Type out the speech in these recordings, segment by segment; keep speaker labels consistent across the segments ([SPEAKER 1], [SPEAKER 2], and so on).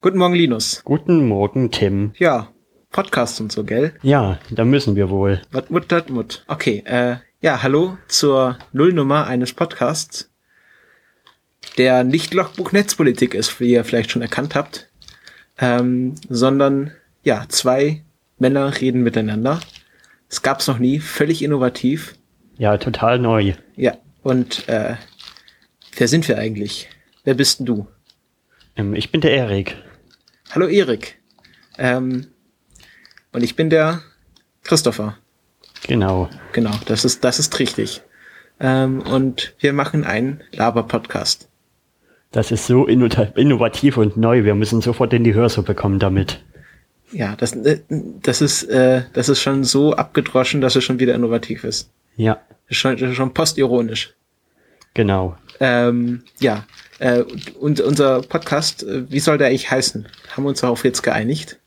[SPEAKER 1] Guten Morgen, Linus.
[SPEAKER 2] Guten Morgen, Tim.
[SPEAKER 1] Ja, Podcast und so, gell?
[SPEAKER 2] Ja, da müssen wir wohl.
[SPEAKER 1] Wat mut dat mut. Okay, äh, ja, hallo zur Nullnummer eines Podcasts, der nicht Logbuch Netzpolitik ist, wie ihr vielleicht schon erkannt habt, ähm, sondern, ja, zwei Männer reden miteinander. Es gab's noch nie, völlig innovativ.
[SPEAKER 2] Ja, total neu.
[SPEAKER 1] Ja, und, äh, wer sind wir eigentlich? Wer bist denn du?
[SPEAKER 2] Ähm, ich bin der Erik.
[SPEAKER 1] Hallo Erik. Ähm, und ich bin der Christopher.
[SPEAKER 2] Genau.
[SPEAKER 1] Genau, das ist, das ist richtig. Ähm, und wir machen einen Laber-Podcast.
[SPEAKER 2] Das ist so inno- innovativ und neu. Wir müssen sofort in die Hörsuppe kommen damit.
[SPEAKER 1] Ja, das, äh, das ist, äh, das ist schon so abgedroschen, dass es schon wieder innovativ ist.
[SPEAKER 2] Ja,
[SPEAKER 1] schon, das ist schon postironisch.
[SPEAKER 2] genau.
[SPEAKER 1] Ähm, ja, äh, und unser Podcast, äh, wie soll der eigentlich heißen? Haben wir uns darauf jetzt geeinigt?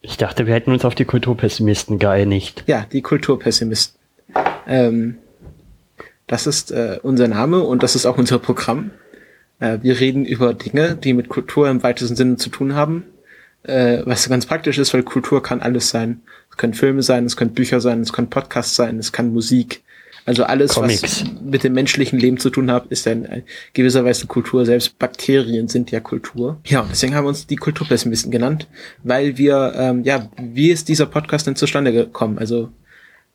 [SPEAKER 2] Ich dachte, wir hätten uns auf die Kulturpessimisten geeinigt.
[SPEAKER 1] Ja, die Kulturpessimisten. Ähm, das ist äh, unser Name und das ist auch unser Programm. Äh, wir reden über Dinge, die mit Kultur im weitesten Sinne zu tun haben. Äh, was ganz praktisch ist, weil Kultur kann alles sein. Es können Filme sein, es können Bücher sein, es können Podcasts sein, es kann Musik. Also alles,
[SPEAKER 2] Comics.
[SPEAKER 1] was mit dem menschlichen Leben zu tun hat, ist in gewisser Weise Kultur. Selbst Bakterien sind ja Kultur. Ja, deswegen haben wir uns die Kulturpessimisten genannt, weil wir, ähm, ja, wie ist dieser Podcast denn zustande gekommen? Also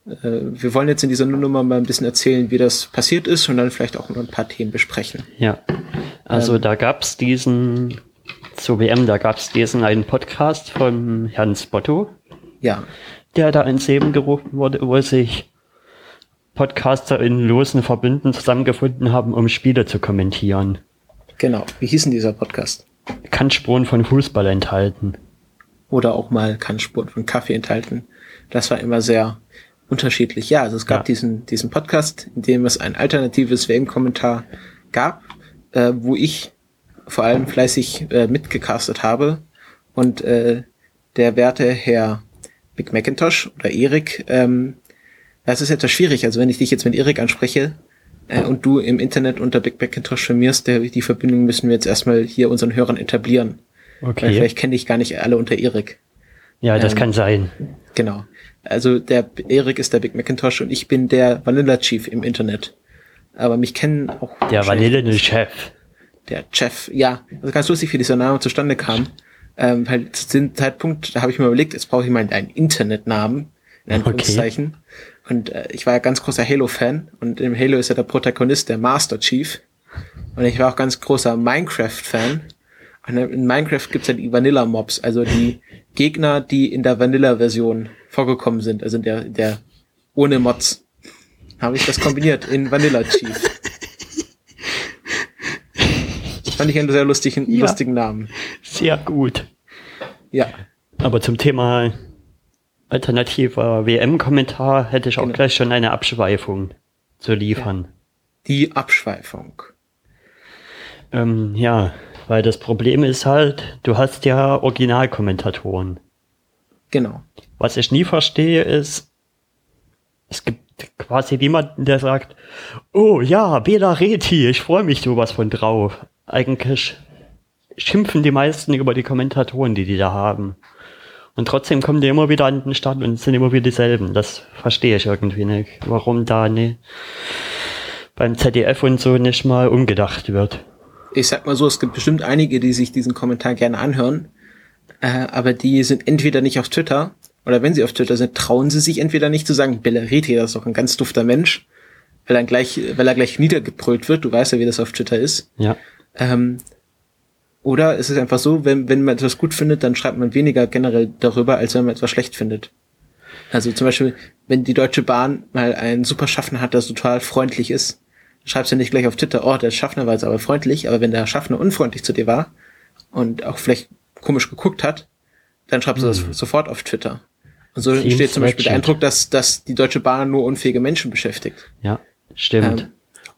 [SPEAKER 1] äh, wir wollen jetzt in dieser Nummer mal ein bisschen erzählen, wie das passiert ist und dann vielleicht auch noch ein paar Themen besprechen.
[SPEAKER 2] Ja. Also da gab's diesen, zur WM, da gab's diesen einen Podcast von Herrn Spotto,
[SPEAKER 1] Ja,
[SPEAKER 2] der da ins Leben gerufen wurde, wo sich Podcaster in losen Verbünden zusammengefunden haben, um Spiele zu kommentieren.
[SPEAKER 1] genau. Wie hieß denn dieser Podcast?
[SPEAKER 2] Kann Spuren von Fußball enthalten.
[SPEAKER 1] Oder auch mal kann Spuren von Kaffee enthalten. Das war immer sehr unterschiedlich. Ja, also es gab
[SPEAKER 2] Ja.
[SPEAKER 1] diesen, diesen Podcast, in dem es ein alternatives WM-Kommentar gab, äh, wo ich vor allem fleißig äh, mitgecastet habe und äh, der werte Herr Big Macintosh oder Erik, ähm, das ist etwas schwierig. Also wenn ich dich jetzt mit Erik anspreche äh, und du im Internet unter Big Macintosh firmierst, der, die Verbindung müssen wir jetzt erstmal hier unseren Hörern etablieren. Weil
[SPEAKER 2] Okay.
[SPEAKER 1] vielleicht kenne ich gar nicht alle unter Erik.
[SPEAKER 2] Ja, das
[SPEAKER 1] ähm,
[SPEAKER 2] kann sein.
[SPEAKER 1] Genau. Also der Erik ist der Big Macintosh und ich bin der Vanilla Chief im Internet. Aber mich kennen auch
[SPEAKER 2] Der vanillene Chef.
[SPEAKER 1] der Chef. Ja, also ganz lustig, wie dieser Name zustande kam. Ähm, weil zu dem Zeitpunkt, da habe ich mir überlegt, jetzt brauche ich mal einen Internetnamen, in Anführungszeichen. Und äh, ich war ja ganz großer Halo-Fan und im Halo ist ja der Protagonist der Master Chief. Und ich war auch ganz großer Minecraft-Fan. Und in Minecraft gibt's ja die Vanilla-Mobs, also die Gegner, die in der Vanilla-Version vorgekommen sind, also in der, der ohne Mods. Habe ich das kombiniert in Vanilla Chief. Das fand ich einen sehr lustigen,
[SPEAKER 2] Ja.
[SPEAKER 1] lustigen Namen.
[SPEAKER 2] Sehr gut.
[SPEAKER 1] Ja,
[SPEAKER 2] Aber zum Thema alternativer WM-Kommentar hätte ich auch
[SPEAKER 1] Genau.
[SPEAKER 2] gleich schon eine Abschweifung zu liefern.
[SPEAKER 1] die Abschweifung.
[SPEAKER 2] Ähm, ja, weil das Problem ist halt, du hast ja Originalkommentatoren.
[SPEAKER 1] Genau.
[SPEAKER 2] Was ich nie verstehe ist, es gibt quasi niemanden, der sagt, oh ja, Bela Reti, ich freue mich sowas von drauf. Eigentlich schimpfen die meisten über die Kommentatoren, die die da haben. Und trotzdem kommen die immer wieder an den Start und sind immer wieder dieselben. Das verstehe ich irgendwie nicht. Warum da ne, beim ZDF und so nicht mal umgedacht wird.
[SPEAKER 1] Ich sag mal so, es gibt bestimmt einige, die sich diesen Kommentar gerne anhören, äh, aber die sind entweder nicht auf Twitter oder wenn sie auf Twitter sind, trauen sie sich entweder nicht zu sagen, Bellareti, das ist doch ein ganz dufter Mensch, weil er gleich, weil er gleich niedergebrüllt wird. Du weißt ja, wie das auf Twitter ist.
[SPEAKER 2] Ja.
[SPEAKER 1] Ähm, oder es ist einfach so, wenn, wenn man etwas gut findet, dann schreibt man weniger generell darüber, als wenn man etwas schlecht findet. Also zum Beispiel, wenn die Deutsche Bahn mal einen super Schaffner hat, der total freundlich ist, schreibst du nicht gleich auf Twitter, oh, der Schaffner war jetzt aber freundlich, aber wenn der Schaffner unfreundlich zu dir war und auch vielleicht komisch geguckt hat, dann schreibst du das sofort auf Twitter. Und so
[SPEAKER 2] Team
[SPEAKER 1] entsteht zum Beispiel der. Eindruck, dass, dass die Deutsche Bahn nur unfähige Menschen beschäftigt.
[SPEAKER 2] Ja, stimmt.
[SPEAKER 1] Ähm,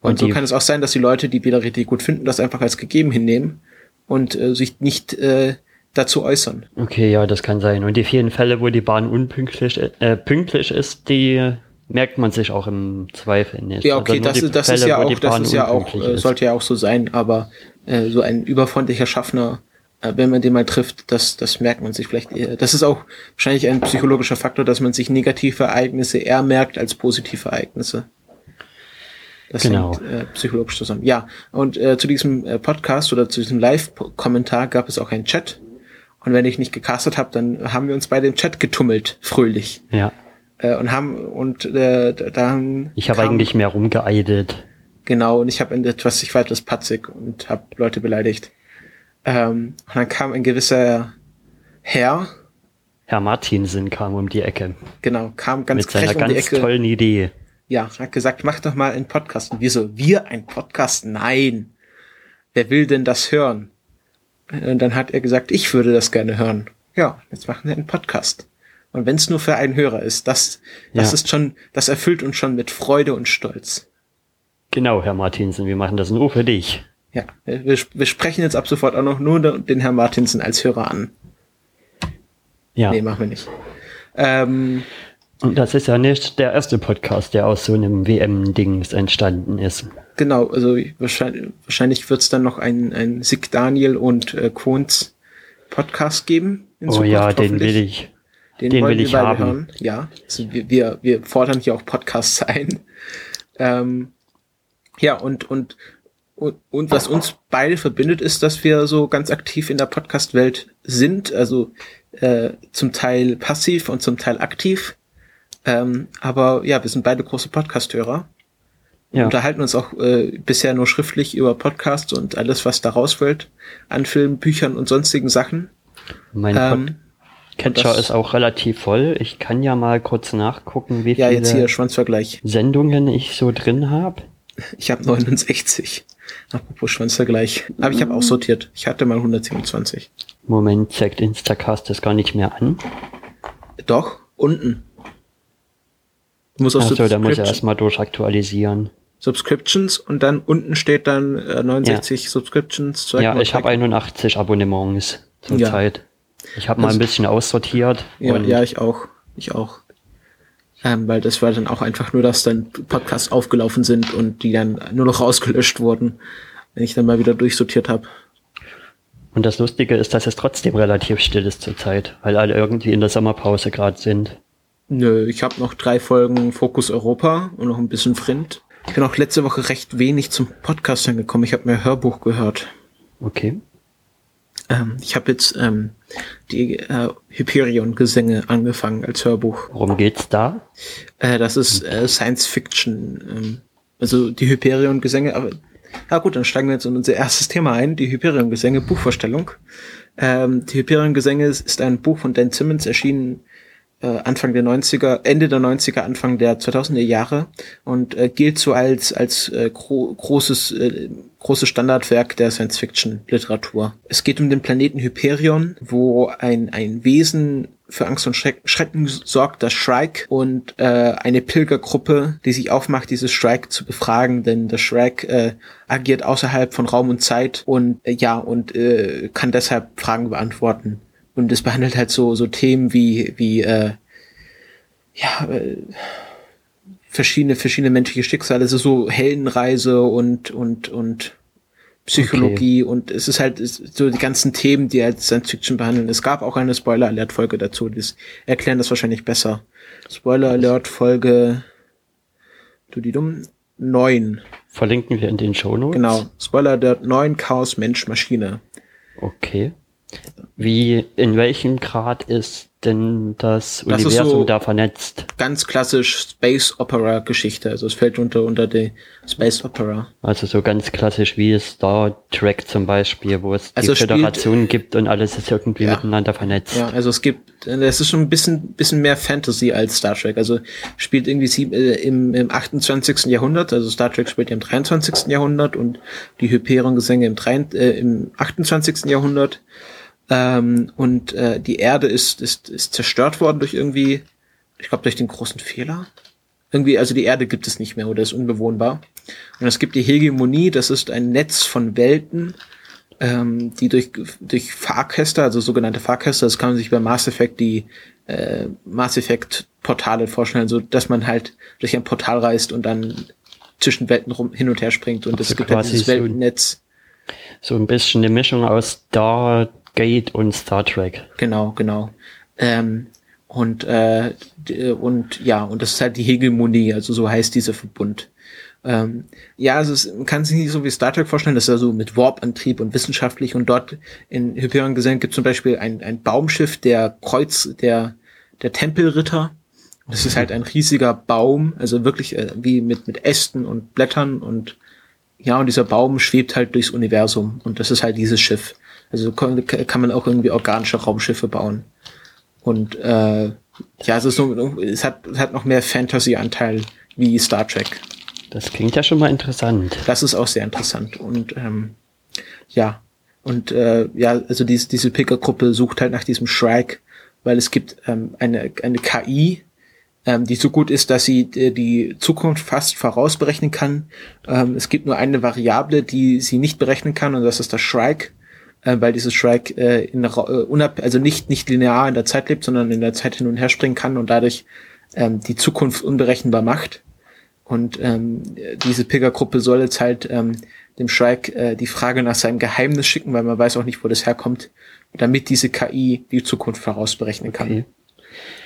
[SPEAKER 1] und, so
[SPEAKER 2] die-
[SPEAKER 1] kann es auch sein, dass die Leute, die Bela richtig gut finden, das einfach als gegeben hinnehmen und äh, sich nicht äh, dazu äußern.
[SPEAKER 2] Okay, ja, das kann sein. Und die vielen Fälle, wo die Bahn unpünktlich äh, pünktlich ist, die merkt man sich auch im Zweifel nicht.
[SPEAKER 1] Ja, okay,
[SPEAKER 2] Also
[SPEAKER 1] das, ist- das ist
[SPEAKER 2] Fälle,
[SPEAKER 1] ja
[SPEAKER 2] wo die
[SPEAKER 1] auch, das ist ja auch, äh,
[SPEAKER 2] ist.
[SPEAKER 1] sollte ja auch so sein, aber äh, so ein überfreundlicher Schaffner äh, wenn man den mal trifft, das, das merkt man sich vielleicht eher. Das ist auch wahrscheinlich ein psychologischer Faktor, dass man sich negative Ereignisse eher merkt als positive Ereignisse. Das genau. hängt äh, psychologisch zusammen. Ja, und äh, zu diesem äh, Podcast oder zu diesem Live-Kommentar gab es auch einen Chat. Und wenn ich nicht gecastet habe, dann haben wir uns bei dem Chat getummelt, fröhlich.
[SPEAKER 2] Ja.
[SPEAKER 1] Äh, und haben und äh, dann.
[SPEAKER 2] Ich habe eigentlich mehr rumgeeidet.
[SPEAKER 1] Genau, und ich habe etwas, ich war etwas patzig und habe Leute beleidigt. Ähm, und dann kam ein gewisser Herr.
[SPEAKER 2] Herr Martinsen kam um die Ecke.
[SPEAKER 1] Genau, kam ganz
[SPEAKER 2] Mit seiner um ganz die Ecke. tollen Idee.
[SPEAKER 1] Ja, hat gesagt, mach doch mal einen Podcast. Und wir so, wir ein Podcast? Nein. Wer will denn das hören? Und dann hat er gesagt, ich würde das gerne hören. Ja, jetzt machen wir einen Podcast. Und wenn es nur für einen Hörer ist, das, das ja. ist schon, das erfüllt uns schon mit Freude und Stolz.
[SPEAKER 2] Genau, Herr Martinsen, wir machen das nur für dich.
[SPEAKER 1] Ja, wir, wir sprechen jetzt ab sofort auch noch nur den Herrn Martinsen als Hörer an.
[SPEAKER 2] Ja.
[SPEAKER 1] Nee, machen wir nicht. Ähm,
[SPEAKER 2] und das ist ja nicht der erste Podcast, der aus so einem WM-Dings entstanden ist.
[SPEAKER 1] Genau, also wahrscheinlich, wahrscheinlich wird es dann noch ein, ein Sig Daniel und äh, Quons Podcast geben.
[SPEAKER 2] Oh ja, den will ich.
[SPEAKER 1] Den, den will ich haben. Hören. Ja, also wir, wir, wir fordern hier auch Podcasts ein. Ähm, ja, und, und und, und was uns beide verbindet, ist, dass wir so ganz aktiv in der Podcast-Welt sind, also äh, zum Teil passiv und zum Teil aktiv. Ähm, aber ja, wir sind beide große Podcast-Hörer. Ja. Unterhalten uns auch äh, bisher nur schriftlich über Podcasts und alles, was da rausfällt, an Filmen, Büchern und sonstigen Sachen.
[SPEAKER 2] Mein ähm, Catcher ist auch relativ voll. Ich kann ja mal kurz nachgucken, wie
[SPEAKER 1] ja, viele
[SPEAKER 2] Sendungen ich so drin habe.
[SPEAKER 1] Ich habe 69. Apropos Schwanzvergleich. Aber ich habe auch sortiert. Ich hatte mal 127.
[SPEAKER 2] Moment, zeigt Instacast das gar nicht mehr an?
[SPEAKER 1] Doch, unten.
[SPEAKER 2] Du musst Achso, da muss er erstmal durchaktualisieren.
[SPEAKER 1] Subscriptions und dann unten steht dann äh, 69 ja. Subscriptions.
[SPEAKER 2] Ja, ich habe 81 Abonnements zurzeit. Ja. Ich habe mal ein bisschen aussortiert.
[SPEAKER 1] Ja, ja, ich auch. Ich auch. Ähm, weil das war dann auch einfach nur, dass dann Podcasts aufgelaufen sind und die dann nur noch rausgelöscht wurden, wenn ich dann mal wieder durchsortiert habe.
[SPEAKER 2] Und das Lustige ist, dass es trotzdem relativ still ist zurzeit, weil alle irgendwie in der Sommerpause gerade sind.
[SPEAKER 1] Nö, ich habe noch drei Folgen Fokus Europa und noch ein bisschen Frind. Ich bin auch letzte Woche recht wenig zum Podcast angekommen. Ich habe mir Hörbuch gehört.
[SPEAKER 2] Okay.
[SPEAKER 1] Ähm, ich habe jetzt ähm, die äh, Hyperion-Gesänge angefangen als Hörbuch.
[SPEAKER 2] Worum geht's da?
[SPEAKER 1] Äh, das ist äh, Science Fiction. Ähm, also die Hyperion-Gesänge, aber ja gut, dann steigen wir jetzt in unser erstes Thema ein, die Hyperion-Gesänge, Buchvorstellung. Ähm, die Hyperion-Gesänge ist ein Buch von Dan Simmons, erschienen Anfang der 90er, Ende der 90er, Anfang der 2000er Jahre und äh, gilt so als, als äh, gro großes, äh, großes Standardwerk der Science-Fiction-Literatur. Es geht um den Planeten Hyperion, wo ein, ein Wesen für Angst und Schreck, Schrecken sorgt, das Shrike und äh, eine Pilgergruppe, die sich aufmacht, dieses Shrike zu befragen, denn das Shrike äh, agiert außerhalb von Raum und Zeit und äh, ja und äh, kann deshalb Fragen beantworten. Und es behandelt halt so, so Themen wie, wie, äh, ja, äh, verschiedene, verschiedene menschliche Schicksale. Es ist so Heldenreise und, und, und Psychologie okay. und es ist halt so die ganzen Themen, die halt Science Fiction behandeln. Es gab auch eine Spoiler Alert Folge dazu, die erklären das wahrscheinlich besser. Spoiler Alert Folge, du die dumm, neun.
[SPEAKER 2] Verlinken wir in den Show Notes.
[SPEAKER 1] Genau. Spoiler Alert neun Chaos Mensch Maschine.
[SPEAKER 2] Okay. Wie, in welchem Grad ist denn das, das Universum so da vernetzt?
[SPEAKER 1] Ganz klassisch Space Opera Geschichte. Also es fällt unter, unter die Space Opera.
[SPEAKER 2] Also so ganz klassisch wie Star Trek zum Beispiel, wo es also die Föderation gibt und alles ist irgendwie ja, miteinander vernetzt.
[SPEAKER 1] Ja, also es gibt, es ist schon ein bisschen, bisschen mehr Fantasy als Star Trek. Also spielt irgendwie sie, äh, im, im 28. Jahrhundert, also Star Trek spielt ja im 23. Jahrhundert und die Hyperion-Gesänge im, äh, im 28. Jahrhundert. Ähm, und äh, die Erde ist, ist, ist zerstört worden durch irgendwie, ich glaube, durch den großen Fehler. Irgendwie, also die Erde gibt es nicht mehr oder ist unbewohnbar. Und es gibt die Hegemonie, das ist ein Netz von Welten, ähm, die durch, durch Fahrkäster, also sogenannte Fahrkäster, das kann man sich bei Mass Effect die äh, Mass Effect Portale vorstellen, so dass man halt durch ein Portal reist und dann zwischen Welten rum hin und her springt und es gibt halt dieses Weltennetz.
[SPEAKER 2] So, so ein bisschen eine Mischung aus Star Gate und Star Trek.
[SPEAKER 1] Genau, genau. Ähm, und, äh, und ja, und das ist halt die Hegemonie, also so heißt dieser Verbund. Ähm, ja, also es, kann sich nicht so wie Star Trek vorstellen, das ist ja so mit Warp-Antrieb und wissenschaftlich und dort in Hyperion gesehen gibt zum Beispiel ein, ein Baumschiff, der Kreuz, der, der Tempelritter. Das ist halt ein riesiger Baum, also wirklich äh, wie mit, mit Ästen und Blättern und ja, und dieser Baum schwebt halt durchs Universum und das ist halt dieses Schiff. Also kann, kann man auch irgendwie organische Raumschiffe bauen. Und äh, ja, es ist so, es hat, es hat noch mehr Fantasy-Anteil wie Star Trek.
[SPEAKER 2] Das klingt ja schon mal interessant.
[SPEAKER 1] Das ist auch sehr interessant. Und ähm, ja, und äh, ja, also diese, diese Picker-Gruppe sucht halt nach diesem Shrike, weil es gibt ähm, eine, eine KI, ähm, die so gut ist, dass sie äh, die Zukunft fast vorausberechnen kann. Ähm, es gibt nur eine Variable, die sie nicht berechnen kann, und das ist das Shrike, äh, weil dieses Shrike äh, in, äh, unab also nicht, nicht linear in der Zeit lebt, sondern in der Zeit hin und her springen kann und dadurch ähm, die Zukunft unberechenbar macht. Und ähm, diese Pilgergruppe soll jetzt halt ähm, dem Shrike äh, die Frage nach seinem Geheimnis schicken, weil man weiß auch nicht, wo das herkommt, damit diese KI die Zukunft vorausberechnen kann. Okay.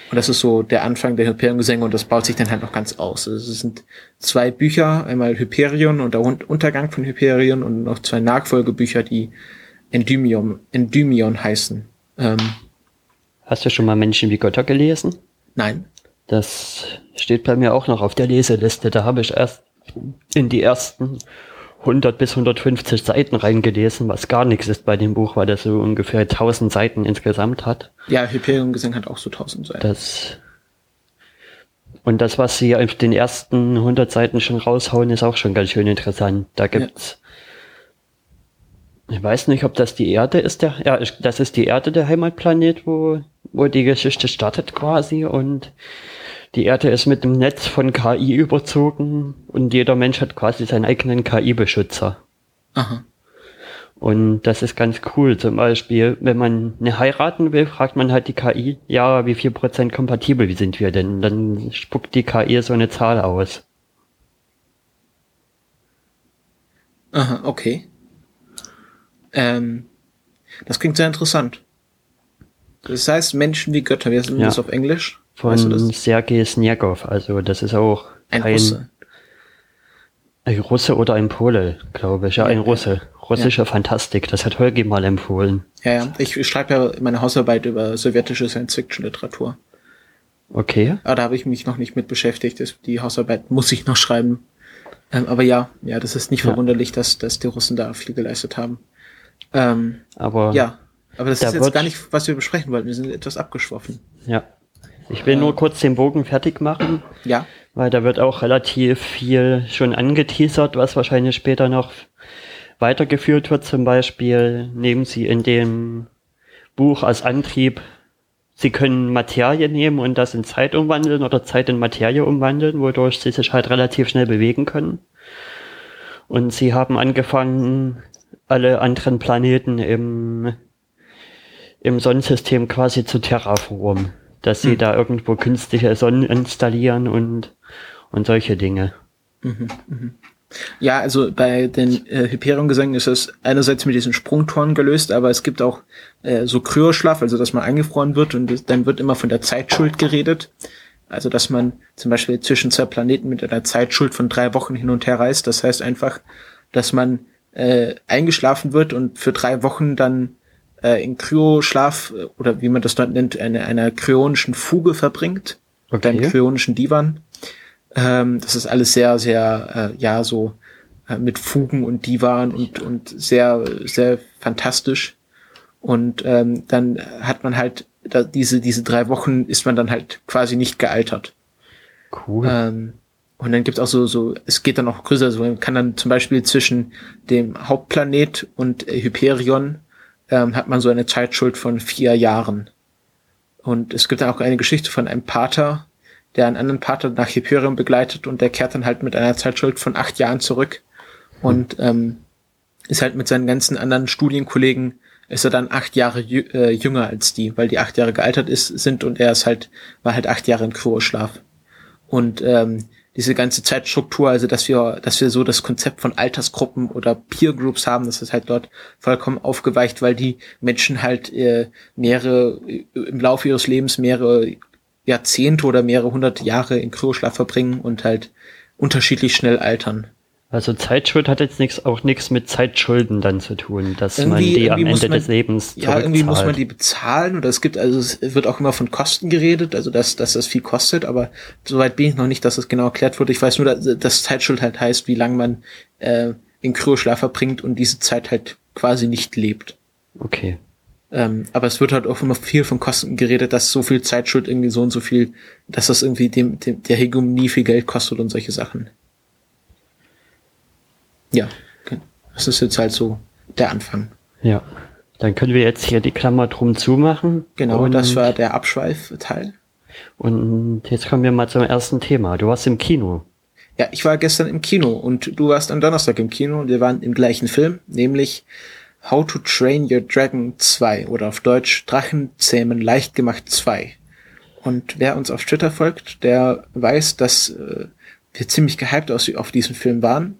[SPEAKER 1] Und das ist so der Anfang der Hyperion-Gesänge und das baut sich dann halt noch ganz aus. Also es sind zwei Bücher, einmal Hyperion und der Untergang von Hyperion und noch zwei Nachfolgebücher, die Endymion, Endymion heißen. Ähm,
[SPEAKER 2] Hast du schon mal Menschen wie Götter gelesen?
[SPEAKER 1] Nein.
[SPEAKER 2] Das steht bei mir auch noch auf der Leseliste. Da habe ich erst in die ersten 100 bis 150 Seiten reingelesen, was gar nichts ist bei dem Buch, weil das so ungefähr 1000 Seiten insgesamt hat.
[SPEAKER 1] Ja, Hyperion Gesang hat auch so 1000 Seiten.
[SPEAKER 2] Das und das, was sie auf den ersten 100 Seiten schon raushauen, ist auch schon ganz schön interessant. Da gibt's, ja. Ich weiß nicht, ob das die Erde ist, der, ja, das ist die Erde der Heimatplanet, wo, wo die Geschichte startet quasi und die Erde ist mit dem Netz von KI überzogen und jeder Mensch hat quasi seinen eigenen KI-Beschützer. Aha. Und das ist ganz cool. Zum Beispiel, wenn man eine heiraten will, fragt man halt die KI, ja, wie viel Prozent kompatibel sind wir denn? Dann spuckt die KI so eine Zahl aus.
[SPEAKER 1] Aha, okay. Ähm, das klingt sehr interessant. Das heißt Menschen wie Götter, wir sind ja. das auf Englisch?
[SPEAKER 2] von weißt Sergei Snergov. Also das ist auch
[SPEAKER 1] ein, ein Russe.
[SPEAKER 2] Ein Russe oder ein Pole, glaube ich. Ja, ein Russe. Russische ja. Fantastik. Das hat Holgi mal empfohlen.
[SPEAKER 1] Ja, ja. Ich schreibe ja meine Hausarbeit über sowjetische Science-Fiction-Literatur.
[SPEAKER 2] Okay.
[SPEAKER 1] Aber da habe ich mich noch nicht mit beschäftigt. Die Hausarbeit muss ich noch schreiben. Ähm, aber ja, ja, das ist nicht ja. verwunderlich, dass, dass die Russen da viel geleistet haben. Ähm,
[SPEAKER 2] aber
[SPEAKER 1] ja, aber das ist jetzt gar nicht, was wir besprechen wollten. Wir sind etwas abgeschwoffen.
[SPEAKER 2] Ja. Ich will nur kurz den Bogen fertig machen.
[SPEAKER 1] Ja.
[SPEAKER 2] Weil da wird auch relativ viel schon angeteasert, was wahrscheinlich später noch weitergeführt wird. Zum Beispiel nehmen sie in dem Buch als Antrieb, sie können Materie nehmen und das in Zeit umwandeln oder Zeit in Materie umwandeln, wodurch sie sich halt relativ schnell bewegen können. Und sie haben angefangen, alle anderen Planeten im, im Sonnensystem quasi zu terraformen dass sie mhm. da irgendwo künstliche Sonnen installieren und, und solche Dinge. Mhm,
[SPEAKER 1] mhm. Ja, also bei den äh, Hyperion-Gesängen ist es einerseits mit diesen Sprungtoren gelöst, aber es gibt auch äh, so Kryoschlaf, also dass man eingefroren wird und dann wird immer von der Zeitschuld geredet. Also dass man zum Beispiel zwischen zwei Planeten mit einer Zeitschuld von drei Wochen hin und her reist. Das heißt einfach, dass man äh, eingeschlafen wird und für drei Wochen dann äh, in Kryoschlaf äh, oder wie man das dort nennt, eine, einer kryonischen Fuge verbringt. Okay. Einem kryonischen Divan. Ähm, das ist alles sehr, sehr, äh, ja, so äh, mit Fugen und Divan und, und sehr, sehr fantastisch. Und ähm, dann hat man halt da, diese, diese drei Wochen ist man dann halt quasi nicht gealtert.
[SPEAKER 2] Cool.
[SPEAKER 1] Ähm, und dann gibt's auch so, so, es geht dann auch größer, so man kann dann zum Beispiel zwischen dem Hauptplanet und Hyperion ähm, hat man so eine Zeitschuld von vier Jahren. Und es gibt dann auch eine Geschichte von einem Pater, der einen anderen Pater nach Hyperion begleitet und der kehrt dann halt mit einer Zeitschuld von acht Jahren zurück und ähm, ist halt mit seinen ganzen anderen Studienkollegen ist er dann acht Jahre jü äh, jünger als die, weil die acht Jahre gealtert ist, sind und er ist halt, war halt acht Jahre in Kryoschlaf. Und ähm, diese ganze Zeitstruktur, also dass wir, dass wir so das Konzept von Altersgruppen oder Peer Groups haben, das ist halt dort vollkommen aufgeweicht, weil die Menschen halt äh, mehrere im Laufe ihres Lebens mehrere Jahrzehnte oder mehrere hundert Jahre in Kryoschlaf verbringen und halt unterschiedlich schnell altern.
[SPEAKER 2] Also Zeitschuld hat jetzt nichts, auch nichts mit Zeitschulden dann zu tun, dass irgendwie, man die am Ende man, des Lebens
[SPEAKER 1] Ja, irgendwie muss man die bezahlen oder es gibt, also es wird auch immer von Kosten geredet, also dass, dass das viel kostet, aber soweit bin ich noch nicht, dass das genau erklärt wurde. Ich weiß nur, dass, dass Zeitschuld halt heißt, wie lange man äh, in Kryoschlaf verbringt und diese Zeit halt quasi nicht lebt.
[SPEAKER 2] Okay.
[SPEAKER 1] Ähm, aber es wird halt auch immer viel von Kosten geredet, dass so viel Zeitschuld irgendwie so und so viel, dass das irgendwie dem, dem der Hegemonie viel Geld kostet und solche Sachen. Ja, das ist jetzt halt so der Anfang.
[SPEAKER 2] Ja, dann können wir jetzt hier die Klammer drum zumachen.
[SPEAKER 1] Genau, das war der Abschweifteil.
[SPEAKER 2] Und jetzt kommen wir mal zum ersten Thema. Du warst im Kino.
[SPEAKER 1] Ja, ich war gestern im Kino und du warst am Donnerstag im Kino und wir waren im gleichen Film, nämlich How to Train Your Dragon 2 oder auf Deutsch Drachenzähmen leicht gemacht 2. Und wer uns auf Twitter folgt, der weiß, dass äh, wir ziemlich gehypt auf diesen Film waren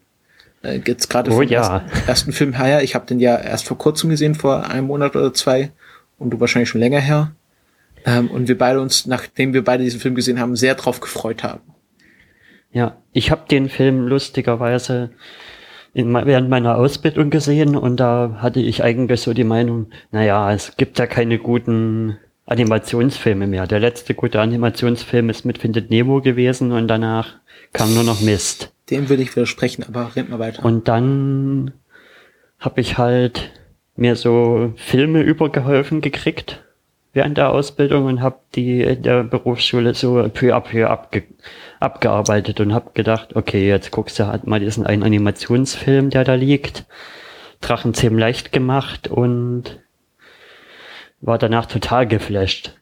[SPEAKER 1] äh, jetzt gerade
[SPEAKER 2] oh,
[SPEAKER 1] vom
[SPEAKER 2] ja.
[SPEAKER 1] ersten, ersten Film her. Ich habe den ja erst vor kurzem gesehen, vor einem Monat oder zwei. Und du wahrscheinlich schon länger her. Ähm, und wir beide uns, nachdem wir beide diesen Film gesehen haben, sehr drauf gefreut haben.
[SPEAKER 2] Ja, ich habe den Film lustigerweise in, während meiner Ausbildung gesehen und da hatte ich eigentlich so die Meinung, naja, es gibt ja keine guten Animationsfilme mehr. Der letzte gute Animationsfilm ist mit Findet Nemo gewesen und danach kam nur noch Mist.
[SPEAKER 1] Dem würde ich widersprechen, aber red mal weiter.
[SPEAKER 2] Und dann habe ich halt mir so Filme übergeholfen gekriegt während der Ausbildung und habe die in der Berufsschule so peu à peu abge abgearbeitet und habe gedacht, okay, jetzt guckst du halt mal diesen einen Animationsfilm, der da liegt. Drachenzähm leicht gemacht und war danach total geflasht.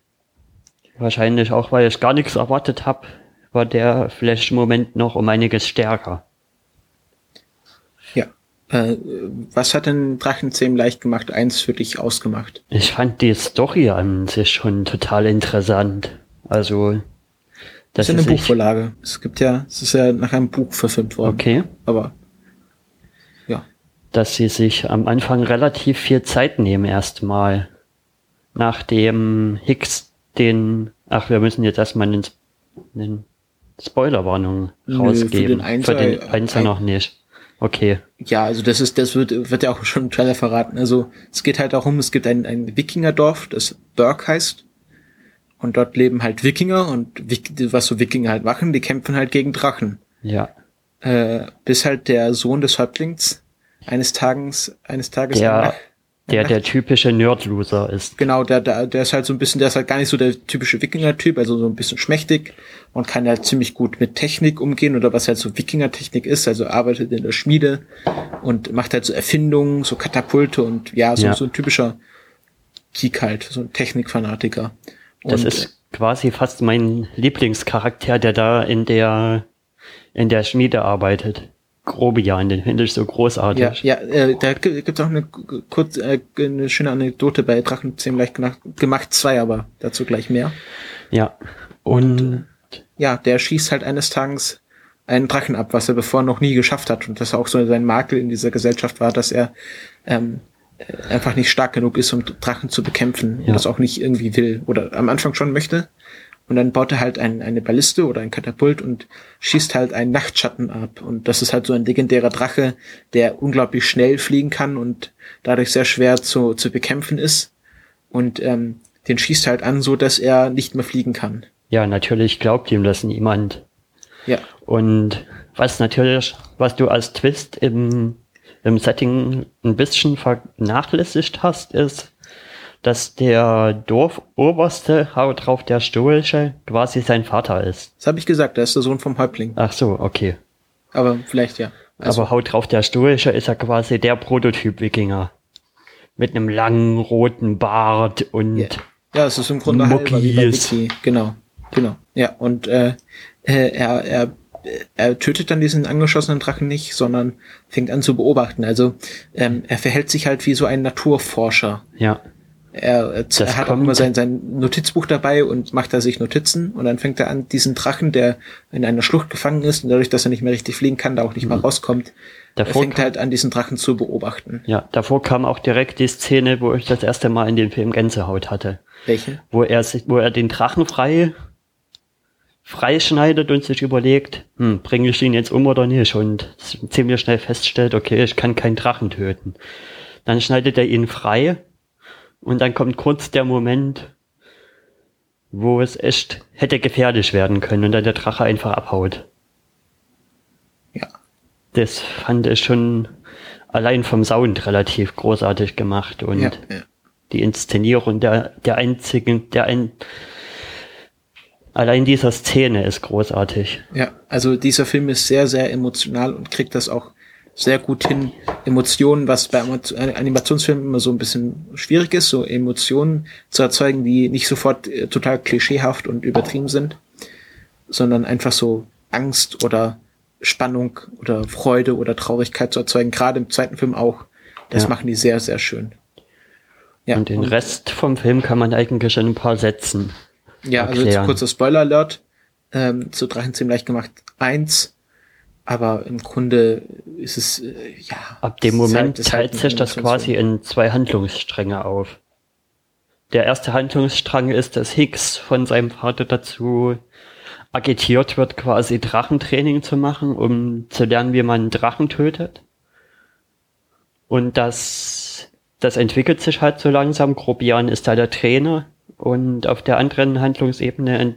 [SPEAKER 2] Wahrscheinlich auch, weil ich gar nichts erwartet habe war der Flash-Moment noch um einiges stärker.
[SPEAKER 1] Ja. Äh, was hat denn Drachenzähm leicht gemacht eins für dich ausgemacht?
[SPEAKER 2] Ich fand die Story an sich schon total interessant. Also
[SPEAKER 1] das ist eine Buchvorlage. Es gibt ja, es ist ja nach einem Buch verfilmt worden.
[SPEAKER 2] Okay.
[SPEAKER 1] Aber ja.
[SPEAKER 2] Dass sie sich am Anfang relativ viel Zeit nehmen erstmal. Nachdem Hicks den, ach, wir müssen jetzt erstmal den, den Spoilerwarnung rausgeben. Für den Einser, für den Einser noch nicht. Okay.
[SPEAKER 1] Ja, also das ist, das wird, wird ja auch schon im Trailer verraten. Also es geht halt darum, es gibt ein, ein Wikingerdorf, das Burg heißt. Und dort leben halt Wikinger und was so Wikinger halt machen, die kämpfen halt gegen Drachen.
[SPEAKER 2] Ja.
[SPEAKER 1] Äh, bis halt der Sohn des Häuptlings eines Tages, eines Tages
[SPEAKER 2] der, der der typische Nerd-Loser ist.
[SPEAKER 1] Genau, der, der, der ist halt so ein bisschen, der ist halt gar nicht so der typische Wikinger-Typ, also so ein bisschen schmächtig und kann halt ziemlich gut mit Technik umgehen oder was halt so Wikinger-Technik ist, also arbeitet in der Schmiede und macht halt so Erfindungen, so Katapulte und ja, so, ja. so ein typischer Geek halt, so ein Technikfanatiker.
[SPEAKER 2] Das ist quasi fast mein Lieblingscharakter, der da in der, in der Schmiede arbeitet. Grobian, den finde ich so großartig.
[SPEAKER 1] Ja, ja äh, da gibt auch eine kurz äh, eine schöne Anekdote bei Drachenzähm leicht gemacht, gemacht zwei, aber dazu gleich mehr.
[SPEAKER 2] Ja. Und, und
[SPEAKER 1] ja, der schießt halt eines Tages einen Drachen ab, was er bevor noch nie geschafft hat und das auch so sein Makel in dieser Gesellschaft war, dass er ähm, einfach nicht stark genug ist, um Drachen zu bekämpfen ja. und das auch nicht irgendwie will oder am Anfang schon möchte, und dann baut er halt ein, eine Balliste oder ein Katapult und schießt halt einen Nachtschatten ab. Und das ist halt so ein legendärer Drache, der unglaublich schnell fliegen kann und dadurch sehr schwer zu, zu bekämpfen ist. Und ähm, den schießt halt an, so dass er nicht mehr fliegen kann.
[SPEAKER 2] Ja, natürlich glaubt ihm das niemand.
[SPEAKER 1] Ja.
[SPEAKER 2] Und was natürlich, was du als Twist im, im Setting ein bisschen vernachlässigt hast, ist, dass der Dorfoberste, haut drauf der Stoische, quasi sein Vater ist.
[SPEAKER 1] Das habe ich gesagt, der ist der Sohn vom Häuptling.
[SPEAKER 2] Ach so, okay.
[SPEAKER 1] Aber vielleicht ja.
[SPEAKER 2] Also. Aber haut drauf der Stoische ist ja quasi der Prototyp-Wikinger. Mit einem langen roten Bart und.
[SPEAKER 1] Yeah. Ja, es ist im Grunde halber wie bei Wiki. Genau, genau. Ja, und äh, äh, er, er, er tötet dann diesen angeschossenen Drachen nicht, sondern fängt an zu beobachten. Also ähm, er verhält sich halt wie so ein Naturforscher.
[SPEAKER 2] Ja
[SPEAKER 1] er, er hat auch immer sein, sein Notizbuch dabei und macht da sich Notizen und dann fängt er an, diesen Drachen, der in einer Schlucht gefangen ist und dadurch, dass er nicht mehr richtig fliegen kann, da auch nicht mhm. mal rauskommt, davor er fängt halt an, diesen Drachen zu beobachten.
[SPEAKER 2] Ja, davor kam auch direkt die Szene, wo ich das erste Mal in dem Film Gänsehaut hatte.
[SPEAKER 1] Welche?
[SPEAKER 2] Wo er sich, wo er den Drachen frei freischneidet und sich überlegt, hm, bringe ich ihn jetzt um oder nicht und ziemlich schnell feststellt, okay, ich kann keinen Drachen töten. Dann schneidet er ihn frei und dann kommt kurz der Moment, wo es echt hätte gefährlich werden können und dann der Drache einfach abhaut.
[SPEAKER 1] Ja.
[SPEAKER 2] Das fand ich schon allein vom Sound relativ großartig gemacht und ja, ja. die Inszenierung der, der einzigen, der ein, allein dieser Szene ist großartig.
[SPEAKER 1] Ja, also dieser Film ist sehr, sehr emotional und kriegt das auch sehr gut hin, Emotionen, was bei Animationsfilmen immer so ein bisschen schwierig ist, so Emotionen zu erzeugen, die nicht sofort äh, total klischeehaft und übertrieben sind, sondern einfach so Angst oder Spannung oder Freude oder Traurigkeit zu erzeugen, gerade im zweiten Film auch. Das ja. machen die sehr, sehr schön.
[SPEAKER 2] Ja, und den und Rest vom Film kann man eigentlich in ein paar Sätzen
[SPEAKER 1] ja, also erklären. also kurzer Spoiler-Alert ähm, zu Drachenzähmen leicht gemacht. Eins, aber im Grunde ist es, äh, ja.
[SPEAKER 2] Ab dem Moment halt, teilt sich das quasi in zwei Handlungsstränge auf. Der erste Handlungsstrang ist, dass Hicks von seinem Vater dazu agitiert wird, quasi Drachentraining zu machen, um zu lernen, wie man Drachen tötet. Und das, das entwickelt sich halt so langsam. Grobian ist da der Trainer und auf der anderen Handlungsebene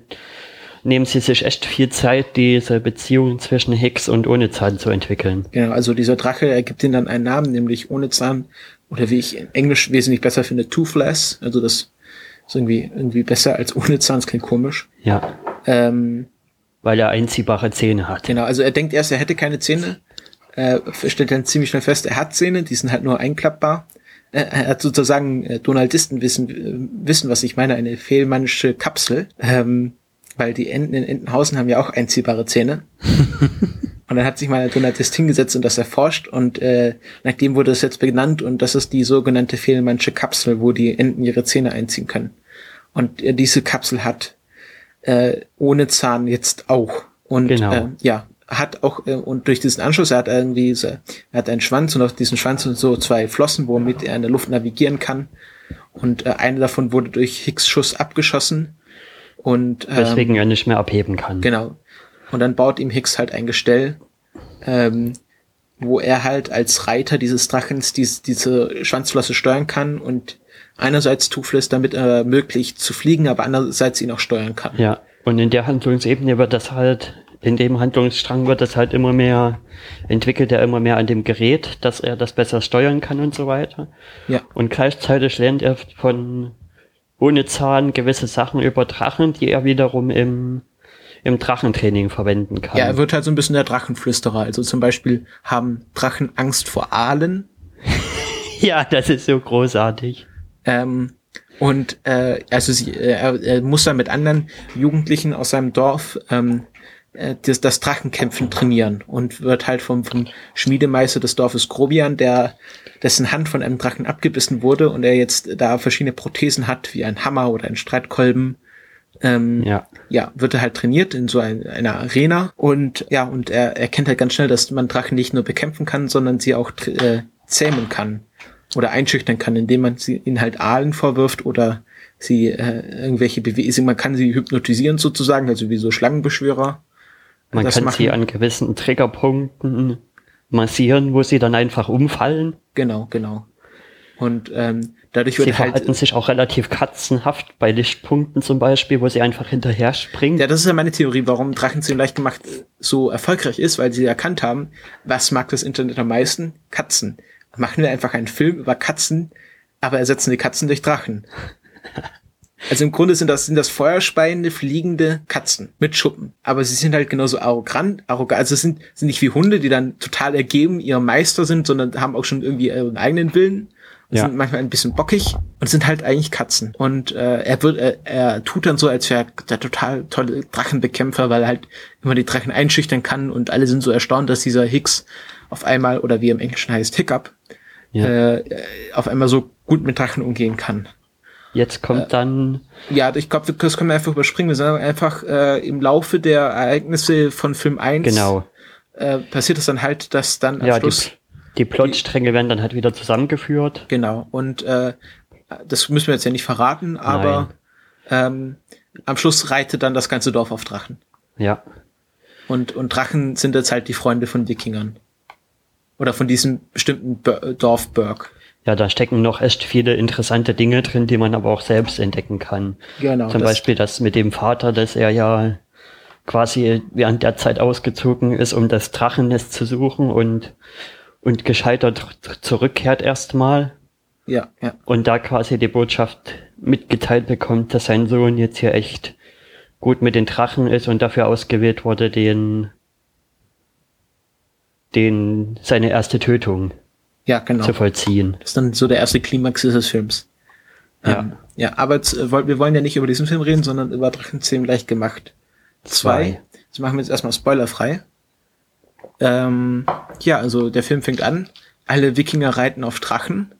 [SPEAKER 2] nehmen sie sich echt viel Zeit, diese Beziehung zwischen Hicks und Ohnezahn zu entwickeln.
[SPEAKER 1] Genau, also dieser Drache ergibt ihnen dann einen Namen, nämlich Ohnezahn, oder wie ich in Englisch wesentlich besser finde, Toothless. Also das ist irgendwie, irgendwie besser als Ohnezahn, das klingt komisch.
[SPEAKER 2] Ja. Ähm, Weil er einziehbare Zähne hat.
[SPEAKER 1] Genau, also er denkt erst, er hätte keine Zähne, äh, stellt dann ziemlich schnell fest, er hat Zähne, die sind halt nur einklappbar. Äh, er hat sozusagen äh, Donaldisten wissen, äh, wissen, was ich meine, eine fehlmannische Kapsel, ähm, weil die Enten in Entenhausen haben ja auch einziehbare Zähne. und dann hat sich mal ein Donaldist hingesetzt und das erforscht und äh, nachdem wurde es jetzt benannt und das ist die sogenannte fehlmannische Kapsel, wo die Enten ihre Zähne einziehen können. Und äh, diese Kapsel hat äh, ohne Zahn jetzt auch. Und genau. äh, ja, hat auch, äh, und durch diesen Anschluss, er hat irgendwie, so, er hat einen Schwanz und auf diesen Schwanz sind so zwei Flossen, womit er in der Luft navigieren kann. Und äh, eine davon wurde durch Hicks Schuss abgeschossen. Und,
[SPEAKER 2] ähm, Weswegen er nicht mehr abheben kann.
[SPEAKER 1] Genau. Und dann baut ihm Hicks halt ein Gestell, ähm, wo er halt als Reiter dieses Drachens diese, diese Schwanzflosse steuern kann und einerseits Toothless damit äh, möglich zu fliegen, aber andererseits ihn auch steuern kann.
[SPEAKER 2] Ja, und in der Handlungsebene wird das halt in dem Handlungsstrang wird es halt immer mehr, entwickelt er immer mehr an dem Gerät, dass er das besser steuern kann und so weiter.
[SPEAKER 1] Ja.
[SPEAKER 2] Und gleichzeitig lernt er von ohne Zahn gewisse Sachen über Drachen, die er wiederum im, im Drachentraining verwenden kann.
[SPEAKER 1] Ja, er wird halt so ein bisschen der Drachenflüsterer. Also zum Beispiel haben Drachen Angst vor Aalen.
[SPEAKER 2] ja, das ist so großartig.
[SPEAKER 1] Ähm, und äh, also sie, äh, er, er muss dann mit anderen Jugendlichen aus seinem Dorf ähm, äh, das, das Drachenkämpfen trainieren und wird halt vom, vom Schmiedemeister des Dorfes Grobian, der dessen Hand von einem Drachen abgebissen wurde und er jetzt da verschiedene Prothesen hat, wie ein Hammer oder ein Streitkolben. Ähm, ja. ja, wird er halt trainiert in so ein, einer Arena und ja, und er erkennt halt ganz schnell, dass man Drachen nicht nur bekämpfen kann, sondern sie auch äh, zähmen kann oder einschüchtern kann, indem man sie ihnen halt Aalen vorwirft oder sie äh, irgendwelche Bewegungen, man kann sie hypnotisieren sozusagen, also wie so Schlangenbeschwörer.
[SPEAKER 2] Man kann machen. sie an gewissen Triggerpunkten massieren, wo sie dann einfach umfallen.
[SPEAKER 1] Genau, genau. Und ähm, dadurch
[SPEAKER 2] wird sie halt verhalten sich auch relativ katzenhaft bei Lichtpunkten zum Beispiel, wo sie einfach hinterher springen.
[SPEAKER 1] Ja, das ist ja meine Theorie, warum Drachenzähmen leicht gemacht so erfolgreich ist, weil sie erkannt haben, was mag das Internet am meisten? Katzen. Machen wir einfach einen Film über Katzen, aber ersetzen die Katzen durch Drachen. Also im Grunde sind das, sind das feuerspeiende, fliegende Katzen mit Schuppen. Aber sie sind halt genauso arrogant, arrogant. Also sind, sind nicht wie Hunde, die dann total ergeben ihrem Meister sind, sondern haben auch schon irgendwie ihren eigenen Willen. Ja. sind manchmal ein bisschen bockig und sind halt eigentlich Katzen. Und äh, er wird, er, er tut dann so, als wäre der total tolle Drachenbekämpfer, weil er halt immer die Drachen einschüchtern kann und alle sind so erstaunt, dass dieser Hicks auf einmal, oder wie er im Englischen heißt, Hiccup, ja. äh, auf einmal so gut mit Drachen umgehen kann.
[SPEAKER 2] Jetzt kommt äh, dann.
[SPEAKER 1] Ja, ich glaube, das können wir einfach überspringen. Wir sagen einfach äh, im Laufe der Ereignisse von Film 1
[SPEAKER 2] genau.
[SPEAKER 1] äh, passiert es dann halt, dass dann
[SPEAKER 2] am ja, Schluss. Die, die Plotstränge werden dann halt wieder zusammengeführt.
[SPEAKER 1] Genau. Und äh, das müssen wir jetzt ja nicht verraten, aber ähm, am Schluss reitet dann das ganze Dorf auf Drachen.
[SPEAKER 2] Ja.
[SPEAKER 1] Und, und Drachen sind jetzt halt die Freunde von Wikingern. Oder von diesem bestimmten Dorf Burg.
[SPEAKER 2] Ja, da stecken noch echt viele interessante Dinge drin, die man aber auch selbst entdecken kann. Genau. Zum das Beispiel das mit dem Vater, dass er ja quasi während der Zeit ausgezogen ist, um das Drachennest zu suchen und, und gescheitert zurückkehrt erstmal.
[SPEAKER 1] Ja, ja.
[SPEAKER 2] Und da quasi die Botschaft mitgeteilt bekommt, dass sein Sohn jetzt hier echt gut mit den Drachen ist und dafür ausgewählt wurde, den, den, seine erste Tötung
[SPEAKER 1] ja, genau.
[SPEAKER 2] zu vollziehen.
[SPEAKER 1] Das ist dann so der erste Klimax dieses Films. Ja. Ähm, ja, aber jetzt, äh, wir wollen ja nicht über diesen Film reden, sondern über Drachenzähmen leicht gemacht. Zwei. Das machen wir jetzt erstmal spoilerfrei. Ähm, ja, also der Film fängt an. Alle Wikinger reiten auf Drachen.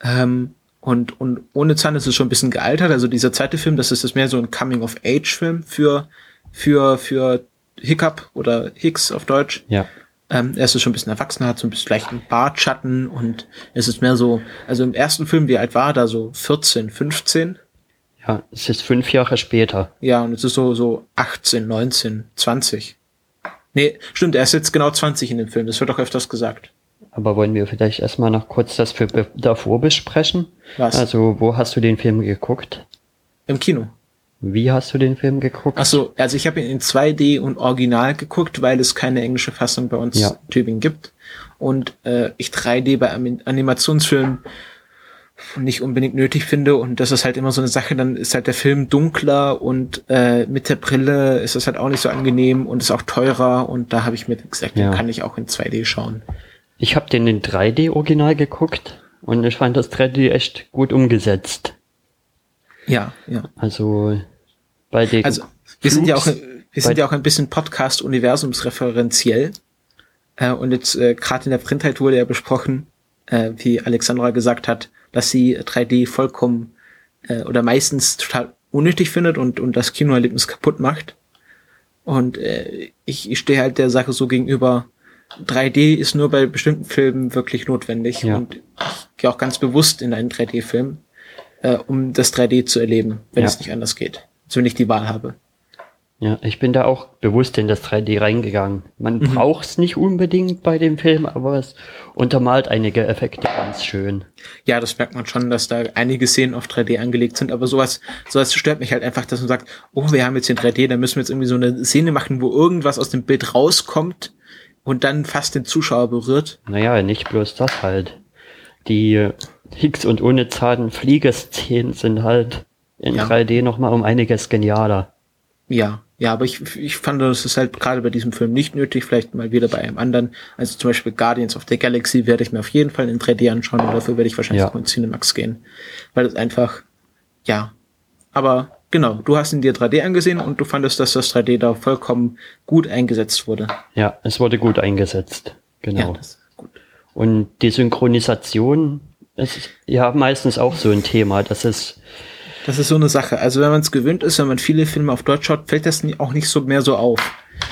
[SPEAKER 1] Ähm, und, und ohne Zahn ist es schon ein bisschen gealtert. Also dieser zweite Film, das ist das mehr so ein Coming-of-Age-Film für, für, für Hiccup oder Hicks auf Deutsch.
[SPEAKER 2] Ja.
[SPEAKER 1] Ähm, er ist schon ein bisschen erwachsener, hat so ein bisschen leichten Bartschatten und es ist mehr so, also im ersten Film, wie alt war er da? So 14, 15?
[SPEAKER 2] Ja, es ist fünf Jahre später.
[SPEAKER 1] Ja, und es ist so, so 18, 19, 20. Nee, stimmt, er ist jetzt genau 20 in dem Film, das wird auch öfters gesagt.
[SPEAKER 2] Aber wollen wir vielleicht erstmal noch kurz das für davor besprechen? Was? Also, wo hast du den Film geguckt?
[SPEAKER 1] Im Kino.
[SPEAKER 2] Wie hast du den Film geguckt?
[SPEAKER 1] Ach so, also ich habe ihn in 2D und Original geguckt, weil es keine englische Fassung bei uns ja. in Tübingen gibt. Und äh, ich 3D bei Animationsfilmen nicht unbedingt nötig finde. Und das ist halt immer so eine Sache, dann ist halt der Film dunkler und äh, mit der Brille ist es halt auch nicht so angenehm und ist auch teurer. Und da habe ich mir gesagt, ja. den kann ich auch in 2D schauen.
[SPEAKER 2] Ich habe den in 3D original geguckt und ich fand das 3D echt gut umgesetzt.
[SPEAKER 1] Ja, ja.
[SPEAKER 2] Also bei den
[SPEAKER 1] Also wir sind ja auch wir sind ja auch ein bisschen Podcast universumsreferenziell. Äh, und jetzt äh, gerade in der Printheit wurde ja besprochen, äh, wie Alexandra gesagt hat, dass sie 3D vollkommen äh, oder meistens total unnötig findet und und das Kinoerlebnis kaputt macht. Und äh, ich, ich stehe halt der Sache so gegenüber, 3D ist nur bei bestimmten Filmen wirklich notwendig ja. und ich gehe auch ganz bewusst in einen 3D-Film, äh, um das 3D zu erleben, wenn ja. es nicht anders geht. So wenn ich die Wahl habe.
[SPEAKER 2] Ja, ich bin da auch bewusst in das 3D reingegangen. Man mhm. braucht es nicht unbedingt bei dem Film, aber es untermalt einige Effekte ganz schön.
[SPEAKER 1] Ja, das merkt man schon, dass da einige Szenen auf 3D angelegt sind, aber sowas, sowas stört mich halt einfach, dass man sagt, oh, wir haben jetzt den 3D, da müssen wir jetzt irgendwie so eine Szene machen, wo irgendwas aus dem Bild rauskommt, und dann fast den Zuschauer berührt.
[SPEAKER 2] Naja, nicht bloß das halt. Die Higgs und ohne Zahn Fliegeszenen sind halt in ja. 3D nochmal um einiges genialer.
[SPEAKER 1] Ja, ja, aber ich, ich fand, das ist halt gerade bei diesem Film nicht nötig, vielleicht mal wieder bei einem anderen. Also zum Beispiel Guardians of the Galaxy werde ich mir auf jeden Fall in 3D anschauen und dafür werde ich wahrscheinlich ja. auch in Cinemax gehen. Weil es einfach, ja, aber Genau, du hast ihn dir 3D angesehen und du fandest, dass das 3D da vollkommen gut eingesetzt wurde.
[SPEAKER 2] Ja, es wurde gut eingesetzt. Genau. Ja, und die Synchronisation ist ja meistens auch so ein Thema. Das ist
[SPEAKER 1] das ist so eine Sache. Also wenn man es gewöhnt ist, wenn man viele Filme auf Deutsch schaut, fällt das auch nicht so mehr so auf.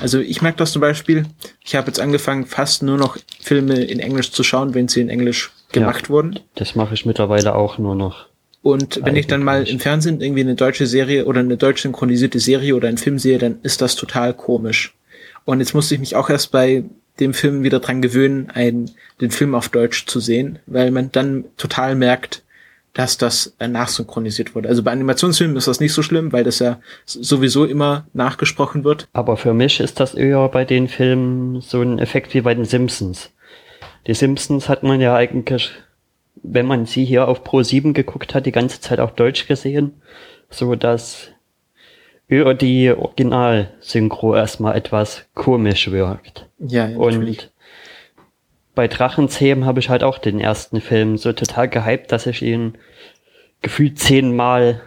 [SPEAKER 1] Also ich merke das zum Beispiel, ich habe jetzt angefangen, fast nur noch Filme in Englisch zu schauen, wenn sie in Englisch gemacht ja, wurden.
[SPEAKER 2] Das mache ich mittlerweile auch nur noch.
[SPEAKER 1] Und wenn ich dann mal im Fernsehen irgendwie eine deutsche Serie oder eine deutsch synchronisierte Serie oder einen Film sehe, dann ist das total komisch. Und jetzt musste ich mich auch erst bei dem Film wieder dran gewöhnen, einen, den Film auf Deutsch zu sehen, weil man dann total merkt, dass das äh, nachsynchronisiert wurde. Also bei Animationsfilmen ist das nicht so schlimm, weil das ja sowieso immer nachgesprochen wird.
[SPEAKER 2] Aber für mich ist das eher bei den Filmen so ein Effekt wie bei den Simpsons. Die Simpsons hat man ja eigentlich wenn man sie hier auf Pro 7 geguckt hat, die ganze Zeit auf Deutsch gesehen, so dass über die Original-Synchro erstmal etwas komisch wirkt.
[SPEAKER 1] Ja, ja natürlich. Und
[SPEAKER 2] bei Drachenzähmen habe ich halt auch den ersten Film so total gehypt, dass ich ihn gefühlt zehnmal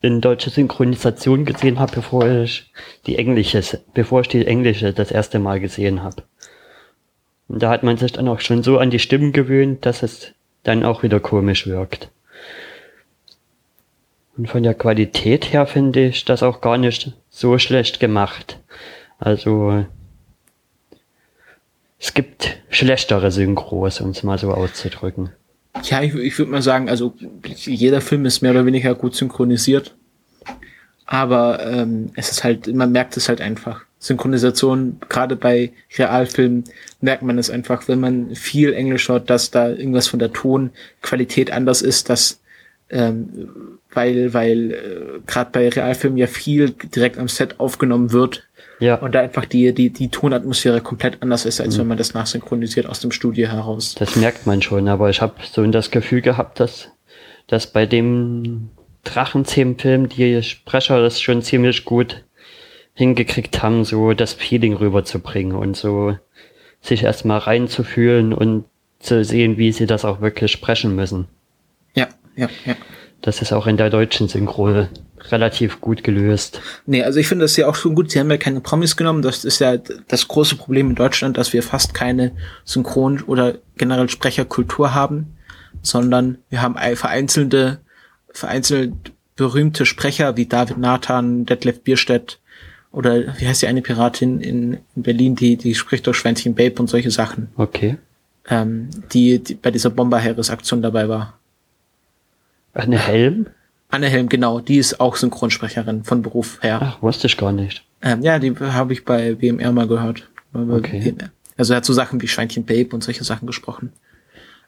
[SPEAKER 2] in deutsche Synchronisation gesehen habe, bevor ich die englische, bevor ich die englische das erste Mal gesehen habe. Und da hat man sich dann auch schon so an die Stimmen gewöhnt, dass es dann auch wieder komisch wirkt. Und von der Qualität her finde ich das auch gar nicht so schlecht gemacht. Also es gibt schlechtere Synchros, um es mal so auszudrücken.
[SPEAKER 1] Ja, ich, ich würde mal sagen, also jeder Film ist mehr oder weniger gut synchronisiert. Aber ähm, es ist halt, man merkt es halt einfach. Synchronisation, gerade bei Realfilmen, merkt man es einfach, wenn man viel Englisch hört, dass da irgendwas von der Tonqualität anders ist, dass ähm, weil, weil äh, gerade bei Realfilmen ja viel direkt am Set aufgenommen wird. Ja. Und da einfach die, die, die Tonatmosphäre komplett anders ist, als mhm. wenn man das nachsynchronisiert aus dem Studio heraus.
[SPEAKER 2] Das merkt man schon, aber ich habe so das Gefühl gehabt, dass, dass bei dem Drachenzähmen-Film die Sprecher das schon ziemlich gut hingekriegt haben, so das Feeling rüberzubringen und so sich erstmal reinzufühlen und zu sehen, wie sie das auch wirklich sprechen müssen.
[SPEAKER 1] Ja, ja, ja.
[SPEAKER 2] Das ist auch in der deutschen Synchro relativ gut gelöst.
[SPEAKER 1] Nee, also ich finde das ja auch schon gut. Sie haben ja keine Promis genommen. Das ist ja das große Problem in Deutschland, dass wir fast keine Synchron- oder generell Sprecherkultur haben, sondern wir haben vereinzelte, vereinzelt berühmte Sprecher wie David Nathan, Detlef Bierstedt oder wie heißt die eine Piratin in, Berlin, die, die spricht durch Schwänzchen Babe und solche Sachen.
[SPEAKER 2] Okay.
[SPEAKER 1] Ähm, die, die bei dieser Bomber-Harris-Aktion dabei war.
[SPEAKER 2] Anne Helm?
[SPEAKER 1] Anne Helm, genau. Die ist auch Synchronsprecherin von Beruf her.
[SPEAKER 2] Ach, wusste ich gar nicht.
[SPEAKER 1] Ähm, ja, die habe ich bei WMR mal gehört. Okay. Also er hat so Sachen wie Schweinchen Babe und solche Sachen gesprochen.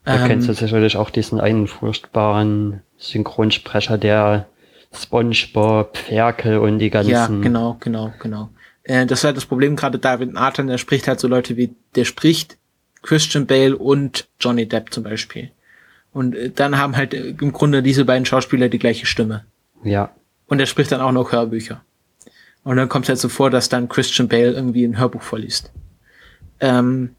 [SPEAKER 2] Da ähm, kennst du sicherlich auch diesen einen furchtbaren Synchronsprecher, der SpongeBob, Ferkel und die ganzen. Ja,
[SPEAKER 1] genau, genau, genau. Äh, das ist halt das Problem gerade David Nathan, der spricht halt so Leute wie, der spricht Christian Bale und Johnny Depp zum Beispiel. Und äh, dann haben halt äh, im Grunde diese beiden Schauspieler die gleiche Stimme.
[SPEAKER 2] Ja.
[SPEAKER 1] Und er spricht dann auch noch Hörbücher. Und dann kommt es halt so vor, dass dann Christian Bale irgendwie ein Hörbuch vorliest. Ähm,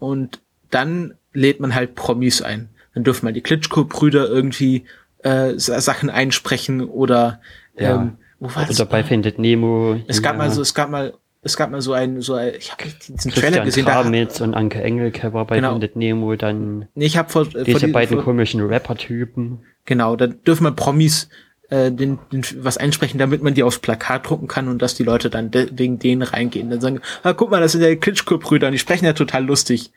[SPEAKER 1] und dann lädt man halt Promis ein. Dann dürfen mal die Klitschko-Brüder irgendwie äh, Sachen einsprechen oder
[SPEAKER 2] ja. ähm, wo war das? Dabei findet Nemo.
[SPEAKER 1] Es gab mal so, es gab mal es gab mal so ein, so ein, ich habe diesen
[SPEAKER 2] Christian Trailer gesehen. Kramitz da, und Anke Engelke war bei genau. Findet Nemo, dann
[SPEAKER 1] nee, ich hab vor,
[SPEAKER 2] diese vor die, beiden vor, komischen Rapper-Typen.
[SPEAKER 1] Genau, da dürfen wir Promis äh, den, den, was einsprechen, damit man die aufs Plakat drucken kann und dass die Leute dann de wegen denen reingehen. Dann sagen, ah, guck mal, das sind ja Klitschko-Brüder und die sprechen ja total lustig.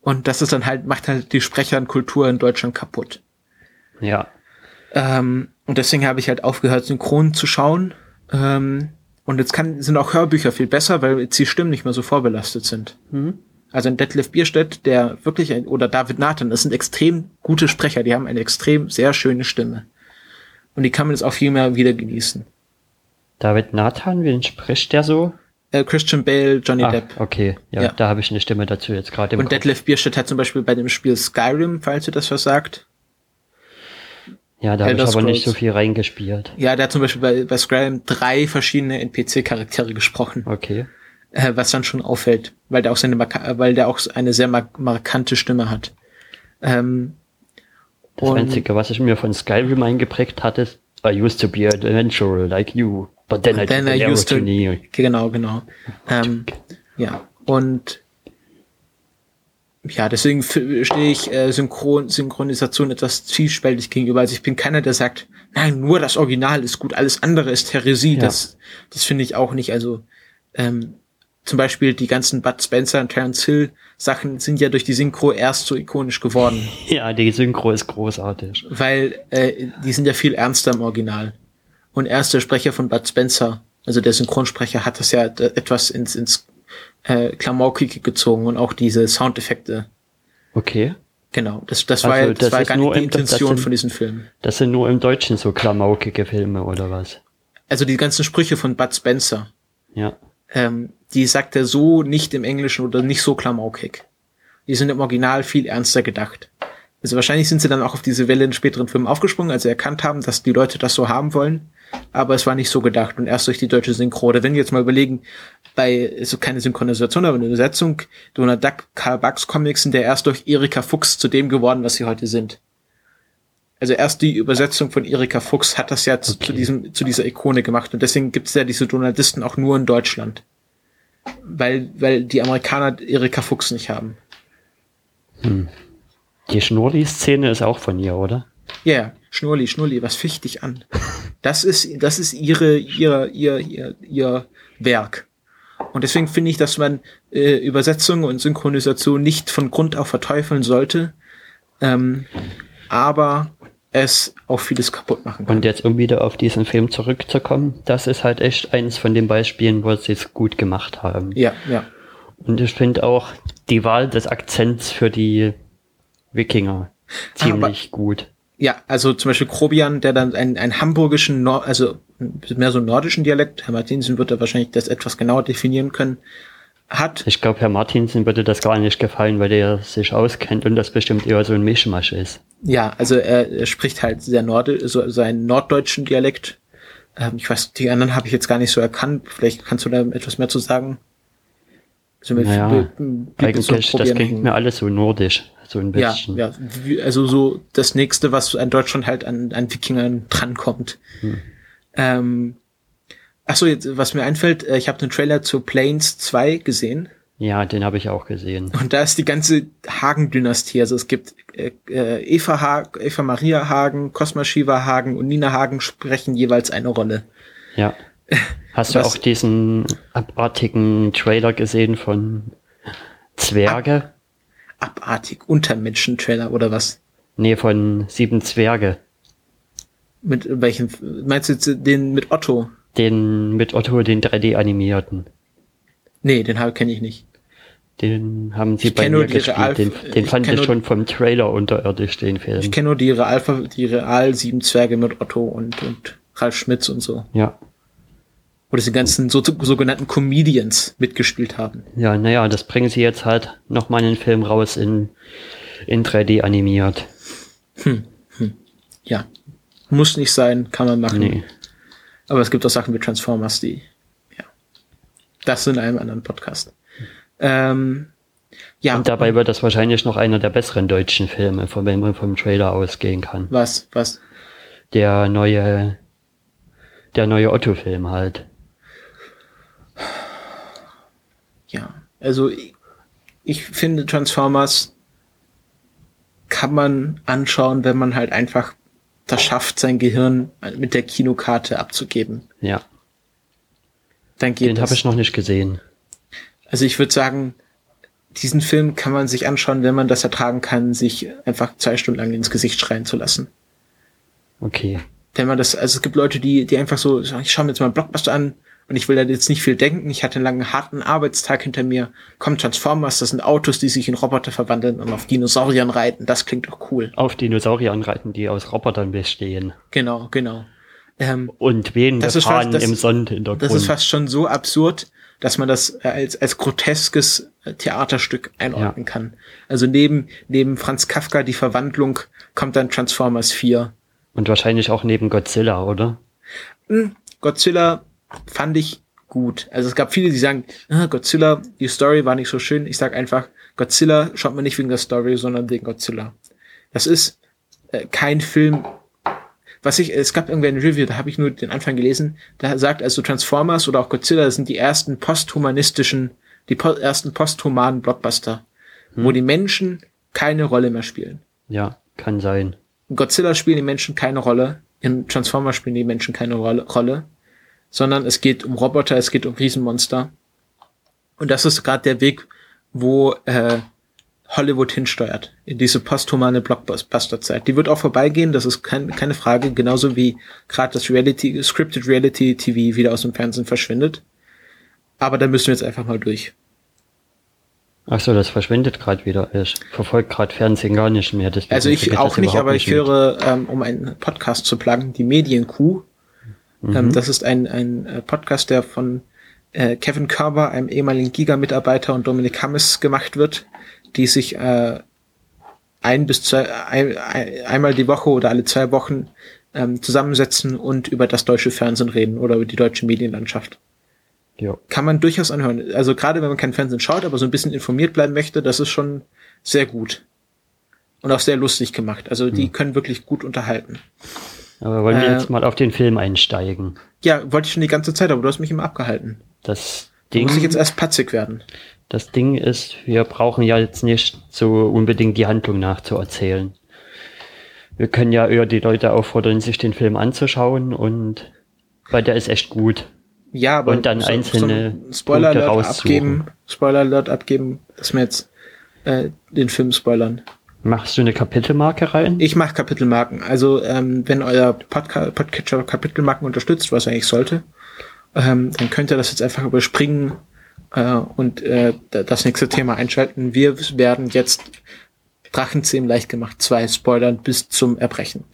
[SPEAKER 1] Und das ist dann halt, macht halt die Sprechernkultur in Deutschland kaputt.
[SPEAKER 2] Ja.
[SPEAKER 1] Ähm, und deswegen habe ich halt aufgehört, synchron zu schauen. Ähm, und jetzt kann, sind auch Hörbücher viel besser, weil jetzt die Stimmen nicht mehr so vorbelastet sind. Mhm. Also ein Detlef Bierstedt, der wirklich, ein, oder David Nathan, das sind extrem gute Sprecher, die haben eine extrem sehr schöne Stimme. Und die kann man jetzt auch viel mehr wieder genießen.
[SPEAKER 2] David Nathan, wen spricht der so?
[SPEAKER 1] Äh, Christian Bale, Johnny Ach, Depp.
[SPEAKER 2] Okay, ja, ja, da habe ich eine Stimme dazu jetzt gerade.
[SPEAKER 1] Und Detlef Bierstedt hat zum Beispiel bei dem Spiel Skyrim, falls ihr das versagt,
[SPEAKER 2] ja, da habe ich aber Scrolls. nicht so viel reingespielt.
[SPEAKER 1] Ja, der hat zum Beispiel bei, bei Skyrim drei verschiedene NPC-Charaktere gesprochen.
[SPEAKER 2] Okay.
[SPEAKER 1] Äh, was dann schon auffällt, weil der auch seine, weil der auch eine sehr mark markante Stimme hat. Ähm,
[SPEAKER 2] das Einzige, was ich mir von Skyrim eingeprägt hatte, ist, I used to be an adventurer like you, but then I, then I used to,
[SPEAKER 1] Genau, genau. Ähm, ja, und ja, deswegen stehe ich äh, Synchron Synchronisation etwas zwiespältig gegenüber. Also ich bin keiner, der sagt, nein, nur das Original ist gut, alles andere ist Heresie. Ja. Das, das finde ich auch nicht. Also ähm, zum Beispiel die ganzen Bud Spencer und Terence Hill Sachen sind ja durch die Synchro erst so ikonisch geworden.
[SPEAKER 2] Ja, die Synchro ist großartig.
[SPEAKER 1] Weil äh, die sind ja viel ernster im Original. Und erst der Sprecher von Bud Spencer, also der Synchronsprecher, hat das ja etwas ins, ins äh, Klamaukige gezogen und auch diese Soundeffekte.
[SPEAKER 2] Okay.
[SPEAKER 1] Genau, das, das also, war, das, das war gar nicht die Intention sind, von diesen Filmen.
[SPEAKER 2] Das sind nur im Deutschen so klamaukige Filme oder was?
[SPEAKER 1] Also die ganzen Sprüche von Bud Spencer.
[SPEAKER 2] Ja.
[SPEAKER 1] Ähm, die sagt er so nicht im Englischen oder nicht so klamaukig. Die sind im Original viel ernster gedacht. Also wahrscheinlich sind sie dann auch auf diese Welle in späteren Filmen aufgesprungen, als sie erkannt haben, dass die Leute das so haben wollen. Aber es war nicht so gedacht und erst durch die deutsche Synchro. Oder wenn wir jetzt mal überlegen, bei so keine Synchronisation, aber eine Übersetzung, Donald Duck, Karl Bucks Comics sind ja erst durch Erika Fuchs zu dem geworden, was sie heute sind. Also erst die Übersetzung von Erika Fuchs hat das ja zu, okay. zu diesem, zu dieser Ikone gemacht. Und deswegen gibt es ja diese Donaldisten auch nur in Deutschland. Weil, weil die Amerikaner Erika Fuchs nicht haben.
[SPEAKER 2] Hm. Die Schnurli-Szene ist auch von ihr, oder?
[SPEAKER 1] Ja, yeah, Schnurli, Schnurli, was ficht dich an? Das ist, das ist ihre, ihr, ihr, ihr, ihr Werk. Und deswegen finde ich, dass man äh, Übersetzung und Synchronisation nicht von Grund auf verteufeln sollte, ähm, aber es auch vieles kaputt machen
[SPEAKER 2] kann. Und jetzt, um wieder auf diesen Film zurückzukommen, das ist halt echt eins von den Beispielen, wo sie es gut gemacht haben.
[SPEAKER 1] Ja, ja.
[SPEAKER 2] Und ich finde auch die Wahl des Akzents für die Wikinger ziemlich aber, gut.
[SPEAKER 1] Ja, also zum Beispiel Krobian, der dann einen, einen hamburgischen, Nord also mehr so einen nordischen Dialekt, Herr Martinsen wird da wahrscheinlich das etwas genauer definieren können, hat.
[SPEAKER 2] Ich glaube, Herr Martinsen würde das gar nicht gefallen, weil der sich auskennt und das bestimmt eher so ein Mischmasch ist.
[SPEAKER 1] Ja, also er, er spricht halt sehr Norde, so seinen norddeutschen Dialekt. Ähm, ich weiß, die anderen habe ich jetzt gar nicht so erkannt. Vielleicht kannst du da etwas mehr zu sagen.
[SPEAKER 2] Also mit naja, eigentlich, das klingt mir alles so nordisch, so ein
[SPEAKER 1] bisschen. Ja, ja, also so das nächste, was in Deutschland halt an, an Wikingern drankommt. Hm. Ähm, ach so, jetzt, was mir einfällt, äh, ich habe den Trailer zu Planes 2 gesehen.
[SPEAKER 2] Ja, den habe ich auch gesehen.
[SPEAKER 1] Und da ist die ganze Hagen-Dynastie. Also es gibt äh, äh Eva, Hagen, Eva Maria Hagen, Cosma Shiva Hagen und Nina Hagen sprechen jeweils eine Rolle.
[SPEAKER 2] Ja. Hast du auch diesen abartigen Trailer gesehen von Zwerge?
[SPEAKER 1] Ab, abartig, Untermenschen-Trailer oder was?
[SPEAKER 2] Nee, von Sieben Zwerge.
[SPEAKER 1] Mit welchen? Meinst du den mit Otto?
[SPEAKER 2] Den mit Otto, den 3D-animierten.
[SPEAKER 1] Nee, den kenne ich nicht.
[SPEAKER 2] Den haben sie ich bei mir gespielt. Real, den, den ich fand ich schon vom Trailer unterirdisch, den Film.
[SPEAKER 1] Ich kenne nur die Real, die Real Sieben Zwerge mit Otto und, und Ralf Schmitz und so.
[SPEAKER 2] Ja.
[SPEAKER 1] Wo das die ganzen so, sogenannten Comedians mitgespielt haben.
[SPEAKER 2] Ja, naja, das bringen sie jetzt halt nochmal in den Film raus in, in 3D animiert.
[SPEAKER 1] Hm, hm. Ja. Muss nicht sein, kann man machen. Nee. Aber es gibt auch Sachen wie Transformers, die, ja. Das in einem anderen Podcast. Ähm,
[SPEAKER 2] ja. Und dabei wird das wahrscheinlich noch einer der besseren deutschen Filme, von wenn man vom Trailer ausgehen kann.
[SPEAKER 1] Was? Was?
[SPEAKER 2] Der neue, der neue Otto-Film halt.
[SPEAKER 1] Ja, also ich, ich finde Transformers kann man anschauen, wenn man halt einfach das schafft, sein Gehirn mit der Kinokarte abzugeben.
[SPEAKER 2] Ja.
[SPEAKER 1] Dann geht
[SPEAKER 2] Den habe ich noch nicht gesehen.
[SPEAKER 1] Also ich würde sagen, diesen Film kann man sich anschauen, wenn man das ertragen kann, sich einfach zwei Stunden lang ins Gesicht schreien zu lassen.
[SPEAKER 2] Okay.
[SPEAKER 1] Wenn man das, also es gibt Leute, die, die einfach so sagen, ich schaue mir jetzt mal einen Blockbuster an und ich will da jetzt nicht viel denken. Ich hatte einen langen, harten Arbeitstag hinter mir. Kommt Transformers, das sind Autos, die sich in Roboter verwandeln und auf Dinosauriern reiten. Das klingt doch cool.
[SPEAKER 2] Auf Dinosauriern reiten, die aus Robotern bestehen.
[SPEAKER 1] Genau, genau.
[SPEAKER 2] Ähm, und wen das fahren im Sonnenhintergrund.
[SPEAKER 1] Das ist fast schon so absurd, dass man das äh, als, als groteskes äh, Theaterstück einordnen ja. kann. Also neben, neben Franz Kafka die Verwandlung kommt dann Transformers 4.
[SPEAKER 2] Und wahrscheinlich auch neben Godzilla, oder?
[SPEAKER 1] Hm, Godzilla fand ich gut. Also es gab viele, die sagen, ah, Godzilla, die Story war nicht so schön. Ich sag einfach, Godzilla schaut man nicht wegen der Story, sondern wegen Godzilla. Das ist äh, kein Film, was ich, es gab irgendwie ein Review, da habe ich nur den Anfang gelesen, da sagt also Transformers oder auch Godzilla sind die ersten posthumanistischen, die po ersten posthumanen Blockbuster, hm. wo die Menschen keine Rolle mehr spielen.
[SPEAKER 2] Ja, kann sein.
[SPEAKER 1] In Godzilla spielen die Menschen keine Rolle, in Transformers spielen die Menschen keine Rolle, Rolle sondern es geht um Roboter, es geht um Riesenmonster. Und das ist gerade der Weg, wo äh, Hollywood hinsteuert, in diese posthumane Blockbuster-Zeit. Die wird auch vorbeigehen, das ist kein, keine Frage, genauso wie gerade das Reality, Scripted Reality TV wieder aus dem Fernsehen verschwindet. Aber da müssen wir jetzt einfach mal durch.
[SPEAKER 2] Ach so, das verschwindet gerade wieder. Ich verfolge gerade Fernsehen gar nicht mehr.
[SPEAKER 1] Deswegen also ich auch nicht, aber ich höre, ähm, um einen Podcast zu plagen, die Medienkuh. Ähm, mhm. Ähm, das ist ein, ein äh, Podcast, der von äh, Kevin Körber, einem ehemaligen Giga-Mitarbeiter und Dominik Hammes gemacht wird die sich äh, ein bis zwei, ein, ein, einmal die Woche oder alle zwei Wochen ähm, zusammensetzen und über das deutsche Fernsehen reden oder über die deutsche Medienlandschaft. Ja. Kann man durchaus anhören. Also gerade wenn man kein Fernsehen schaut, aber so ein bisschen informiert bleiben möchte, das ist schon sehr gut. Und auch sehr lustig gemacht. Also die hm. können wirklich gut unterhalten.
[SPEAKER 2] Aber wollen wir äh, jetzt mal auf den Film einsteigen?
[SPEAKER 1] Ja, wollte ich schon die ganze Zeit, aber du hast mich immer abgehalten.
[SPEAKER 2] Das
[SPEAKER 1] Ding. Muss ich jetzt erst patzig werden.
[SPEAKER 2] Das Ding ist, wir brauchen ja jetzt nicht so unbedingt die Handlung nachzuerzählen. wir können ja eher die Leute auffordern, sich den Film anzuschauen und weil der ist echt gut.
[SPEAKER 1] Ja, aber
[SPEAKER 2] und dann so, einzelne
[SPEAKER 1] so Spoiler Alert abgeben, Spoiler Alert abgeben, dass wir jetzt äh, den Film spoilern.
[SPEAKER 2] Machst du eine Kapitelmarke rein?
[SPEAKER 1] Ich mache Kapitelmarken. Also ähm, wenn euer Podca Podcatcher Kapitelmarken unterstützt, was er eigentlich sollte, ähm, dann könnt ihr das jetzt einfach überspringen äh, und äh, das nächste Thema einschalten. Wir werden jetzt Drachenzähm leicht gemacht, zwei Spoilern bis zum Erbrechen.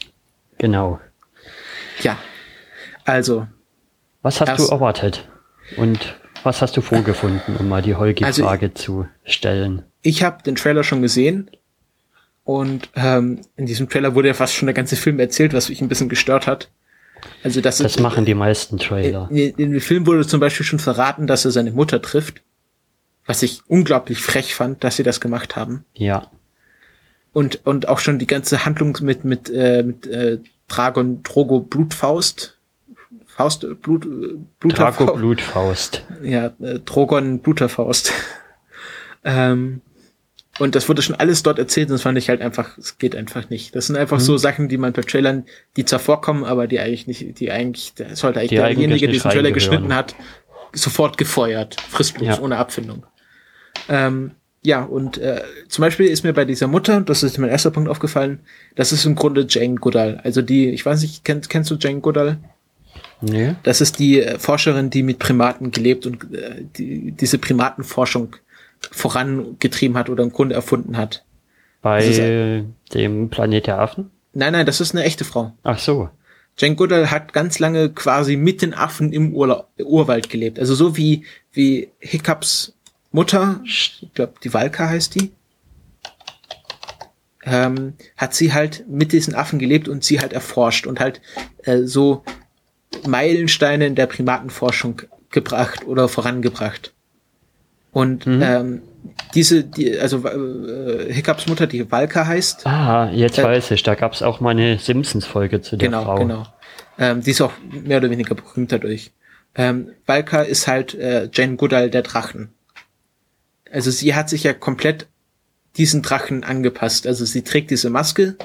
[SPEAKER 2] Genau.
[SPEAKER 1] Ja. Also.
[SPEAKER 2] Was hast du erwartet? Und was hast du vorgefunden, um mal die Holgi-Frage also, zu stellen?
[SPEAKER 1] Ich habe den Trailer schon gesehen und ähm, in diesem Trailer wurde ja fast schon der ganze Film erzählt, was mich ein bisschen gestört hat.
[SPEAKER 2] Also das, das ist, machen die meisten Trailer.
[SPEAKER 1] In, in, in, dem Film wurde zum Beispiel schon verraten, dass er seine Mutter trifft, was ich unglaublich frech fand, dass sie das gemacht haben.
[SPEAKER 2] Ja.
[SPEAKER 1] Und und auch schon die ganze Handlung mit mit äh, mit äh, Dragon Drogo Blutfaust Faust Blut
[SPEAKER 2] Bluterfaust. Drago Blutfaust.
[SPEAKER 1] Ja, äh, Drogon Bluterfaust. ähm, und das wurde schon alles dort erzählt und das fand ich halt einfach, es geht einfach nicht. Das sind einfach mhm. so Sachen, die man bei Trailern, die zwar vorkommen, aber die eigentlich nicht, die eigentlich, der sollte eigentlich die derjenige, der diesen Trailer geschnitten hat, sofort gefeuert, fristlos, ja. ohne Abfindung. Ähm, ja, und äh, zum Beispiel ist mir bei dieser Mutter, das ist mein erster Punkt aufgefallen, das ist im Grunde Jane Goodall. Also die, ich weiß nicht, kennst, kennst du Jane Goodall? Nee. Das ist die äh, Forscherin, die mit Primaten gelebt und äh, die, diese Primatenforschung vorangetrieben hat oder im Grunde erfunden hat.
[SPEAKER 2] Bei ist, dem Planet der Affen?
[SPEAKER 1] Nein, nein, das ist eine echte Frau.
[SPEAKER 2] Ach so.
[SPEAKER 1] Jane Goodall hat ganz lange quasi mit den Affen im Urla Urwald gelebt. Also so wie, wie Hiccups Mutter, ich glaube, die Valka heißt die, ähm, hat sie halt mit diesen Affen gelebt und sie halt erforscht und halt äh, so Meilensteine in der Primatenforschung gebracht oder vorangebracht. Und mhm. ähm, diese, die, also äh, Hiccups Mutter, die Valka heißt.
[SPEAKER 2] Ah, jetzt äh, weiß ich, da gab es auch mal eine Simpsons-Folge zu der
[SPEAKER 1] genau,
[SPEAKER 2] Frau.
[SPEAKER 1] Genau, genau. Ähm, die ist auch mehr oder weniger berühmt dadurch. Ähm, Valka ist halt äh, Jane Goodall der Drachen. Also sie hat sich ja komplett diesen Drachen angepasst. Also sie trägt diese Maske,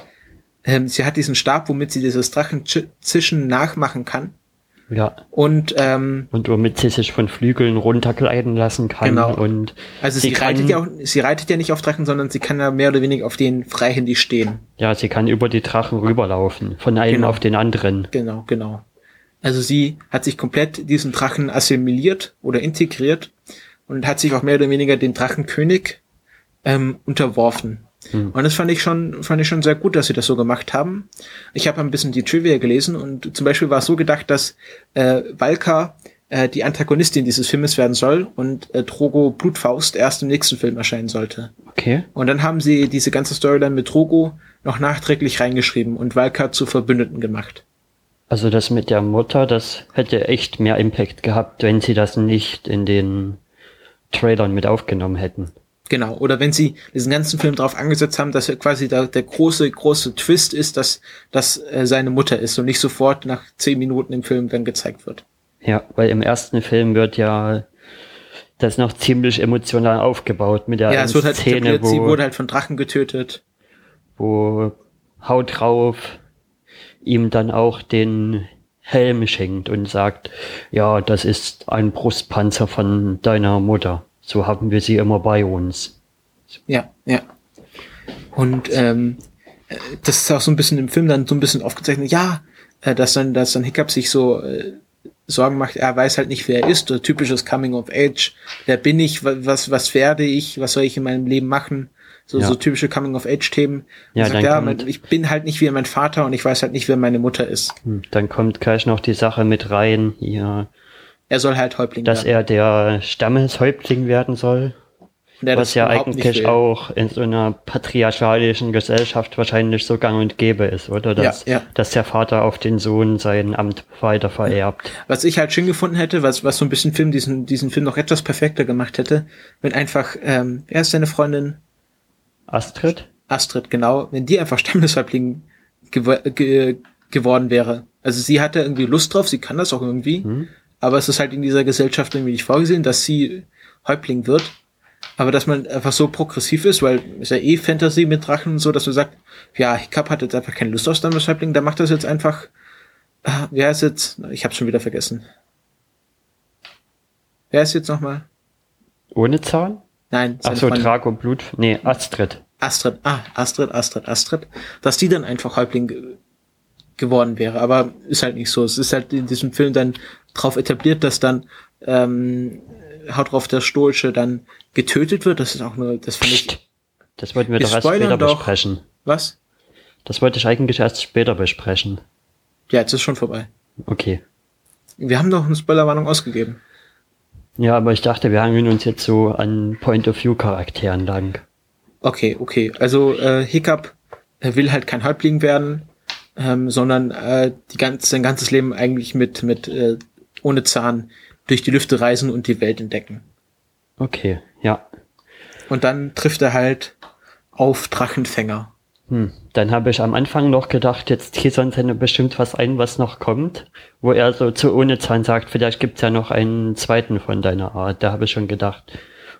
[SPEAKER 1] ähm, sie hat diesen Stab, womit sie dieses Drachenzischen nachmachen kann.
[SPEAKER 2] Ja.
[SPEAKER 1] Und, ähm,
[SPEAKER 2] und womit sie sich von Flügeln runtergleiten lassen kann.
[SPEAKER 1] Genau.
[SPEAKER 2] Und
[SPEAKER 1] also sie, sie reitet ja auch, sie reitet ja nicht auf Drachen, sondern sie kann ja mehr oder weniger auf denen freihändig stehen.
[SPEAKER 2] Ja, sie kann über die Drachen rüberlaufen, von einem
[SPEAKER 1] genau.
[SPEAKER 2] auf den anderen.
[SPEAKER 1] Genau, genau. Also sie hat sich komplett diesen Drachen assimiliert oder integriert und hat sich auch mehr oder weniger dem Drachenkönig ähm, unterworfen. Mhm. Und das fand ich schon, fand ich schon sehr gut, dass sie das so gemacht haben. Ich habe ein bisschen die Trivia gelesen und zum Beispiel war es so gedacht, dass äh, Valka äh, die Antagonistin dieses Filmes werden soll und äh, Drogo Blutfaust erst im nächsten Film erscheinen sollte.
[SPEAKER 2] Okay.
[SPEAKER 1] Und dann haben sie diese ganze Storyline mit Drogo noch nachträglich reingeschrieben und Valka zu Verbündeten gemacht.
[SPEAKER 2] Also das mit der Mutter, das hätte echt mehr Impact gehabt, wenn sie das nicht in den Trailern mit aufgenommen hätten.
[SPEAKER 1] Genau. Oder wenn sie diesen ganzen Film darauf angesetzt haben, dass er quasi da, der große, große Twist ist, dass das äh, seine Mutter ist und nicht sofort nach zehn Minuten im Film dann gezeigt wird.
[SPEAKER 2] Ja, weil im ersten Film wird ja das noch ziemlich emotional aufgebaut mit der
[SPEAKER 1] ja, es wird halt Szene, wo, sie wurde halt von Drachen getötet.
[SPEAKER 2] Wo Haut drauf ihm dann auch den Helm schenkt und sagt, ja, das ist ein Brustpanzer von deiner Mutter. So haben wir sie immer bei uns.
[SPEAKER 1] Ja, ja. Und ähm, äh, das ist auch so ein bisschen im Film dann so ein bisschen aufgezeichnet, ja, äh, dass dann, dass dann Hiccup sich so äh, Sorgen macht, er weiß halt nicht, wer er ist, so typisches Coming of Age, wer bin ich, was, was werde ich, was soll ich in meinem Leben machen, so, ja. so typische Coming of Age Themen.
[SPEAKER 2] Ja, sagt, ja
[SPEAKER 1] kommt, ich bin halt nicht wie mein Vater und ich weiß halt nicht, wer meine Mutter ist.
[SPEAKER 2] Hm, dann kommt gleich noch die Sache mit rein, ja,
[SPEAKER 1] er soll halt Häuptling
[SPEAKER 2] dass werden. Dass er der Stammeshäuptling werden soll. was ja eigentlich auch in so einer patriarchalischen Gesellschaft wahrscheinlich so gang und gäbe ist, oder? Dass,
[SPEAKER 1] ja, ja.
[SPEAKER 2] dass der Vater auf den Sohn sein Amt weiter vererbt.
[SPEAKER 1] Was ich halt schön gefunden hätte, was, was so ein bisschen Film, diesen, diesen Film noch etwas perfekter gemacht hätte, wenn einfach, ähm, wer ist deine Freundin?
[SPEAKER 2] Astrid?
[SPEAKER 1] Astrid, genau. Wenn die einfach Stammeshäuptling gew ge geworden wäre. Also sie hatte irgendwie Lust drauf, sie kann das auch irgendwie. Hm aber es ist halt in dieser Gesellschaft irgendwie nicht vorgesehen, dass sie Häuptling wird. Aber dass man einfach so progressiv ist, weil ist ja eh Fantasy mit Drachen und so, dass du sagst, ja, Hiccup hat jetzt einfach keine Lust auf Star Halbling, der macht das jetzt einfach, äh, wer ist jetzt, ich hab's schon wieder vergessen. Wer ist jetzt nochmal?
[SPEAKER 2] Ohne Zahn?
[SPEAKER 1] Nein.
[SPEAKER 2] Ach so, Drago Blut, nee, Astrid.
[SPEAKER 1] Astrid, ah, Astrid, Astrid, Astrid, dass die dann einfach Häuptling geworden wäre, aber ist halt nicht so. Es ist halt in diesem Film dann drauf etabliert, dass dann ähm, haut drauf der Stoische dann getötet wird. Das ist auch nur, das fand ich.
[SPEAKER 2] Das wollten wir, wir doch erst später doch. besprechen.
[SPEAKER 1] Was?
[SPEAKER 2] Das wollte ich eigentlich erst später besprechen.
[SPEAKER 1] Ja, jetzt ist schon vorbei.
[SPEAKER 2] Okay.
[SPEAKER 1] Wir haben doch eine Spoilerwarnung ausgegeben.
[SPEAKER 2] Ja, aber ich dachte, wir hangeln uns jetzt so an Point-of-View-Charakteren lang.
[SPEAKER 1] Okay, okay. Also äh, Hiccup will halt kein Häuptling werden, ähm, sondern äh, die ganze, sein ganzes Leben eigentlich mit, mit äh, ohne Zahn durch die Lüfte reisen und die Welt entdecken.
[SPEAKER 2] Okay, ja.
[SPEAKER 1] Und dann trifft er halt auf Drachenfänger.
[SPEAKER 2] Hm. Dann habe ich am Anfang noch gedacht, jetzt teasern sie bestimmt was ein, was noch kommt, wo er so zu ohne Zahn sagt, vielleicht gibt's ja noch einen zweiten von deiner Art. Da habe ich schon gedacht,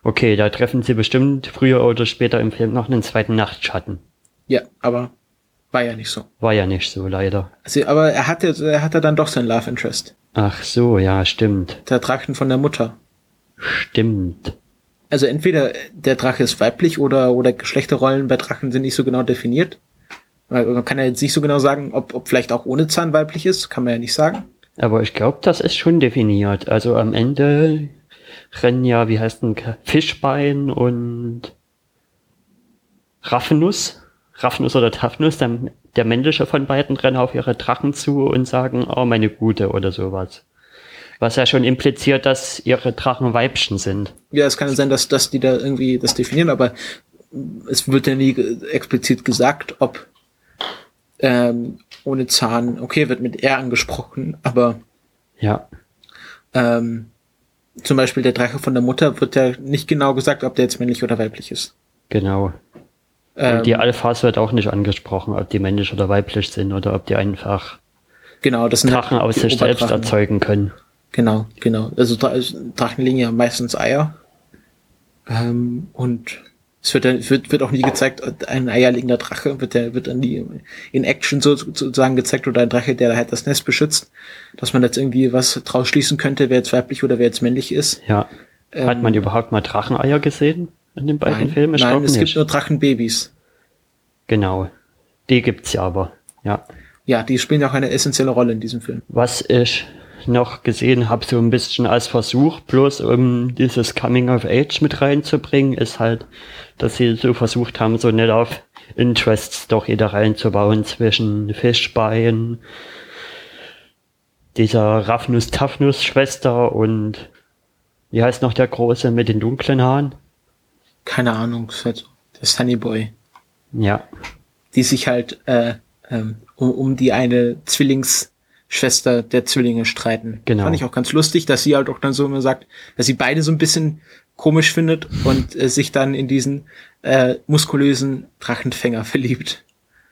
[SPEAKER 2] okay, da treffen sie bestimmt früher oder später im Film noch einen zweiten Nachtschatten.
[SPEAKER 1] Ja, aber war ja nicht so.
[SPEAKER 2] War ja nicht so, leider.
[SPEAKER 1] Also, aber er hatte, er hatte dann doch sein Love Interest.
[SPEAKER 2] Ach so, ja, stimmt.
[SPEAKER 1] Der Drachen von der Mutter.
[SPEAKER 2] Stimmt.
[SPEAKER 1] Also entweder der Drache ist weiblich oder, oder Geschlechterrollen bei Drachen sind nicht so genau definiert. Man kann ja jetzt nicht so genau sagen, ob, ob vielleicht auch ohne Zahn weiblich ist, kann man ja nicht sagen.
[SPEAKER 2] Aber ich glaube, das ist schon definiert. Also am Ende rennen ja, wie heißt denn, Fischbein und Raffenus. Raffenus oder Taffnus, der, der männliche von beiden, rennen auf ihre Drachen zu und sagen, oh, meine Gute oder sowas. Was ja schon impliziert, dass ihre Drachen Weibchen sind.
[SPEAKER 1] Ja, es kann sein, dass, dass die da irgendwie das definieren, aber es wird ja nie explizit gesagt, ob ähm, ohne Zahn, okay, wird mit R angesprochen, aber
[SPEAKER 2] ja.
[SPEAKER 1] Ähm, zum Beispiel der Drache von der Mutter wird ja nicht genau gesagt, ob der jetzt männlich oder weiblich ist.
[SPEAKER 2] Genau. Ähm, Und die Alphas wird auch nicht angesprochen, ob die männlich oder weiblich sind oder ob die einfach
[SPEAKER 1] genau, das
[SPEAKER 2] Drachen aus sich selbst erzeugen können.
[SPEAKER 1] Genau, genau. Also Drachen legen ja meistens Eier. Ähm, und es wird, wird, wird auch nie gezeigt, ein eierlegender Drache wird, der, wird dann nie in Action sozusagen gezeigt oder ein Drache, der halt das Nest beschützt, dass man jetzt irgendwie was draus schließen könnte, wer jetzt weiblich oder wer jetzt männlich ist.
[SPEAKER 2] Ja. Ähm, Hat man überhaupt mal Dracheneier gesehen in den beiden
[SPEAKER 1] nein,
[SPEAKER 2] Filmen?
[SPEAKER 1] Nein, es nicht. gibt nur Drachenbabys.
[SPEAKER 2] Genau. Die gibt's ja aber, ja.
[SPEAKER 1] Ja, die spielen auch eine essentielle Rolle in diesem Film.
[SPEAKER 2] Was ich noch gesehen habe, so ein bisschen als Versuch, bloß um dieses Coming of Age mit reinzubringen, ist halt, dass sie so versucht haben, so eine Love Interest Story da reinzubauen zwischen Fischbein, dieser Raffnus Taffnus Schwester und wie heißt noch der Große mit den dunklen Haaren?
[SPEAKER 1] Keine Ahnung, der Sunny Boy.
[SPEAKER 2] Ja.
[SPEAKER 1] Die sich halt äh, ähm, um, um die eine Zwillings Schwester der Zwillinge streiten.
[SPEAKER 2] Genau.
[SPEAKER 1] Fand ich auch ganz lustig, dass sie halt auch dann so immer sagt, dass sie beide so ein bisschen komisch findet und äh, sich dann in diesen äh, muskulösen Drachenfänger verliebt.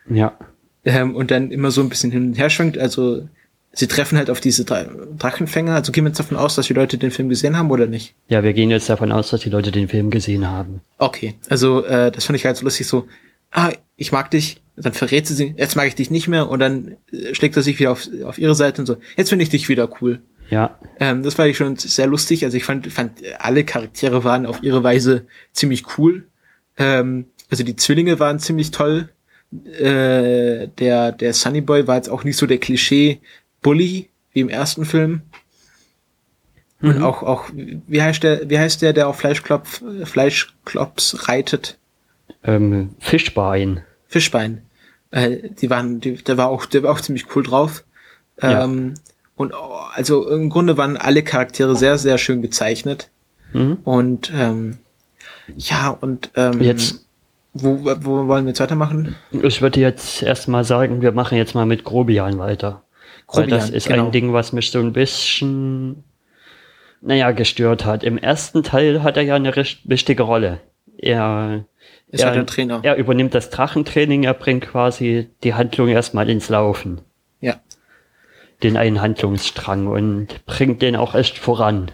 [SPEAKER 2] Ja.
[SPEAKER 1] Ähm, und dann immer so ein bisschen hin und her schwenkt. Also sie treffen halt auf diese Drachenfänger. Also gehen wir jetzt davon aus, dass die Leute den Film gesehen haben oder nicht?
[SPEAKER 2] Ja, wir gehen jetzt davon aus, dass die Leute den Film gesehen haben.
[SPEAKER 1] Okay, also äh, das fand ich halt so lustig so, ah, ich mag dich, dann verrät sie sie, jetzt mag ich dich nicht mehr und dann äh, schlägt er sich wieder auf, auf ihre Seite und so, jetzt finde ich dich wieder cool.
[SPEAKER 2] Ja.
[SPEAKER 1] Ähm, das war ich schon sehr lustig. Also ich fand, fand alle Charaktere waren auf ihre Weise ziemlich cool. Ähm, also die Zwillinge waren ziemlich toll. Äh, der, der Sunny Boy war jetzt auch nicht so der Klischee-Bully wie im ersten Film. Mhm. Und auch, auch, wie heißt der, wie heißt der, der auf Fleischklopf, Fleischklops reitet?
[SPEAKER 2] Ähm, Fischbein.
[SPEAKER 1] Fischbein. Äh, die waren, die, der war auch, der war auch ziemlich cool drauf. Ähm, ja. Und also im Grunde waren alle Charaktere sehr, sehr schön gezeichnet. Mhm. Und ähm, ja, und ähm,
[SPEAKER 2] jetzt
[SPEAKER 1] wo, wo wollen wir jetzt weitermachen?
[SPEAKER 2] Ich würde jetzt erstmal sagen, wir machen jetzt mal mit Grobian weiter. Grobian, Weil das ist genau. ein Ding, was mich so ein bisschen, naja, gestört hat. Im ersten Teil hat er ja eine wichtige Rolle. Er
[SPEAKER 1] ist er, halt der Trainer.
[SPEAKER 2] Er übernimmt das Drachentraining, er bringt quasi die Handlung erstmal ins Laufen.
[SPEAKER 1] Ja.
[SPEAKER 2] Den einen Handlungsstrang und bringt den auch echt voran.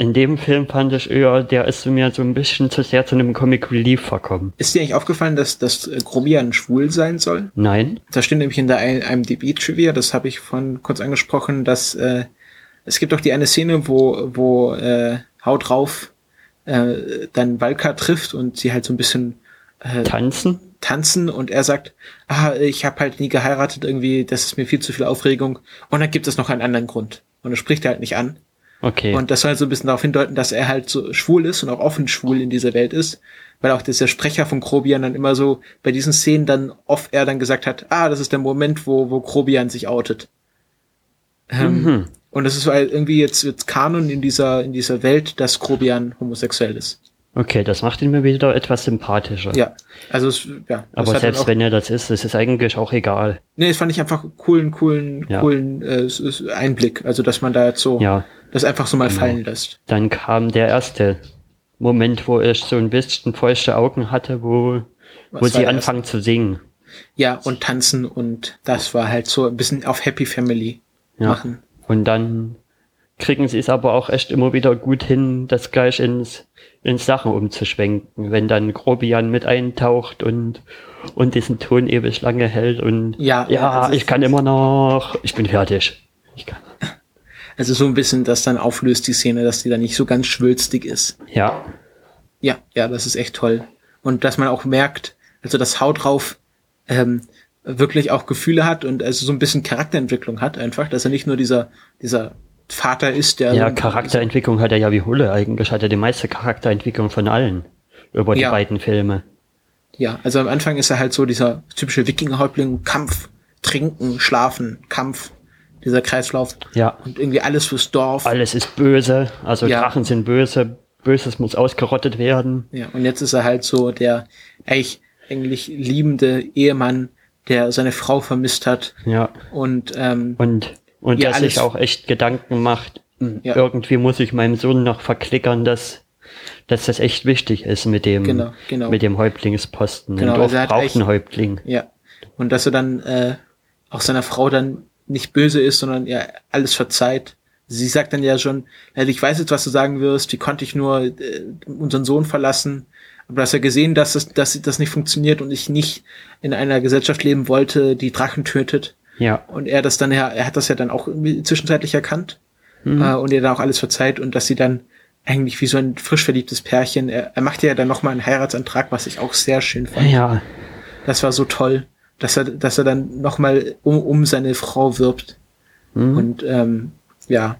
[SPEAKER 2] In dem Film fand ich eher, der ist mir so ein bisschen zu sehr zu einem Comic Relief verkommen.
[SPEAKER 1] Ist dir eigentlich aufgefallen, dass, dass Grobian schwul sein soll?
[SPEAKER 2] Nein.
[SPEAKER 1] Da steht nämlich in der IMDb-Trivia, das habe ich von kurz angesprochen, dass äh, es gibt auch die eine Szene, wo, wo äh, Haut drauf äh, dann Valka trifft und sie halt so ein bisschen
[SPEAKER 2] äh, tanzen
[SPEAKER 1] tanzen und er sagt, ah, ich habe halt nie geheiratet irgendwie, das ist mir viel zu viel Aufregung und dann gibt es noch einen anderen Grund und er spricht er halt nicht an
[SPEAKER 2] Okay.
[SPEAKER 1] Und das soll so ein bisschen darauf hindeuten, dass er halt so schwul ist und auch offen schwul in dieser Welt ist. Weil auch dieser Sprecher von Krobian dann immer so bei diesen Szenen dann oft er dann gesagt hat, ah, das ist der Moment, wo, wo Krobian sich outet. Ähm, mhm. Und das ist halt irgendwie jetzt, jetzt Kanon in dieser, in dieser Welt, dass Krobian homosexuell ist.
[SPEAKER 2] Okay, das macht ihn mir wieder etwas sympathischer.
[SPEAKER 1] Ja, also es, ja.
[SPEAKER 2] Aber selbst wenn er das ist, das ist eigentlich auch egal.
[SPEAKER 1] Nee, das fand ich einfach coolen, coolen, ja. coolen äh, Einblick. Also dass man da jetzt so
[SPEAKER 2] ja.
[SPEAKER 1] Das einfach so mal genau. fallen lässt.
[SPEAKER 2] Dann kam der erste Moment, wo ich so ein bisschen feuchte Augen hatte, wo, wo sie anfangen zu singen.
[SPEAKER 1] Ja, und tanzen und das war halt so ein bisschen auf Happy Family ja. machen.
[SPEAKER 2] Und dann kriegen sie es aber auch echt immer wieder gut hin, das gleich ins in Sachen umzuschwenken, wenn dann Grobian mit eintaucht und, und diesen Ton ewig lange hält und
[SPEAKER 1] ja,
[SPEAKER 2] ja ich kann immer noch, ich bin fertig. Ich kann.
[SPEAKER 1] Also so ein bisschen das dann auflöst, die Szene, dass die dann nicht so ganz schwülstig ist.
[SPEAKER 2] Ja.
[SPEAKER 1] Ja, ja, das ist echt toll. Und dass man auch merkt, also das Haut drauf ähm, wirklich auch Gefühle hat und also so ein bisschen Charakterentwicklung hat einfach, dass er nicht nur dieser, dieser Vater ist, der.
[SPEAKER 2] Ja, Charakterentwicklung hat er ja wie Hulle eigentlich, hat er die meiste Charakterentwicklung von allen über die ja. beiden Filme.
[SPEAKER 1] Ja, also am Anfang ist er halt so dieser typische Wikingerhäuptling, Kampf, Trinken, Schlafen, Kampf, dieser Kreislauf.
[SPEAKER 2] Ja.
[SPEAKER 1] Und irgendwie alles fürs Dorf.
[SPEAKER 2] Alles ist böse, also ja. Drachen sind böse, Böses muss ausgerottet werden.
[SPEAKER 1] Ja, und jetzt ist er halt so der eigentlich, eigentlich liebende Ehemann, der seine Frau vermisst hat.
[SPEAKER 2] Ja.
[SPEAKER 1] Und, ähm,
[SPEAKER 2] und und der sich auch echt Gedanken macht, hm, ja. irgendwie muss ich meinem Sohn noch verklickern, dass, dass das echt wichtig ist mit dem,
[SPEAKER 1] genau, genau.
[SPEAKER 2] mit dem Häuptlingsposten.
[SPEAKER 1] Genau,
[SPEAKER 2] Ein Dorf
[SPEAKER 1] also
[SPEAKER 2] braucht einen Häuptling.
[SPEAKER 1] Ja. Und dass er dann äh, auch seiner Frau dann nicht böse ist, sondern ja alles verzeiht. Sie sagt dann ja schon, ich weiß jetzt, was du sagen wirst, wie konnte ich nur äh, unseren Sohn verlassen? Aber dass er gesehen, dass das, dass das nicht funktioniert und ich nicht in einer Gesellschaft leben wollte, die Drachen tötet.
[SPEAKER 2] Ja.
[SPEAKER 1] Und er das dann ja, er hat das ja dann auch zwischenzeitlich erkannt mhm. äh, und ihr dann auch alles verzeiht und dass sie dann eigentlich wie so ein frisch verliebtes Pärchen, er, er macht ja dann nochmal einen Heiratsantrag, was ich auch sehr schön fand.
[SPEAKER 2] Ja.
[SPEAKER 1] Das war so toll, dass er, dass er dann nochmal um, um seine Frau wirbt. Mhm. Und ähm, ja.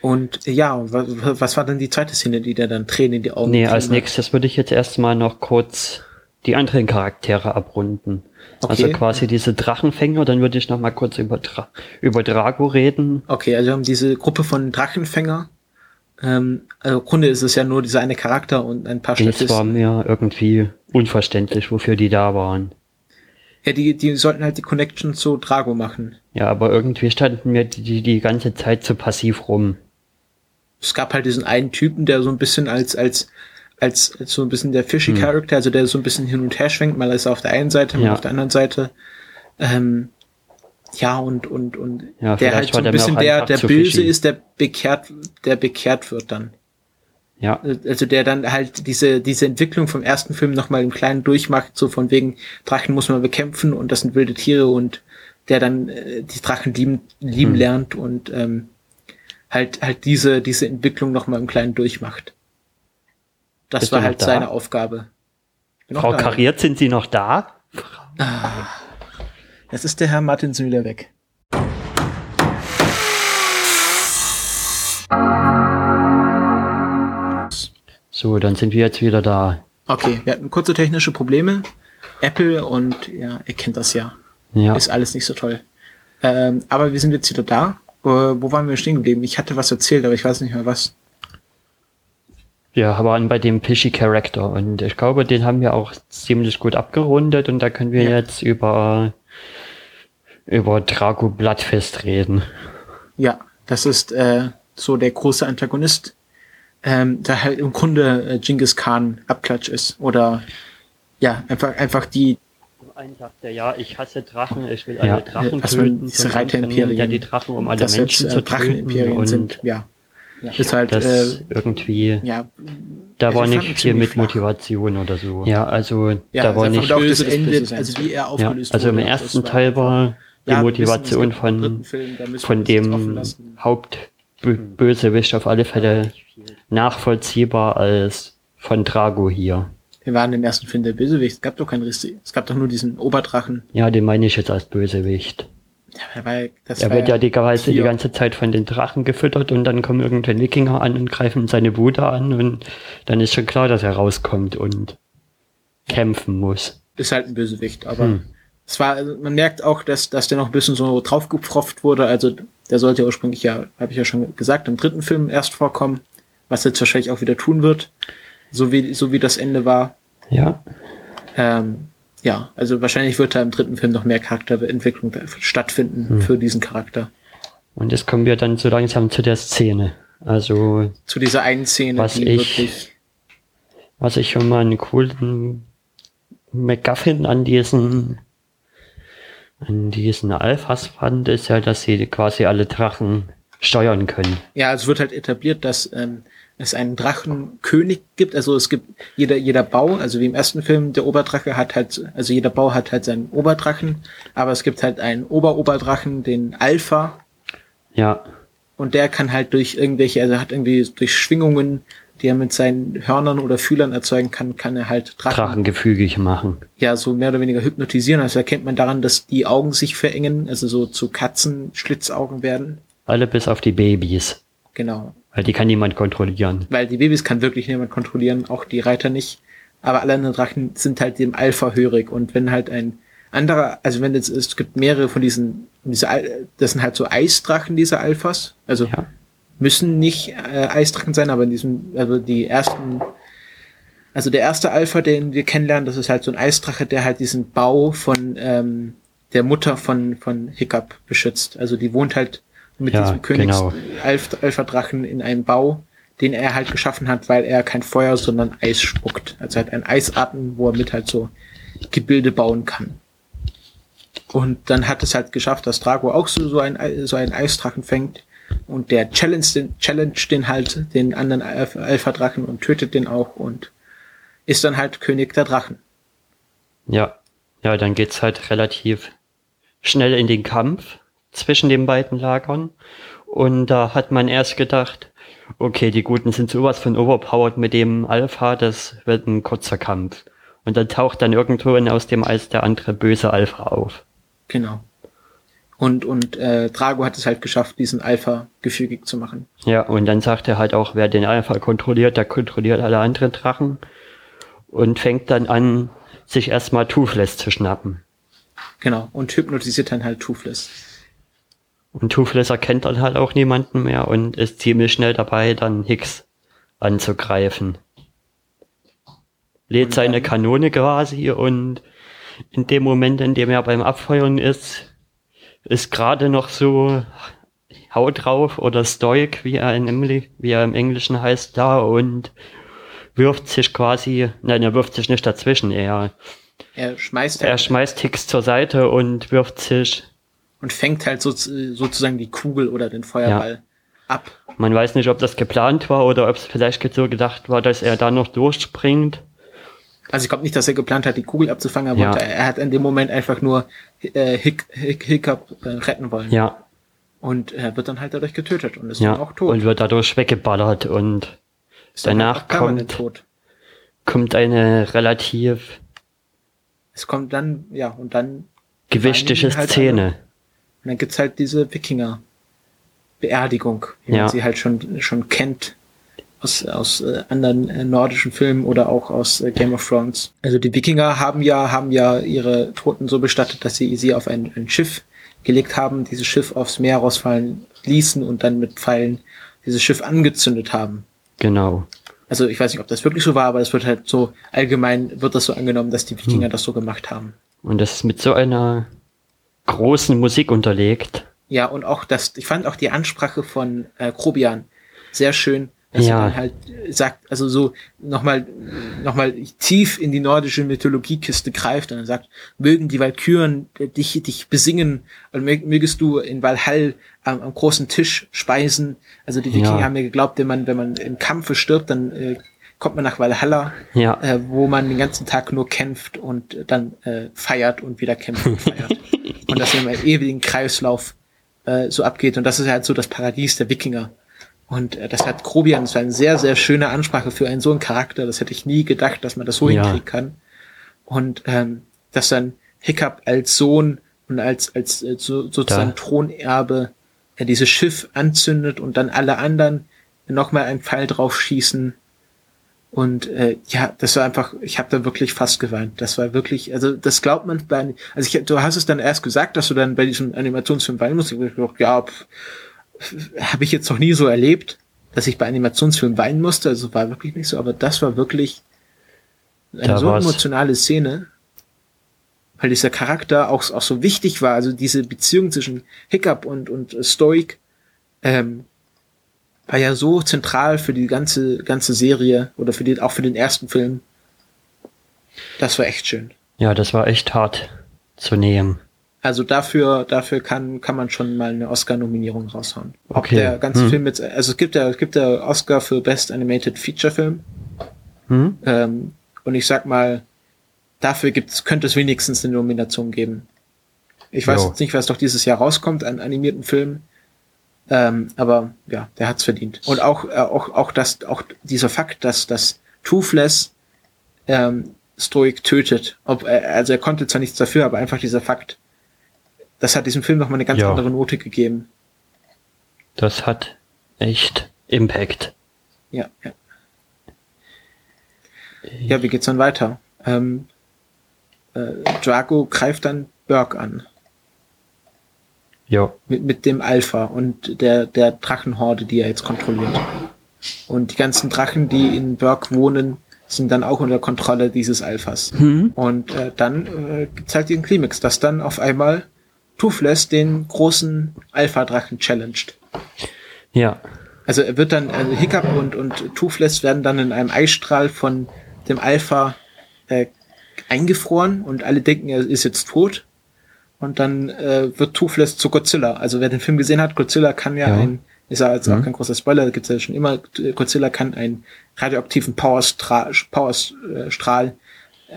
[SPEAKER 1] Und ja, was, was war dann die zweite Szene, die der dann Tränen in die Augen
[SPEAKER 2] Nee, als nächstes würde ich jetzt erstmal noch kurz die anderen Charaktere abrunden. Also okay. Also quasi diese Drachenfänger, dann würde ich noch mal kurz über, Dra über Drago reden.
[SPEAKER 1] Okay, also wir haben diese Gruppe von Drachenfänger. Ähm, also im Grunde ist es ja nur dieser eine Charakter und ein paar
[SPEAKER 2] Statisten. Das war mir irgendwie unverständlich, wofür die da waren.
[SPEAKER 1] Ja, die, die sollten halt die Connection zu Drago machen.
[SPEAKER 2] Ja, aber irgendwie standen mir die, die, die ganze Zeit zu passiv rum.
[SPEAKER 1] Es gab halt diesen einen Typen, der so ein bisschen als, als als, als so ein bisschen der fishy hm. Character, also der so ein bisschen hin und her schwenkt, mal ist er auf der einen Seite, mal ja. auf der anderen Seite. Ähm, ja, und, und, und
[SPEAKER 2] ja,
[SPEAKER 1] der halt so ein bisschen der, der böse ist, der bekehrt, der bekehrt wird dann.
[SPEAKER 2] Ja.
[SPEAKER 1] Also der dann halt diese, diese Entwicklung vom ersten Film nochmal im Kleinen durchmacht, so von wegen, Drachen muss man bekämpfen und das sind wilde Tiere und der dann äh, die Drachen lieben, lieben hm. lernt und ähm, halt, halt diese, diese Entwicklung nochmal im Kleinen durchmacht. Das Bist war halt da? seine Aufgabe.
[SPEAKER 2] Frau da. Kariert, sind Sie noch da?
[SPEAKER 1] Ah, jetzt ist der Herr Martinsen wieder weg.
[SPEAKER 2] So, dann sind wir jetzt wieder da.
[SPEAKER 1] Okay, wir hatten kurze technische Probleme. Apple und ja, ihr kennt das ja.
[SPEAKER 2] Ja.
[SPEAKER 1] Ist alles nicht so toll. Ähm, aber wir sind jetzt wieder da. Äh, wo waren wir stehen geblieben? Ich hatte was erzählt, aber ich weiß nicht mehr was.
[SPEAKER 2] Wir waren bei dem Fishy Character und ich glaube, den haben wir auch ziemlich gut abgerundet und da können wir ja. jetzt über, über Drago Blattfest reden.
[SPEAKER 1] Ja, das ist äh, so der große Antagonist, ähm, der halt im Grunde äh, Genghis Khan Abklatsch ist oder ja, einfach, einfach die.
[SPEAKER 2] Einen sagt er, ja, ich hasse Drachen, ich will alle Drachen
[SPEAKER 1] also töten. Diese Reiterimperien.
[SPEAKER 2] Ja, die Drachen, um alle Menschen jetzt, äh, zu
[SPEAKER 1] töten. sind, ja
[SPEAKER 2] Ja. Ist halt das äh, irgendwie. Ja, da also war nicht viel mit flach. Motivation oder so. Ja, also ja, da war nicht böse Ende, also wie er aufgelöst ja, Also im ersten Teil war die ja, Motivation von, Film, von dem Hauptbösewicht auf alle Fälle nachvollziehbar als von Drago hier.
[SPEAKER 1] Wir waren im ersten Film der Bösewicht. Es gab doch keinen Rissi. Es gab doch nur diesen Oberdrachen.
[SPEAKER 2] Ja, den meine ich jetzt als Bösewicht. Ja, weil das er wird ja die, ganze, die ganze Zeit von den Drachen gefüttert und dann kommen irgendwelche Wikinger an und greifen seine Bude an und dann ist schon klar, dass er rauskommt und kämpfen muss.
[SPEAKER 1] Ist halt ein Bösewicht, aber hm. Es war, also man merkt auch, dass, dass der noch ein bisschen so draufgepfropft wurde. Also der sollte ursprünglich ja, habe ich ja schon gesagt, im dritten Film erst vorkommen, was jetzt wahrscheinlich auch wieder tun wird, so wie, so wie das Ende war.
[SPEAKER 2] Ja.
[SPEAKER 1] Ähm, ja, also wahrscheinlich wird da im dritten Film noch mehr Charakterentwicklung stattfinden hm. für diesen Charakter.
[SPEAKER 2] Und jetzt kommen wir dann so langsam zu der Szene. Also.
[SPEAKER 1] Zu dieser einen Szene,
[SPEAKER 2] was die ich, wirklich. Was ich schon mal einen coolen McGuffin an diesen, an diesen Alphas fand, ist ja, dass sie quasi alle Drachen steuern können.
[SPEAKER 1] Ja, es wird halt etabliert, dass ähm, es einen Drachenkönig gibt. Also es gibt jeder, jeder Bau, also wie im ersten Film, der Oberdrache hat halt, also jeder Bau hat halt seinen Oberdrachen, aber es gibt halt einen Oberoberdраchen, den Alpha.
[SPEAKER 2] Ja.
[SPEAKER 1] Und der kann halt durch irgendwelche, also hat irgendwie durch Schwingungen, die er mit seinen Hörnern oder Fühlern erzeugen kann, kann er halt
[SPEAKER 2] Drachen, Drachen gefügig machen.
[SPEAKER 1] Ja, so mehr oder weniger hypnotisieren. Also erkennt man daran, dass die Augen sich verengen, also so zu Katzenschlitzaugen werden.
[SPEAKER 2] Alle bis auf die Babys.
[SPEAKER 1] Genau.
[SPEAKER 2] Weil die kann niemand kontrollieren.
[SPEAKER 1] Weil die Babys kann wirklich niemand kontrollieren, auch die Reiter nicht. Aber alle anderen Drachen sind halt dem Alpha hörig. Und wenn halt ein anderer, also wenn es, es gibt mehrere von diesen, diese, das sind halt so Eisdrachen, diese Alphas. Also ja. Müssen nicht äh, Eisdrachen sein, aber in diesem, also die ersten, also der erste Alpha, den wir kennenlernen, das ist halt so ein Eisdrache, der halt diesen Bau von ähm, der Mutter von, von Hiccup beschützt. Also die wohnt halt mit ja, diesem Königs genau. Alpha Drachen in einem Bau, den er halt geschaffen hat, weil er kein Feuer, sondern Eis spuckt. Also halt ein Eisarten, wo er mit halt so Gebilde bauen kann. Und dann hat es halt geschafft, dass Drago auch so, so, ein, so einen Eisdrachen fängt. Und der challenge den, challenge den halt, den anderen Alpha-Drachen und tötet den auch und ist dann halt König der Drachen.
[SPEAKER 2] Ja, ja, dann geht's halt relativ schnell in den Kampf zwischen den beiden Lagern. Und da hat man erst gedacht, okay, die Guten sind sowas von overpowered mit dem Alpha, das wird ein kurzer Kampf. Und dann taucht dann irgendwo aus dem Eis der andere böse Alpha auf.
[SPEAKER 1] Genau. Und, und äh, Drago hat es halt geschafft, diesen Alpha gefügig zu machen.
[SPEAKER 2] Ja, und dann sagt er halt auch, wer den Alpha kontrolliert, der kontrolliert alle anderen Drachen. Und fängt dann an, sich erstmal Toothless zu schnappen.
[SPEAKER 1] Genau, und hypnotisiert dann halt Toothless.
[SPEAKER 2] Und Toothless erkennt dann halt auch niemanden mehr und ist ziemlich schnell dabei, dann Hicks anzugreifen. Lädt seine Kanone quasi und in dem Moment, in dem er beim Abfeuern ist, ist gerade noch so Haut drauf oder Stoic, wie er, in, wie er im Englischen heißt, da und wirft sich quasi, nein, er wirft sich nicht dazwischen, er,
[SPEAKER 1] er schmeißt,
[SPEAKER 2] er schmeißt Hicks zur Seite und wirft sich
[SPEAKER 1] und fängt halt so, sozusagen die Kugel oder den Feuerball ja. ab.
[SPEAKER 2] Man weiß nicht, ob das geplant war oder ob es vielleicht so gedacht war, dass er da noch durchspringt.
[SPEAKER 1] Also ich glaube nicht, dass er geplant hat, die Kugel abzufangen, aber ja. er hat in dem Moment einfach nur äh, Hick, Hick, Hiccup äh, retten wollen.
[SPEAKER 2] Ja.
[SPEAKER 1] Und er wird dann halt dadurch getötet und ist
[SPEAKER 2] ja.
[SPEAKER 1] dann auch tot.
[SPEAKER 2] Und wird dadurch weggeballert und ist danach halt kommt, tot. kommt eine relativ
[SPEAKER 1] es kommt dann, ja, und dann
[SPEAKER 2] gewichtige halt Szene. Eine,
[SPEAKER 1] und dann gibt's halt diese Wikinger-Beerdigung, wie ja. man sie halt schon, schon kennt aus, aus äh, anderen äh, nordischen Filmen oder auch aus äh, Game of Thrones. Also die Wikinger haben ja, haben ja ihre Toten so bestattet, dass sie sie auf ein, ein Schiff gelegt haben, dieses Schiff aufs Meer rausfallen ließen und dann mit Pfeilen dieses Schiff angezündet haben.
[SPEAKER 2] Genau.
[SPEAKER 1] Also ich weiß nicht, ob das wirklich so war, aber es wird halt so allgemein wird das so angenommen, dass die Wikinger hm. das so gemacht haben.
[SPEAKER 2] Und das ist mit so einer großen Musik unterlegt.
[SPEAKER 1] Ja, und auch das, ich fand auch die Ansprache von äh, Krobian sehr schön, Dass ja. er dann halt sagt, also so nochmal nochmal tief in die nordische Mythologiekiste greift und dann sagt, mögen die Walküren dich, dich besingen und mögest du in Valhall am, am großen Tisch speisen. Also die Wikinger ja. haben mir geglaubt, wenn man, wenn man im Kampfe stirbt, dann äh, kommt man nach Valhalla, ja. äh, wo man den ganzen Tag nur kämpft und dann äh, feiert und wieder kämpft und feiert. und das in einem ewigen Kreislauf äh, so abgeht. Und das ist halt so das Paradies der Wikinger. Und äh, das hat Grobian, das war eine sehr, sehr schöne Ansprache für einen so einen Charakter. Das hätte ich nie gedacht, dass man das so ja. hinkriegen kann. Und ähm, dass dann Hiccup als Sohn und als, als äh, so, sozusagen da. Thronerbe äh, dieses Schiff anzündet und dann alle anderen nochmal einen Pfeil drauf schießen. Und äh, ja, das war einfach, ich habe da wirklich fast geweint. Das war wirklich, also das glaubt man bei, also ich, du hast es dann erst gesagt, dass du dann bei diesem Animationsfilm weinen musst. Ich dachte, ja, pff, habe ich jetzt noch nie so erlebt, dass ich bei Animationsfilmen weinen musste. Also war wirklich nicht so, aber das war wirklich eine da so war's. emotionale Szene, weil dieser Charakter auch, auch so wichtig war. Also diese Beziehung zwischen Hiccup und, und Stoic ähm, war ja so zentral für die ganze, ganze Serie oder für die, auch für den ersten Film. Das war echt schön.
[SPEAKER 2] Ja, das war echt hart zu nehmen.
[SPEAKER 1] Also dafür, dafür kann, kann man schon mal eine Oscar-Nominierung raushauen. Okay. Ob der ganze hm. Film jetzt, also es gibt ja, es gibt ja Oscar für Best Animated Feature Film. Hm. Ähm, und ich sag mal, dafür gibt's, könnte es wenigstens eine Nomination geben. Ich weiß jo. jetzt nicht, was doch dieses Jahr rauskommt an animierten Filmen. Ähm, aber ja, der hat's verdient. Und auch, äh, auch, auch das, auch dieser Fakt, dass, dass Toothless ähm, Stoic tötet. Ob, äh, also er konnte zwar nichts dafür, aber einfach dieser Fakt, das hat diesem Film nochmal eine ganz ja. andere Note gegeben.
[SPEAKER 2] Das hat echt Impact.
[SPEAKER 1] Ja, ja. Ja, wie geht's dann weiter? Ähm, äh, Drago greift dann Burke an.
[SPEAKER 2] Ja.
[SPEAKER 1] Mit, mit dem Alpha und der, der Drachenhorde, die er jetzt kontrolliert. Und die ganzen Drachen, die in Burke wohnen, sind dann auch unter Kontrolle dieses Alphas. Mhm. Und äh, dann äh, gibt's halt den Klimax, dass dann auf einmal Toothless den großen Alpha-Drachen challenged.
[SPEAKER 2] Ja.
[SPEAKER 1] Also er wird dann, also Hiccup und, und Toothless werden dann in einem Eisstrahl von dem Alpha äh, eingefroren und alle denken, er ist jetzt tot. Und dann äh, wird Toothless zu Godzilla. Also wer den Film gesehen hat, Godzilla kann ja, ja. ein, ist ja jetzt mhm. auch kein großer Spoiler, gibt's ja schon immer, Godzilla kann einen radioaktiven Powerstrahl Power,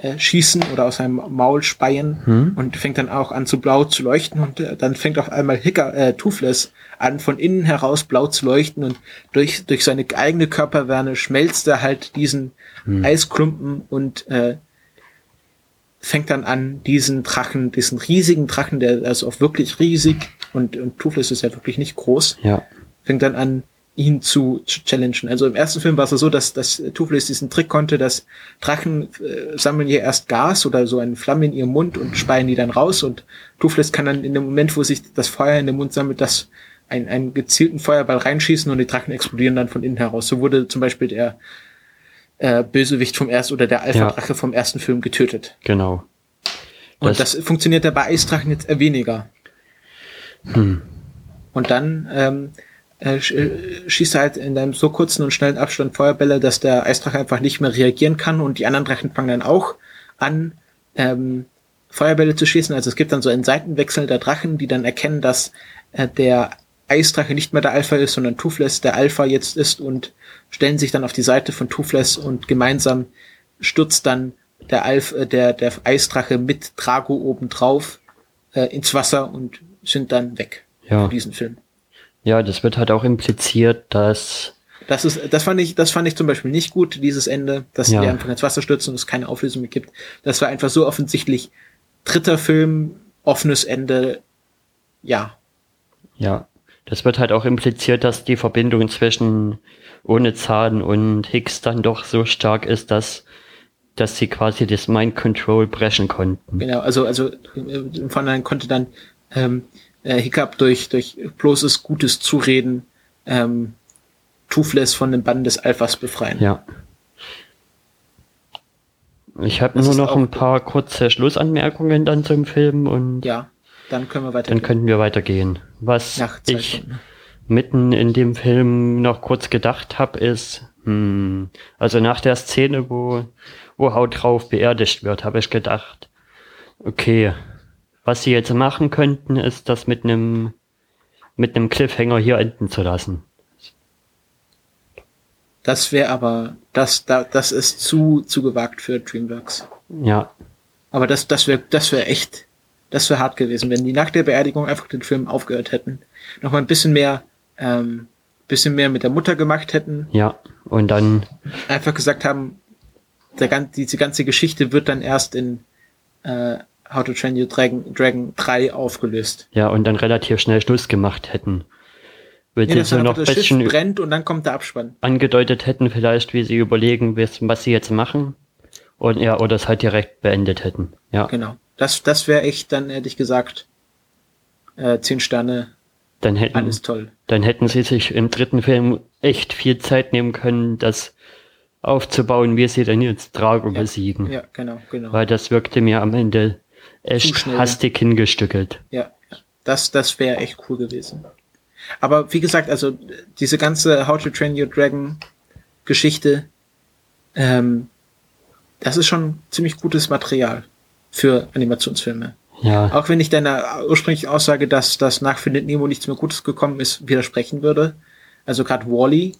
[SPEAKER 1] äh, schießen oder aus seinem Maul speien hm. und fängt dann auch an zu blau zu leuchten und äh, dann fängt auf einmal Hicker, äh, Toothless an von innen heraus blau zu leuchten und durch, durch seine eigene Körperwärme schmelzt er halt diesen hm. Eisklumpen und äh, fängt dann an, diesen Drachen, diesen riesigen Drachen, der ist auch wirklich riesig und, und Toothless ist ja wirklich nicht groß,
[SPEAKER 2] ja.
[SPEAKER 1] fängt dann an, ihn zu, challengen. Also im ersten Film war es so, dass, dass Toothless diesen Trick konnte, dass Drachen äh, sammeln hier erst Gas oder so eine Flamme in ihrem Mund und speien die dann raus und Toothless kann dann in dem Moment, wo sich das Feuer in den Mund sammelt, das ein, einen gezielten Feuerball reinschießen und die Drachen explodieren dann von innen heraus. So wurde zum Beispiel der äh, Bösewicht vom ersten oder der Alpha-Drache ja. vom ersten Film getötet.
[SPEAKER 2] Genau.
[SPEAKER 1] Und das, das funktioniert ja bei Eisdrachen jetzt eher weniger. Hm. Und dann ähm, äh, äh, schießt halt in einem so kurzen und schnellen Abstand Feuerbälle, dass der Eisdrache einfach nicht mehr reagieren kann und die anderen Drachen fangen dann auch an, ähm, Feuerbälle zu schießen. Also es gibt dann so einen Seitenwechsel der Drachen, die dann erkennen, dass äh, der Eisdrache nicht mehr der Alpha ist, sondern Toothless der Alpha jetzt ist und stellen sich dann auf die Seite von Toothless und gemeinsam stürzt dann der Alpha, äh, der, der Eisdrache mit Drago obendrauf äh, ins Wasser und sind dann weg
[SPEAKER 2] ja.
[SPEAKER 1] für diesen Film.
[SPEAKER 2] Ja, das wird halt auch impliziert, dass
[SPEAKER 1] das ist, das fand ich, das fand ich zum Beispiel nicht gut, dieses Ende, dass ja. die einfach ins Wasser stürzen und es keine Auflösung mehr gibt. Das war einfach so offensichtlich dritter Film, offenes Ende, ja.
[SPEAKER 2] Ja, das wird halt auch impliziert, dass die Verbindung zwischen ohne Zahn und Hicks dann doch so stark ist, dass dass sie quasi das Mind Control brechen konnten.
[SPEAKER 1] Genau, also also von Vornherein konnte dann ähm, äh, Hiccup durch, durch bloßes gutes Zureden ähm, Toothless von den Bann des Alphas befreien.
[SPEAKER 2] Ja. Ich habe nur noch ein paar kurze Schlussanmerkungen dann zum Film und
[SPEAKER 1] ja, dann können wir
[SPEAKER 2] weitergehen. Dann könnten wir weitergehen. Was ich, mitten in dem Film noch kurz gedacht habe, ist, hm, also nach der Szene, wo, wo Haut drauf beerdigt wird, habe ich gedacht, okay, was sie jetzt machen könnten, ist das mit einem mit einem Cliffhanger hier enden zu lassen.
[SPEAKER 1] Das wäre aber, das, da, das ist zu, zu gewagt für DreamWorks.
[SPEAKER 2] Ja.
[SPEAKER 1] Aber das, das wäre, das wäre echt, das wäre hart gewesen, wenn die nach der Beerdigung einfach den Film aufgehört hätten. Nochmal ein bisschen mehr, ähm, bisschen mehr mit der Mutter gemacht hätten.
[SPEAKER 2] Ja. Und dann
[SPEAKER 3] einfach gesagt haben, der, diese ganze Geschichte wird dann erst in äh, How to Train Your Dragon, Dragon 3 aufgelöst.
[SPEAKER 2] Ja, und dann relativ schnell Schluss gemacht hätten.
[SPEAKER 1] Weil ja, sie so noch ein bisschen brennt und dann kommt der Abspann.
[SPEAKER 2] Angedeutet hätten vielleicht, wie sie überlegen, was sie jetzt machen. Und ja, oder es halt direkt beendet hätten. Ja.
[SPEAKER 1] Genau. Das, das wäre echt, dann hätte ich gesagt, äh, zehn Sterne.
[SPEAKER 2] Dann hätten, alles toll. Dann hätten sie sich im dritten Film echt viel Zeit nehmen können, das aufzubauen, wie sie dann jetzt Drago
[SPEAKER 1] ja,
[SPEAKER 2] besiegen.
[SPEAKER 1] Ja, genau, genau.
[SPEAKER 2] Weil das wirkte mir am Ende echt hastig hingestückelt.
[SPEAKER 1] Ja, das, das wäre echt cool gewesen. Aber wie gesagt, also diese ganze How to Train Your Dragon Geschichte, ähm, das ist schon ziemlich gutes Material für Animationsfilme.
[SPEAKER 2] Ja.
[SPEAKER 1] Auch wenn ich deiner ursprünglichen Aussage, dass das nach Findet Nemo nichts mehr Gutes gekommen ist, widersprechen würde. Also gerade Wally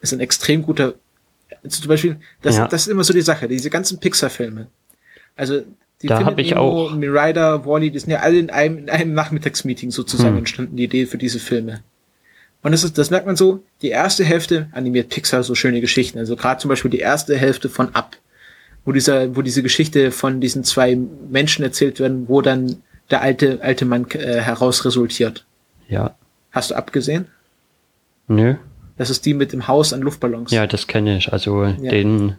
[SPEAKER 1] ist ein extrem guter, also zum Beispiel, das, ja. das ist immer so die Sache, diese ganzen Pixar-Filme. Also
[SPEAKER 2] die da habe ich auch.
[SPEAKER 1] Miranda, Wally, die sind ja alle in einem, in einem Nachmittagsmeeting sozusagen hm. entstanden, die Idee für diese Filme. Und das ist, das merkt man so, die erste Hälfte animiert Pixar so schöne Geschichten. Also gerade zum Beispiel die erste Hälfte von Up, wo dieser, wo diese Geschichte von diesen zwei Menschen erzählt werden, wo dann der alte, alte Mann äh, heraus resultiert.
[SPEAKER 2] Ja.
[SPEAKER 1] Hast du abgesehen?
[SPEAKER 2] Nö.
[SPEAKER 1] Das ist die mit dem Haus an Luftballons.
[SPEAKER 2] Ja, das kenne ich. Also ja. den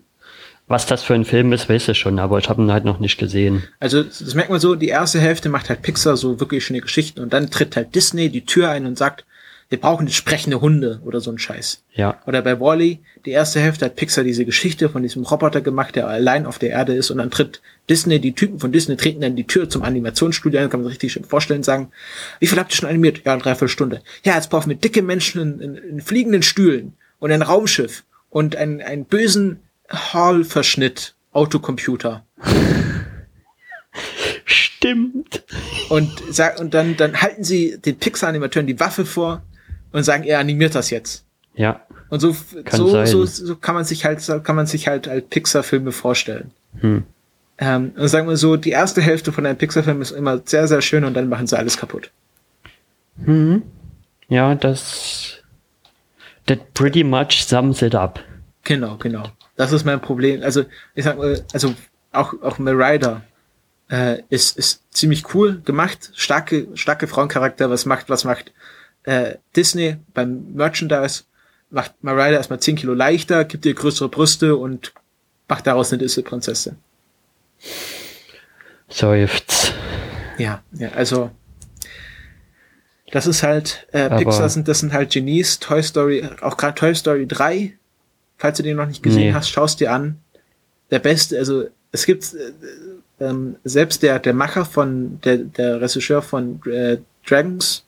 [SPEAKER 2] was das für ein Film ist, weiß ich schon, aber ich habe ihn halt noch nicht gesehen.
[SPEAKER 1] Also das merkt man so, die erste Hälfte macht halt Pixar so wirklich schöne Geschichten und dann tritt halt Disney die Tür ein und sagt, wir brauchen sprechende Hunde oder so ein Scheiß.
[SPEAKER 2] Ja.
[SPEAKER 1] Oder bei Wally, die erste Hälfte hat Pixar diese Geschichte von diesem Roboter gemacht, der allein auf der Erde ist und dann tritt Disney, die Typen von Disney treten dann die Tür zum Animationsstudio ein, kann man sich richtig schön vorstellen, sagen, wie viel habt ihr schon animiert? Ja, eine Dreiviertelstunde. Ja, jetzt brauchen wir dicke Menschen in, in, in fliegenden Stühlen und ein Raumschiff und einen, einen bösen Hall-Verschnitt, Autocomputer.
[SPEAKER 2] Stimmt.
[SPEAKER 1] Und, sag, und dann, dann halten sie den Pixar-Animateuren die Waffe vor und sagen, er animiert das jetzt.
[SPEAKER 2] Ja.
[SPEAKER 1] Und so, so, so, so kann man sich halt, so kann man sich halt als Pixar-Filme vorstellen. Hm. Ähm, und sagen wir so, die erste Hälfte von einem Pixar-Film ist immer sehr, sehr schön und dann machen sie alles kaputt.
[SPEAKER 2] Hm. Ja, das, that pretty much sums it up.
[SPEAKER 1] Genau, genau. Das ist mein Problem. Also, ich sag mal, also auch, auch Merida äh, ist, ist ziemlich cool gemacht. Starke, starke Frauencharakter. Was macht, was macht äh, Disney beim Merchandise? Macht Merida erstmal 10 Kilo leichter, gibt ihr größere Brüste und macht daraus eine Disney-Prinzessin.
[SPEAKER 2] Seufzt.
[SPEAKER 1] Ja, ja, also das ist halt, äh, Pixar sind, das sind halt Genies, Toy Story, auch gerade Toy Story 3 Falls du den noch nicht gesehen nee. hast, schaust dir an. Der beste, also es gibt äh, ähm, selbst der der Macher von der der Regisseur von äh, Dragons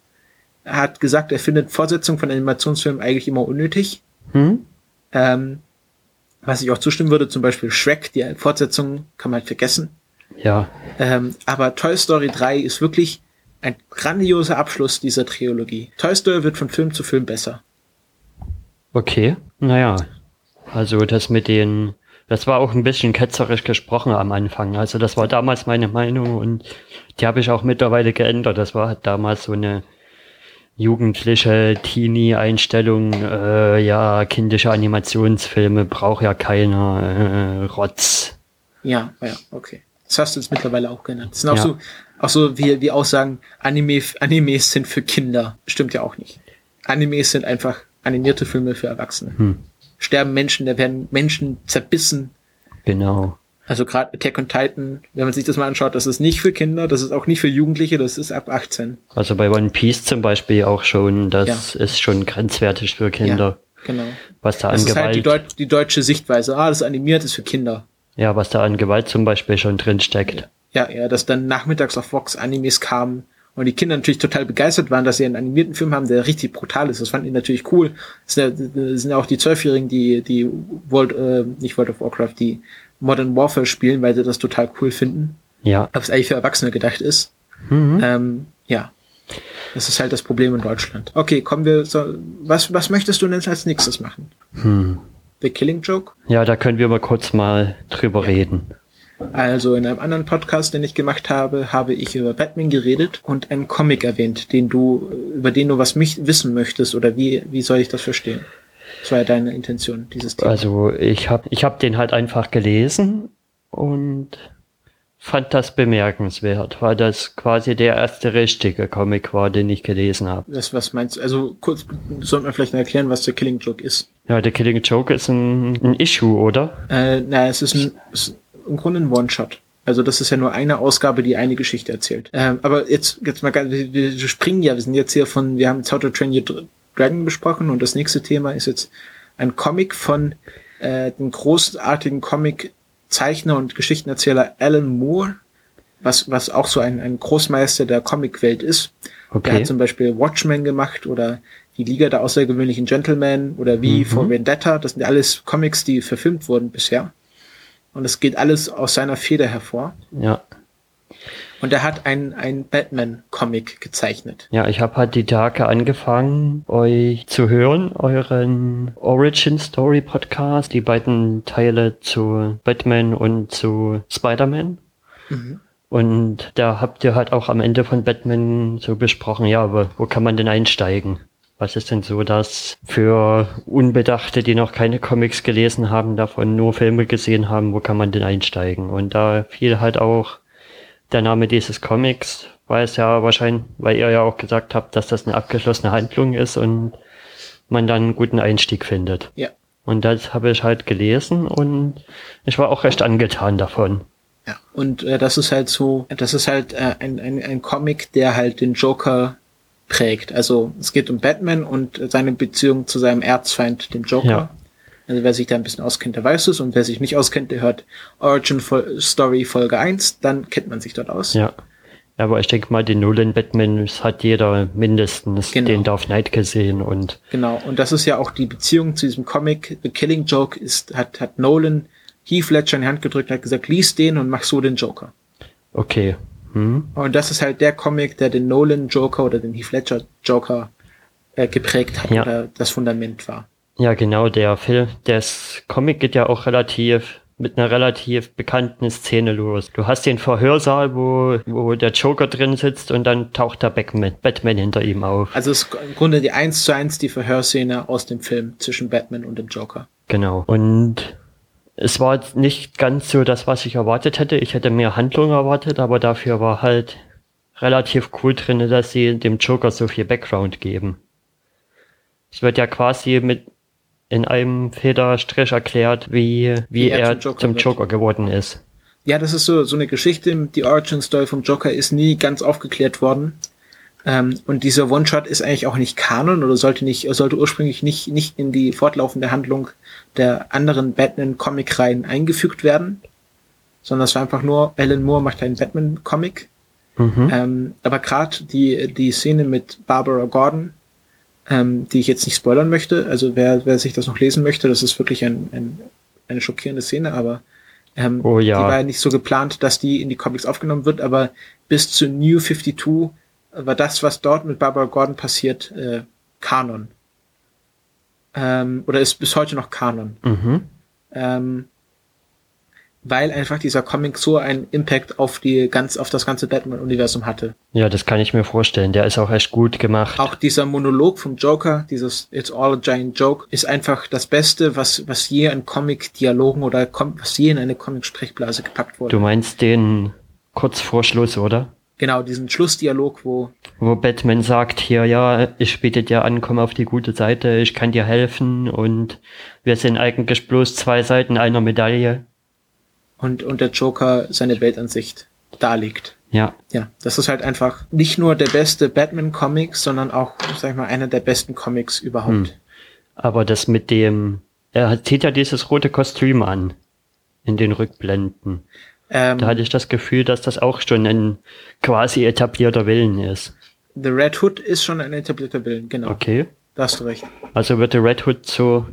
[SPEAKER 1] hat gesagt, er findet Fortsetzung von Animationsfilmen eigentlich immer unnötig. Hm? Ähm, was ich auch zustimmen würde, zum Beispiel Shrek, die Fortsetzung kann man halt vergessen.
[SPEAKER 2] Ja.
[SPEAKER 1] Ähm, aber Toy Story 3 ist wirklich ein grandioser Abschluss dieser Trilogie. Toy Story wird von Film zu Film besser.
[SPEAKER 2] Okay, naja. Also das mit den, das war auch ein bisschen ketzerisch gesprochen am Anfang. Also das war damals meine Meinung und die habe ich auch mittlerweile geändert. Das war damals so eine jugendliche Teenie-Einstellung. Äh, ja, kindische Animationsfilme braucht ja keiner. Äh, Rotz.
[SPEAKER 1] Ja, ja, okay. Das hast du jetzt mittlerweile auch genannt. Das sind auch ja. so, auch so wie, wie Aussagen, Anime, Animes sind für Kinder. Stimmt ja auch nicht. Animes sind einfach animierte Filme für Erwachsene. Hm sterben Menschen, da werden Menschen zerbissen.
[SPEAKER 2] Genau.
[SPEAKER 1] Also gerade Attack on Titan, wenn man sich das mal anschaut, das ist nicht für Kinder, das ist auch nicht für Jugendliche, das ist ab 18.
[SPEAKER 2] Also bei One Piece zum Beispiel auch schon, das ja. ist schon grenzwertig für Kinder.
[SPEAKER 1] Ja, genau.
[SPEAKER 2] Was da das an
[SPEAKER 1] ist
[SPEAKER 2] Gewalt.
[SPEAKER 1] Halt die, Deut die deutsche Sichtweise. Ah, das ist animiert ist für Kinder.
[SPEAKER 2] Ja, was da an Gewalt zum Beispiel schon drin steckt.
[SPEAKER 1] Ja, ja, dass dann nachmittags auf Vox Animes kamen Und die Kinder natürlich total begeistert waren, dass sie einen animierten Film haben, der richtig brutal ist. Das fanden die natürlich cool. Das sind ja, das sind ja auch die Zwölfjährigen, die, die World, äh, nicht World of Warcraft, die Modern Warfare spielen, weil sie das total cool finden.
[SPEAKER 2] Ja.
[SPEAKER 1] Aber es eigentlich für Erwachsene gedacht ist.
[SPEAKER 2] Mhm.
[SPEAKER 1] Ähm, ja. Das ist halt das Problem in Deutschland. Okay, kommen wir so, was, was möchtest du denn als nächstes machen?
[SPEAKER 2] Hm.
[SPEAKER 1] The Killing Joke?
[SPEAKER 2] Ja, da können wir mal kurz mal drüber reden.
[SPEAKER 1] Also in einem anderen Podcast, den ich gemacht habe, habe ich über Batman geredet und einen Comic erwähnt, den du, über den du was mich wissen möchtest oder wie, wie soll ich das verstehen? Das war ja deine Intention, dieses Thema.
[SPEAKER 2] Also ich habe ich hab den halt einfach gelesen und fand das bemerkenswert, weil das quasi der erste richtige Comic war, den ich gelesen habe.
[SPEAKER 1] Das, was meinst du? Also kurz, sollte man vielleicht noch erklären, was der Killing Joke ist.
[SPEAKER 2] Ja, der Killing Joke ist ein, ein Issue, oder?
[SPEAKER 1] Äh, na, es ist, ein, es im Grunde ein One-Shot. Also das ist ja nur eine Ausgabe, die eine Geschichte erzählt. Ähm, aber jetzt, jetzt mal ganz, wir, wir springen ja, wir sind jetzt hier von, wir haben How to Train Your Dragon besprochen und das nächste Thema ist jetzt ein Comic von äh, dem großartigen Comic-Zeichner und Geschichtenerzähler Alan Moore, was, was auch so ein, ein Großmeister der Comicwelt ist.
[SPEAKER 2] Okay.
[SPEAKER 1] Der hat zum Beispiel Watchmen gemacht oder die Liga der außergewöhnlichen Gentlemen oder wie
[SPEAKER 2] Mhm.
[SPEAKER 1] for Vendetta. Das sind alles Comics, die verfilmt wurden bisher. Und es geht alles aus seiner Feder hervor.
[SPEAKER 2] Ja.
[SPEAKER 1] Und er hat ein, ein Batman-Comic gezeichnet.
[SPEAKER 2] Ja, ich habe halt die Tage angefangen, euch zu hören, euren Origin Story Podcast, die beiden Teile zu Batman und zu Spider-Man. Und da habt ihr halt auch am Ende von Batman so besprochen, ja, aber wo kann man denn einsteigen? Was ist denn so das für Unbedachte, die noch keine Comics gelesen haben, davon nur Filme gesehen haben, wo kann man denn einsteigen? Und da fiel halt auch der Name dieses Comics, weil es ja wahrscheinlich, weil ihr ja auch gesagt habt, dass das eine abgeschlossene Handlung ist und man dann einen guten Einstieg findet.
[SPEAKER 1] Ja.
[SPEAKER 2] Und das habe ich halt gelesen und ich war auch recht angetan davon.
[SPEAKER 1] Ja. Und äh, das ist halt so, das ist halt äh, ein, ein, ein Comic, der halt den Joker prägt. Also es geht um Batman und seine Beziehung zu seinem Erzfeind, dem Joker.
[SPEAKER 2] Ja.
[SPEAKER 1] Also wer sich da ein bisschen auskennt, der weiß es. Und wer sich nicht auskennt, der hört Origin Story Folge 1, dann kennt man sich dort aus.
[SPEAKER 2] Ja. Aber ich denke mal, den Nolan Batman hat jeder mindestens
[SPEAKER 1] Genau.
[SPEAKER 2] den Dark Knight gesehen und
[SPEAKER 1] Genau, und das ist ja auch die Beziehung zu diesem Comic. The Killing Joke ist, hat, hat Nolan Heath Ledger in die Hand gedrückt, hat gesagt, lies den und mach so den Joker.
[SPEAKER 2] okay. Hm?
[SPEAKER 1] Und das ist halt der Comic, der den Nolan Joker oder den Heath Ledger Joker äh, geprägt hat
[SPEAKER 2] Ja.
[SPEAKER 1] oder das Fundament war.
[SPEAKER 2] Ja, genau, der Film, das Comic geht ja auch relativ mit einer relativ bekannten Szene los. Du hast den Verhörsaal, wo, wo der Joker drin sitzt und dann taucht der Batman, Batman hinter ihm auf.
[SPEAKER 1] Also es ist im Grunde die eins zu eins die Verhörszene aus dem Film zwischen Batman und dem Joker.
[SPEAKER 2] Genau. Und es war nicht ganz so das, was ich erwartet hätte. Ich hätte mehr Handlung erwartet, aber dafür war halt relativ cool drin, dass sie dem Joker so viel Background geben. Es wird ja quasi mit in einem Federstrich erklärt, wie, wie,
[SPEAKER 1] Wie er zum
[SPEAKER 2] zum
[SPEAKER 1] Joker
[SPEAKER 2] Joker,
[SPEAKER 1] wird.
[SPEAKER 2] geworden ist.
[SPEAKER 1] Ja, das ist so, so eine Geschichte. Die Origin Story vom Joker ist nie ganz aufgeklärt worden. Ähm, und dieser One-Shot ist eigentlich auch nicht Kanon oder sollte nicht, sollte ursprünglich nicht, nicht in die fortlaufende Handlung der anderen Batman-Comic-Reihen eingefügt werden. Sondern es war einfach nur, Alan Moore macht einen Batman-Comic.
[SPEAKER 2] Mhm.
[SPEAKER 1] Ähm, aber gerade die, die Szene mit Barbara Gordon, ähm, die ich jetzt nicht spoilern möchte, also wer, wer sich das noch lesen möchte, das ist wirklich ein, ein, eine schockierende Szene, aber ähm,
[SPEAKER 2] Oh ja.
[SPEAKER 1] die war ja nicht so geplant, dass die in die Comics aufgenommen wird, aber bis zu New 52 war das, was dort mit Barbara Gordon passiert, äh, Kanon. Ähm, oder ist bis heute noch Kanon.
[SPEAKER 2] Mhm.
[SPEAKER 1] Ähm, weil einfach dieser Comic so einen Impact auf die ganz, auf das ganze Batman-Universum hatte.
[SPEAKER 2] Ja, das kann ich mir vorstellen. Der ist auch echt gut gemacht.
[SPEAKER 1] Auch dieser Monolog vom Joker, dieses It's all a giant joke, ist einfach das Beste, was, was je in Comic-Dialogen oder kom was je in eine Comic-Sprechblase gepackt wurde.
[SPEAKER 2] Du meinst den kurz vor Schluss, oder?
[SPEAKER 1] Genau, diesen Schlussdialog, wo,
[SPEAKER 2] Wo Batman sagt hier, ja, ich biete dir an, komm auf die gute Seite, ich kann dir helfen und wir sind eigentlich bloß zwei Seiten einer Medaille.
[SPEAKER 1] und, und der Joker seine Weltansicht darlegt.
[SPEAKER 2] Ja,
[SPEAKER 1] Ja, das ist halt einfach nicht nur der beste Batman-Comic, sondern auch, sag ich mal, einer der besten Comics überhaupt.
[SPEAKER 2] Hm. aber das mit dem, er zieht ja dieses rote Kostüm an in den Rückblenden. Ähm, da hatte ich das Gefühl, dass das auch schon ein quasi etablierter Willen ist.
[SPEAKER 1] The Red Hood ist schon ein etablierter Willen, genau.
[SPEAKER 2] Okay.
[SPEAKER 1] Da hast du recht.
[SPEAKER 2] Also wird der Red Hood so.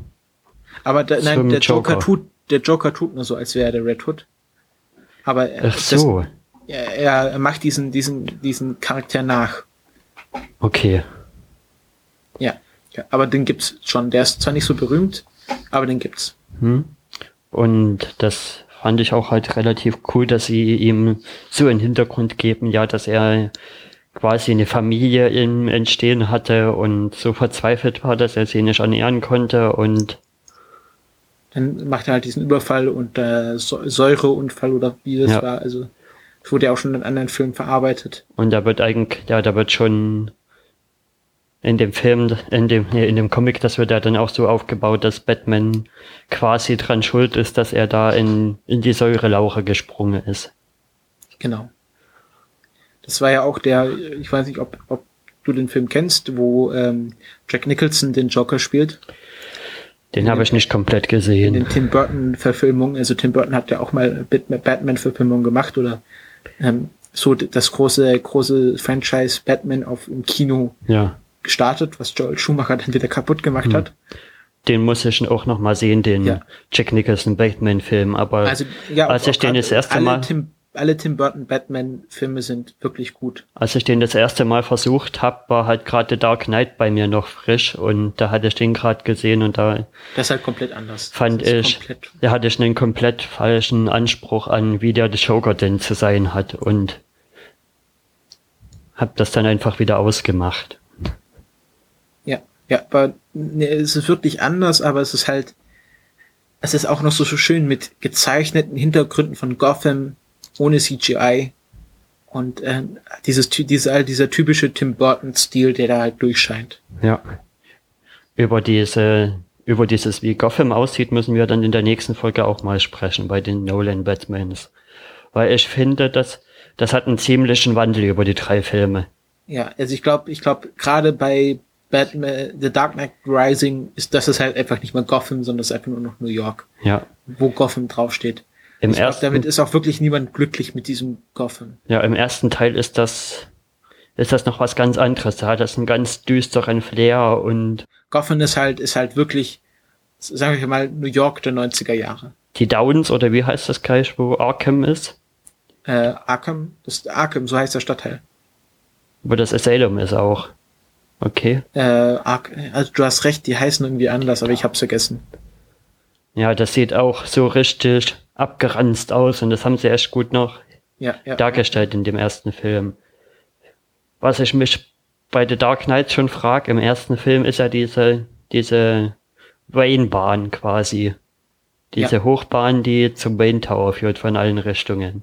[SPEAKER 1] Aber da, nein, der Joker. Joker. tut, der Joker tut nur so, als wäre er der Red Hood. Aber
[SPEAKER 2] Ach so.
[SPEAKER 1] Das, er, er macht diesen, diesen, diesen Charakter nach.
[SPEAKER 2] Okay.
[SPEAKER 1] Ja. ja. Aber den gibt's schon. Der ist zwar nicht so berühmt, aber den gibt's.
[SPEAKER 2] Hm. Und das fand ich auch halt relativ cool, dass sie ihm so einen Hintergrund geben, ja, dass er quasi eine Familie im Entstehen hatte und so verzweifelt war, dass er sie nicht ernähren konnte und
[SPEAKER 1] dann macht er halt diesen Überfall und äh, Säureunfall oder wie das ja. war. Also das wurde ja auch schon in anderen Filmen verarbeitet.
[SPEAKER 2] Und da wird eigentlich, ja, da wird schon in dem Film, in dem, in dem Comic, das wird ja dann auch so aufgebaut, dass Batman quasi dran schuld ist, dass er da in, in die Säurelauche gesprungen ist.
[SPEAKER 1] Genau. Das war ja auch der, ich weiß nicht, ob, ob du den Film kennst, wo ähm, Jack Nicholson den Joker spielt.
[SPEAKER 2] Den habe ich nicht komplett gesehen.
[SPEAKER 1] In den Tim Burton-Verfilmungen, also Tim Burton hat ja auch mal Batman-Verfilmungen gemacht oder ähm, so das große, große Franchise Batman auf im Kino
[SPEAKER 2] ja.
[SPEAKER 1] Gestartet, was Joel Schumacher dann wieder kaputt gemacht hm. hat.
[SPEAKER 2] Den muss ich auch noch mal sehen, den ja. Jack Nicholson Batman-Film. Aber also, ja, als ich den das erste Mal.
[SPEAKER 1] Tim alle Tim Burton Batman-Filme sind wirklich gut.
[SPEAKER 2] Als ich den das erste Mal versucht habe, war halt gerade The Dark Knight bei mir noch frisch und da hatte ich den gerade gesehen und da.
[SPEAKER 1] Das ist halt komplett anders.
[SPEAKER 2] Fand ich, da hatte ich einen komplett falschen Anspruch an, wie der The Joker denn zu sein hat und hab das dann einfach wieder ausgemacht.
[SPEAKER 1] Ja, aber ne, es ist wirklich anders, aber es ist halt, es ist auch noch so, so schön mit gezeichneten Hintergründen von Gotham, ohne CGI. Und äh, dieses, dieser, dieser typische Tim Burton-Stil, der da halt durchscheint.
[SPEAKER 2] Ja. Über diese, über dieses, wie Gotham aussieht, müssen wir dann in der nächsten Folge auch mal sprechen, bei den Nolan Batmans. Weil ich finde, dass, das hat einen ziemlichen Wandel über die drei Filme.
[SPEAKER 1] Ja, also ich glaube, ich glaube, gerade bei Batman, The Dark Knight Rising ist das ist halt einfach nicht mehr Gotham, sondern es ist einfach nur noch New York.
[SPEAKER 2] Ja.
[SPEAKER 1] Wo Gotham draufsteht.
[SPEAKER 2] Im ich ersten,
[SPEAKER 1] glaub, damit ist auch wirklich niemand glücklich mit diesem Gotham.
[SPEAKER 2] Ja, im ersten Teil ist das, ist das noch was ganz anderes. Da hat das einen ganz düsteren Flair und.
[SPEAKER 1] Gotham ist halt, ist halt wirklich, sagen wir mal, New York der 90er Jahre.
[SPEAKER 2] Die Downs, oder wie heißt das gleich, wo Arkham ist?
[SPEAKER 1] Äh, Arkham? Das ist Arkham, so heißt der Stadtteil.
[SPEAKER 2] Wo das Asylum ist auch. Okay.
[SPEAKER 1] Äh, also du hast recht, die heißen irgendwie anders, aber ich hab's vergessen.
[SPEAKER 2] Ja, das sieht auch so richtig abgeranzt aus und das haben sie echt gut noch
[SPEAKER 1] ja, ja,
[SPEAKER 2] dargestellt in dem ersten Film. Was ich mich bei The Dark Knight schon frage, im ersten Film ist ja diese, diese Wayne-Bahn quasi. Diese ja. Hochbahn, die zum Wayne Tower führt von allen Richtungen.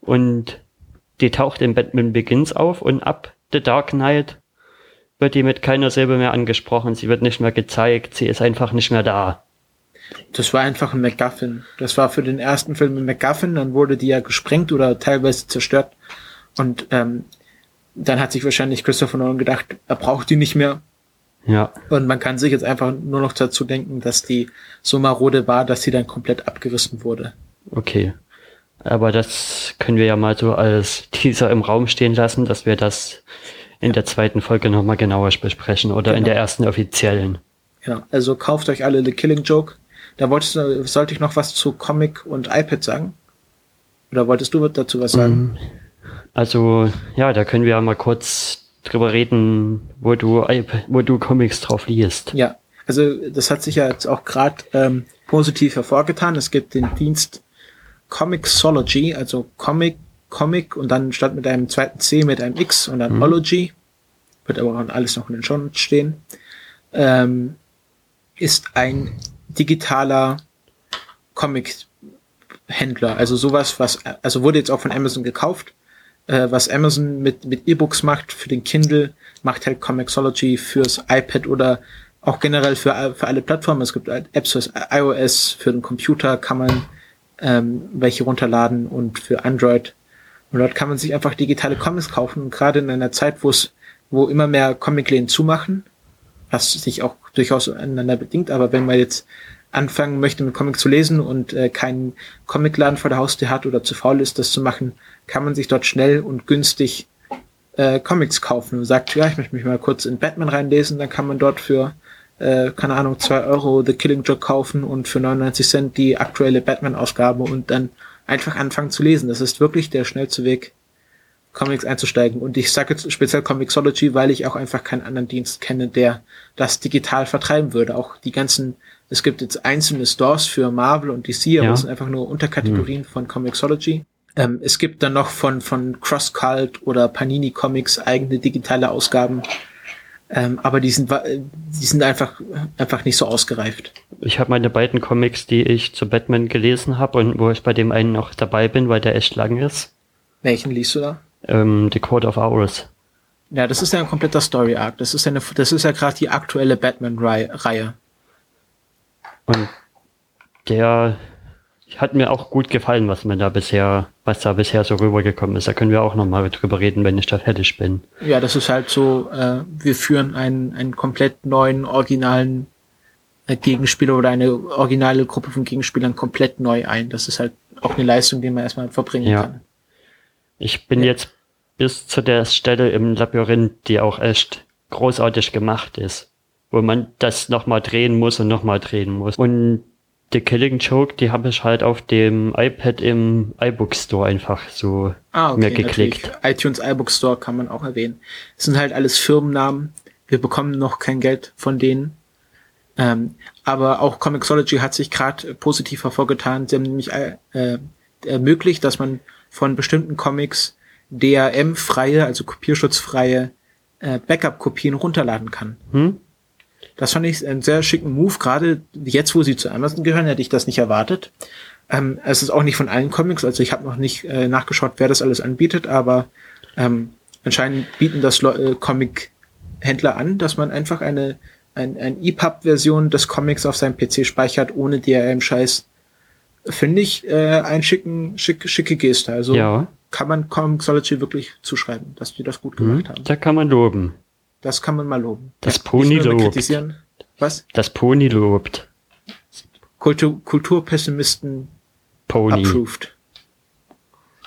[SPEAKER 2] Und die taucht in Batman Begins auf und ab The Dark Knight wird die mit keiner Silbe mehr angesprochen. Sie wird nicht mehr gezeigt. Sie ist einfach nicht mehr da.
[SPEAKER 1] Das war einfach ein MacGuffin. Das war für den ersten Film ein MacGuffin, dann wurde die ja gesprengt oder teilweise zerstört. Und ähm, dann hat sich wahrscheinlich Christopher Nolan gedacht, er braucht die nicht mehr.
[SPEAKER 2] Ja.
[SPEAKER 1] Und man kann sich jetzt einfach nur noch dazu denken, dass die so marode war, dass sie dann komplett abgerissen wurde.
[SPEAKER 2] Okay. Aber das können wir ja mal so als Teaser im Raum stehen lassen, dass wir das in der zweiten Folge nochmal genauer besprechen oder genau. in der ersten offiziellen.
[SPEAKER 1] Genau. Also kauft euch alle The Killing Joke. Da wolltest du, sollte ich noch was zu Comic und iPad sagen? Oder wolltest du dazu was sagen? Mhm.
[SPEAKER 2] Also, ja, da können wir ja mal kurz drüber reden, wo du, wo du Comics drauf liest.
[SPEAKER 1] Ja, also das hat sich ja jetzt auch gerade ähm, positiv hervorgetan. Es gibt den Dienst Comixology, also Comic, Comic und dann statt mit einem zweiten C mit einem X und dann mhm. Ology. Wird aber auch alles noch in den Show stehen. Ähm, ist ein digitaler Comic-Händler. Also sowas, was, also wurde jetzt auch von Amazon gekauft. Äh, was Amazon mit, mit E-Books macht für den Kindle, macht halt Comixology fürs iPad oder auch generell für, für alle Plattformen. Es gibt halt Apps fürs iOS, für den Computer kann man ähm, welche runterladen und für Android. Und dort kann man sich einfach digitale Comics kaufen. Und gerade in einer Zeit, wo es, wo immer mehr Comicläden zumachen, was sich auch durchaus aneinander bedingt, aber wenn man jetzt anfangen möchte mit Comics zu lesen und äh, keinen Comicladen vor der Haustür hat oder zu faul ist, das zu machen, kann man sich dort schnell und günstig äh, Comics kaufen und sagt, ja, ich möchte mich mal kurz in Batman reinlesen, dann kann man dort für, äh, keine Ahnung, zwei Euro The Killing Joke kaufen und für 99 Cent die aktuelle Batman-Ausgabe und dann einfach anfangen zu lesen. Das ist wirklich der schnellste Weg, Comics einzusteigen. Und ich sage jetzt speziell Comixology, weil ich auch einfach keinen anderen Dienst kenne, der das digital vertreiben würde. Auch die ganzen, es gibt jetzt einzelne Stores für Marvel und DC, aber ja. es sind einfach nur Unterkategorien mhm. von Comixology. Ähm, es gibt dann noch von, von CrossCult oder Panini Comics eigene digitale Ausgaben. Ähm, aber die sind, die sind einfach, einfach nicht so ausgereift.
[SPEAKER 2] Ich habe meine beiden Comics, die ich zu Batman gelesen habe und wo ich bei dem einen noch dabei bin, weil der echt lang ist.
[SPEAKER 1] Welchen liest du da?
[SPEAKER 2] Ähm, The Code of Hours.
[SPEAKER 1] Ja, das ist ja ein kompletter Story Arc. Das ist eine, das ist ja gerade die aktuelle Batman-Reihe.
[SPEAKER 2] Und der hat mir auch gut gefallen, was mir da bisher, was da bisher so rübergekommen ist. Da können wir auch nochmal drüber reden, wenn ich da fertig bin.
[SPEAKER 1] Ja, das ist halt so, äh, wir führen einen, einen komplett neuen, originalen äh, Gegenspieler oder eine originale Gruppe von Gegenspielern komplett neu ein. Das ist halt auch eine Leistung, die man erstmal verbringen ja. kann.
[SPEAKER 2] Ich bin ja. jetzt bis zu der Stelle im Labyrinth, die auch echt großartig gemacht ist, wo man das nochmal drehen muss und nochmal drehen muss. Und The Killing Joke, die habe ich halt auf dem iPad im iBook Store einfach so ah, okay, mir geklickt.
[SPEAKER 1] Natürlich. iTunes iBook Store kann man auch erwähnen. Es sind halt alles Firmennamen. Wir bekommen noch kein Geld von denen. Ähm, aber auch Comixology hat sich gerade positiv hervorgetan. Sie haben nämlich äh, äh, ermöglicht, dass man von bestimmten Comics DRM-freie, also kopierschutzfreie äh, Backup-Kopien runterladen kann. Hm? Das fand ich einen sehr schicken Move. Gerade jetzt, wo sie zu Amazon gehören, hätte ich das nicht erwartet. Ähm, es ist auch nicht von allen Comics, also ich habe noch nicht äh, nachgeschaut, wer das alles anbietet, aber ähm, anscheinend bieten das äh, Comic-Händler an, dass man einfach eine ein, ein EPUB-Version des Comics auf seinem PC speichert, ohne DRM-Scheiß. Finde ich äh, ein schicken, schick, schicke Geste. Also ja. kann man Comixology wirklich zuschreiben, dass die das gut gemacht mhm, haben.
[SPEAKER 2] Da kann man loben.
[SPEAKER 1] Das kann man mal loben.
[SPEAKER 2] Das Pony lobt.
[SPEAKER 1] Was?
[SPEAKER 2] Das Pony lobt.
[SPEAKER 1] Kultur, Kulturpessimisten
[SPEAKER 2] Pony.
[SPEAKER 1] approved.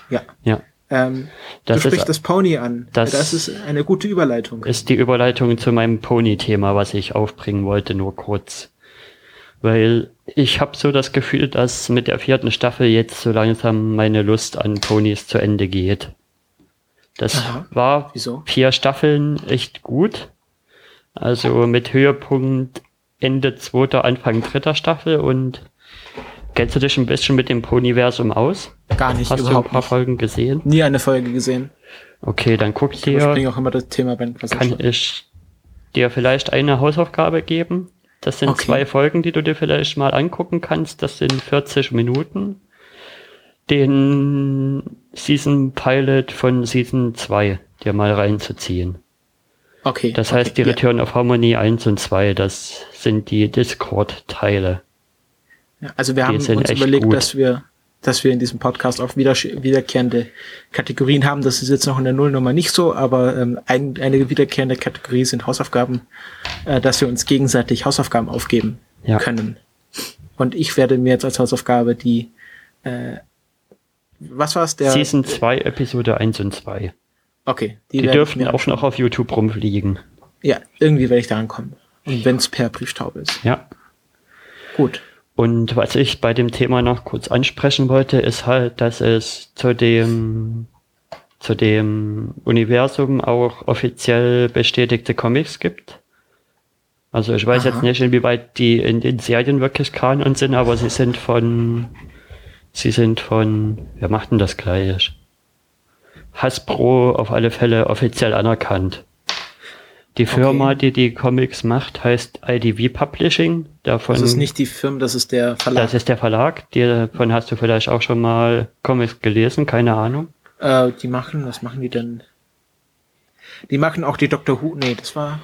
[SPEAKER 1] Ja.
[SPEAKER 2] Ja.
[SPEAKER 1] Ähm, das du sprichst ist, das Pony an. Das, das ist eine gute Überleitung.
[SPEAKER 2] Ist die Überleitung zu meinem Pony-Thema, was ich aufbringen wollte, nur kurz. Weil ich habe so das Gefühl, dass mit der vierten Staffel jetzt so langsam meine Lust an Ponys zu Ende geht. Das Aha. war Wieso? vier Staffeln echt gut. Also mit Höhepunkt Ende zweiter, Anfang dritter Staffel und kennst du dich ein bisschen mit dem Ponyversum aus?
[SPEAKER 1] Gar nicht.
[SPEAKER 2] Hast du ein paar nicht. Folgen gesehen?
[SPEAKER 1] Nie eine Folge gesehen.
[SPEAKER 2] Okay, dann guck ich dir.
[SPEAKER 1] Ich auch immer das Thema bei
[SPEAKER 2] Kann ich dir vielleicht eine Hausaufgabe geben? Das sind okay. zwei Folgen, die du dir vielleicht mal angucken kannst. Das sind 40 Minuten den Season Pilot von Season 2 dir mal reinzuziehen.
[SPEAKER 1] Okay.
[SPEAKER 2] Das heißt, die Return ja. of Harmony 1 und 2, das sind die Discord-Teile.
[SPEAKER 1] Ja, also wir haben uns überlegt, gut. dass wir, dass wir in diesem Podcast auch wieder, wiederkehrende Kategorien haben. Das ist jetzt noch in der Nullnummer nicht so, aber ähm, ein, eine wiederkehrende Kategorie sind Hausaufgaben, äh, dass wir uns gegenseitig Hausaufgaben aufgeben ja. können. Und ich werde mir jetzt als Hausaufgabe die äh, was war's? Der
[SPEAKER 2] Season 2, Episode 1 und 2.
[SPEAKER 1] Okay.
[SPEAKER 2] Die, die dürften auch noch auf YouTube rumfliegen.
[SPEAKER 1] Ja, irgendwie werde ich da ankommen. Und wenn es per Brieftaube ist.
[SPEAKER 2] Ja.
[SPEAKER 1] Gut.
[SPEAKER 2] Und was ich bei dem Thema noch kurz ansprechen wollte, ist halt, dass es zu dem, zu dem Universum auch offiziell bestätigte Comics gibt. Also ich weiß Aha. jetzt nicht, inwieweit die in den Serien wirklich Kanon sind, aber sie sind von Sie sind von, wer macht denn das gleich? Hasbro auf alle Fälle offiziell anerkannt. Die Firma, okay. die die Comics macht, heißt IDV Publishing. Davon,
[SPEAKER 1] das ist nicht die Firma, das ist der Verlag.
[SPEAKER 2] Das ist der Verlag. Davon hast du vielleicht auch schon mal Comics gelesen, keine Ahnung.
[SPEAKER 1] Äh, die machen, was machen die denn? Die machen auch die Doctor Who. Nee, das war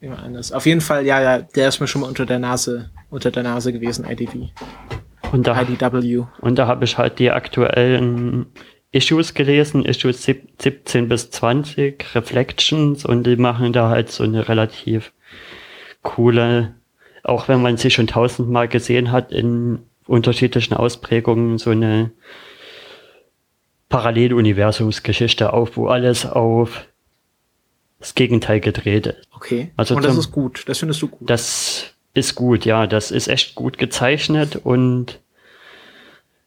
[SPEAKER 1] immer anders. Auf jeden Fall, ja, ja, der ist mir schon mal unter der Nase, unter der Nase gewesen, IDV.
[SPEAKER 2] Und da, IDW. Und da habe ich halt die aktuellen Issues gelesen, Issues 17 bis 20, Reflections, und die machen da halt so eine relativ coole auch wenn man sie schon tausendmal gesehen hat in unterschiedlichen Ausprägungen, so eine Paralleluniversumsgeschichte auf, wo alles auf das Gegenteil gedreht ist.
[SPEAKER 1] Okay. Also und das zum, ist gut. Das findest du gut.
[SPEAKER 2] Das ist gut, ja. Das ist echt gut gezeichnet und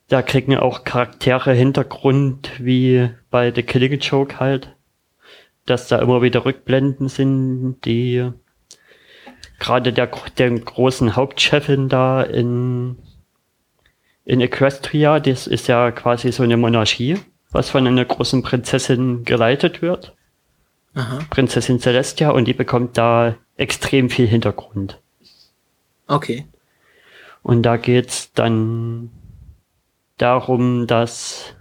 [SPEAKER 2] da kriegen auch Charaktere Hintergrund wie bei The Killing Joke halt, dass da immer wieder Rückblenden sind, die gerade der, der großen Hauptchefin da in, in Equestria, das ist ja quasi so eine Monarchie, was von einer großen Prinzessin geleitet wird. Aha. Prinzessin Celestia und die bekommt da extrem viel Hintergrund.
[SPEAKER 1] Okay.
[SPEAKER 2] Und da geht's dann darum, dass,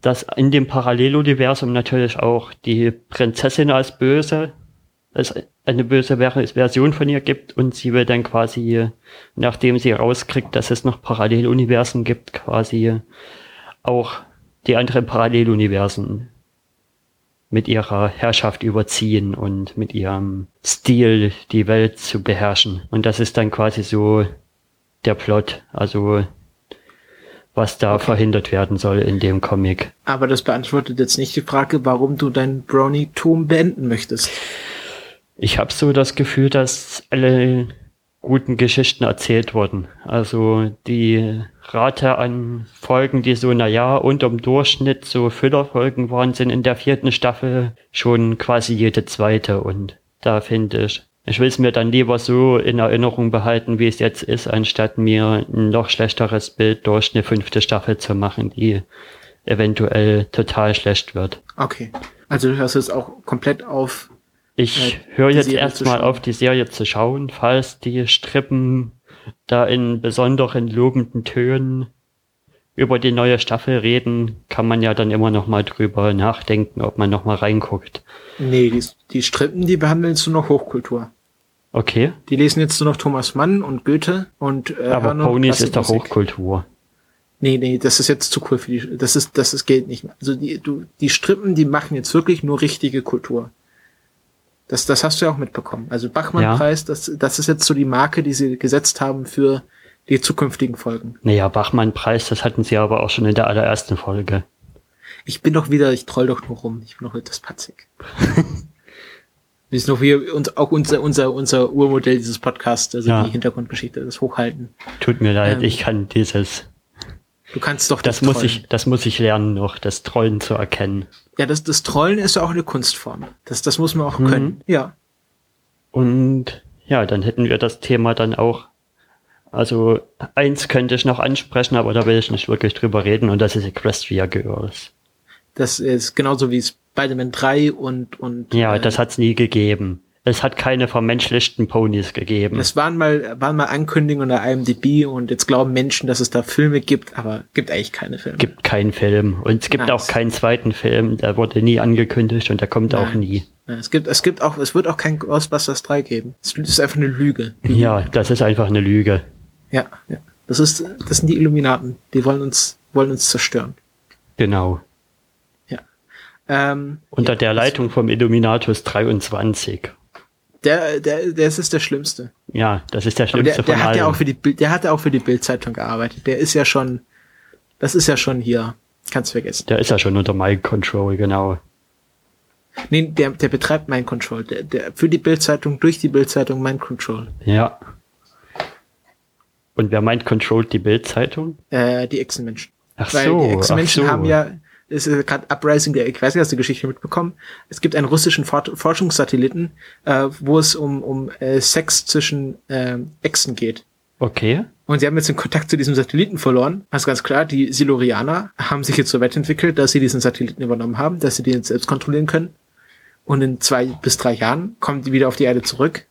[SPEAKER 2] dass in dem Paralleluniversum natürlich auch die Prinzessin als böse, als eine böse Version von ihr gibt und sie will dann quasi, nachdem sie rauskriegt, dass es noch Paralleluniversen gibt, quasi auch die anderen Paralleluniversen mit ihrer Herrschaft überziehen und mit ihrem Stil die Welt zu beherrschen. Und das ist dann quasi so der Plot. Also was da okay. verhindert werden soll in dem Comic.
[SPEAKER 1] Aber das beantwortet jetzt nicht die Frage, warum du dein Brownie-Tum beenden möchtest.
[SPEAKER 2] Ich habe so das Gefühl, dass alle guten Geschichten erzählt wurden. Also die Rate an Folgen, die so, naja, unterm Durchschnitt so Füllerfolgen waren, sind in der vierten Staffel schon quasi jede zweite. Und da finde ich, ich will es mir dann lieber so in Erinnerung behalten, wie es jetzt ist, anstatt mir ein noch schlechteres Bild durch eine fünfte Staffel zu machen, die eventuell total schlecht wird.
[SPEAKER 1] Okay. Also du hörst jetzt auch komplett auf.
[SPEAKER 2] Ich höre jetzt erstmal auf, die Serie zu schauen, falls die Strippen da in besonderen lobenden Tönen über die neue Staffel reden, kann man ja dann immer noch mal drüber nachdenken, ob man noch mal reinguckt.
[SPEAKER 1] Nee, die, die Strippen, die behandeln zu noch Hochkultur.
[SPEAKER 2] Okay.
[SPEAKER 1] Die lesen jetzt nur noch Thomas Mann und Goethe und
[SPEAKER 2] äh, Aber Ponys ist doch Hochkultur.
[SPEAKER 1] Nee, nee, das ist jetzt zu cool für die, das ist, das ist Geld nicht mehr. Also die, du, die Strippen, die machen jetzt wirklich nur richtige Kultur. Das, das hast du ja auch mitbekommen. Also Bachmann-Preis, ja. das, das ist jetzt so die Marke, die sie gesetzt haben für die zukünftigen Folgen.
[SPEAKER 2] Naja, Bachmann-Preis, das hatten sie aber auch schon in der allerersten Folge.
[SPEAKER 1] Ich bin doch wieder, ich troll doch nur rum. Ich bin doch etwas patzig. Wir sind noch hier und auch unser, unser, unser Urmodell dieses Podcasts, also ja. die Hintergrundgeschichte, das Hochhalten.
[SPEAKER 2] Tut mir leid, ähm, ich kann dieses.
[SPEAKER 1] Du kannst doch
[SPEAKER 2] das, das muss ich, das muss ich lernen noch, das Trollen zu erkennen.
[SPEAKER 1] Ja, das, das Trollen ist ja auch eine Kunstform. Das, das muss man auch mhm. können. Ja.
[SPEAKER 2] Und ja, dann hätten wir das Thema dann auch. Also eins könnte ich noch ansprechen, aber da will ich nicht wirklich drüber reden und das ist Equestria Girls.
[SPEAKER 1] Das ist genauso wie Spider-Man 3 und, und.
[SPEAKER 2] Ja, äh, das hat's nie gegeben. Es hat keine vermenschlichten Ponys gegeben.
[SPEAKER 1] Es waren mal, waren mal Ankündigungen der IMDb und jetzt glauben Menschen, dass es da Filme gibt, aber gibt eigentlich keine Filme.
[SPEAKER 2] Gibt keinen Film. Und es gibt nice. auch keinen zweiten Film, der wurde nie angekündigt und der kommt Nein. auch nie.
[SPEAKER 1] Es gibt, es gibt auch, es wird auch kein Ghostbusters 3 geben. Es ist einfach eine Lüge.
[SPEAKER 2] Ja, das ist einfach eine Lüge.
[SPEAKER 1] Ja, ja. Das ist, das sind die Illuminaten. Die wollen uns, wollen uns zerstören.
[SPEAKER 2] Genau.
[SPEAKER 1] Ja. Ähm,
[SPEAKER 2] Unter ja, der Leitung vom Illuminatus 23.
[SPEAKER 1] Der, der, der ist der Schlimmste.
[SPEAKER 2] Ja, das ist der Schlimmste
[SPEAKER 1] der, der von hat Ja auch für die, der hat ja auch für die Bildzeitung gearbeitet. Der ist ja schon, das ist ja schon hier, kannst vergessen.
[SPEAKER 2] Der ist ja schon unter Mind Control, genau.
[SPEAKER 1] Nee, der, der betreibt Mind Control. Der, der, für die Bildzeitung, durch die Bildzeitung Mind Control.
[SPEAKER 2] Ja. Und wer Mind Controlled die Bildzeitung?
[SPEAKER 1] Äh, die Echsenmenschen.
[SPEAKER 2] Ach Weil so.
[SPEAKER 1] Die Echsenmenschen so. haben ja, ist gerade Uprising ich weiß nicht, hast du die Geschichte mitbekommen? Es gibt einen russischen For Forschungssatelliten, äh, wo es um, um äh, Sex zwischen äh, Echsen geht.
[SPEAKER 2] Okay.
[SPEAKER 1] Und sie haben jetzt den Kontakt zu diesem Satelliten verloren. Das ist ganz klar, die Silurianer haben sich jetzt so weit entwickelt, dass sie diesen Satelliten übernommen haben, dass sie den jetzt selbst kontrollieren können. Und in zwei bis drei Jahren kommen die wieder auf die Erde zurück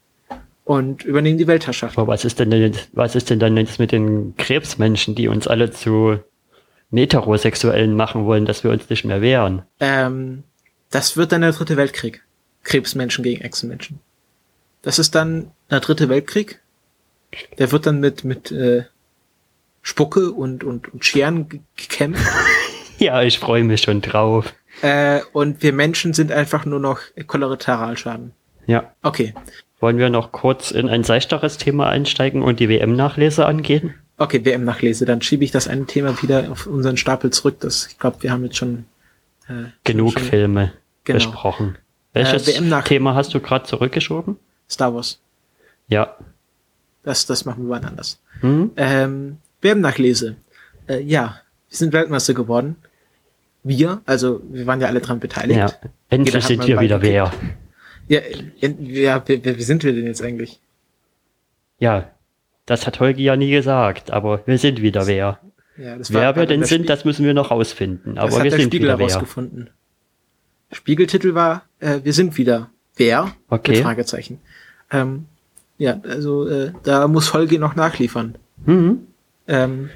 [SPEAKER 1] und übernehmen die Weltherrschaft.
[SPEAKER 2] Aber was ist denn denn, was ist denn dann jetzt mit den Krebsmenschen, die uns alle zu Heterosexuellen machen wollen, dass wir uns nicht mehr wehren.
[SPEAKER 1] Ähm, das wird dann der dritte Weltkrieg. Krebsmenschen gegen Echsenmenschen. Das ist dann der dritte Weltkrieg. Der wird dann mit, mit äh, Spucke und, und, und Scheren gekämpft.
[SPEAKER 2] ja, ich freue mich schon drauf.
[SPEAKER 1] Äh, und wir Menschen sind einfach nur noch Kollateralschaden.
[SPEAKER 2] Ja.
[SPEAKER 1] Okay.
[SPEAKER 2] Wollen wir noch kurz in ein seichteres Thema einsteigen und die WM-Nachlese angehen?
[SPEAKER 1] Okay, WM-Nachlese. Dann schiebe ich das eine Thema wieder auf unseren Stapel zurück. Das, ich glaube, wir haben jetzt schon
[SPEAKER 2] äh, genug schon, Filme genau. besprochen. Welches äh, Thema hast du gerade zurückgeschoben?
[SPEAKER 1] Star Wars.
[SPEAKER 2] Ja.
[SPEAKER 1] Das, das machen wir wann anders. Mhm. Ähm, WM-Nachlese. Äh, ja, wir sind Weltmeister geworden. Wir, also wir waren ja alle dran beteiligt. Ja,
[SPEAKER 2] endlich sind wir wieder wer.
[SPEAKER 1] Ja, ja wer, wer sind wir denn jetzt eigentlich?
[SPEAKER 2] Ja, das hat Holgi ja nie gesagt, aber wir sind wieder wer. Ja, das wer wir denn sind, das müssen wir noch rausfinden. Aber wir sind Spiegel wieder
[SPEAKER 1] herausgefunden. wer. Spiegeltitel war, äh, wir sind wieder wer?
[SPEAKER 2] Okay.
[SPEAKER 1] Fragezeichen. Ähm, ja, also äh, da muss Holgi noch nachliefern. Mhm. Ähm,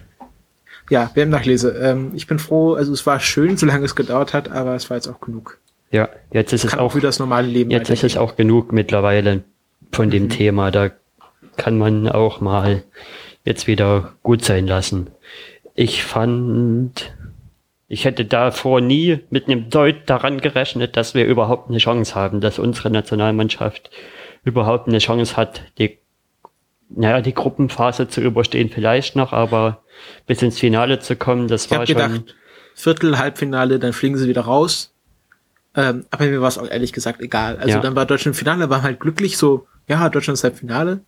[SPEAKER 1] ja, wer im Nachlese. Ähm, ich bin froh, also es war schön, solange es gedauert hat, aber es war jetzt auch genug.
[SPEAKER 2] Ja, jetzt ist es auch
[SPEAKER 1] für das normale Leben.
[SPEAKER 2] Jetzt ist es auch genug mittlerweile von dem mhm. Thema. Da kann man auch mal jetzt wieder gut sein lassen. Ich fand, ich hätte davor nie mit einem Deut daran gerechnet, dass wir überhaupt eine Chance haben, dass unsere Nationalmannschaft überhaupt eine Chance hat, die, naja, die Gruppenphase zu überstehen vielleicht noch, aber bis ins Finale zu kommen, das ich war schon. Gedacht,
[SPEAKER 1] Viertel, Halbfinale, dann fliegen sie wieder raus. Ähm, aber mir war es auch ehrlich gesagt egal. Also ja. dann war Deutschland im Finale, war halt glücklich so, ja, Deutschland ist halt Finale.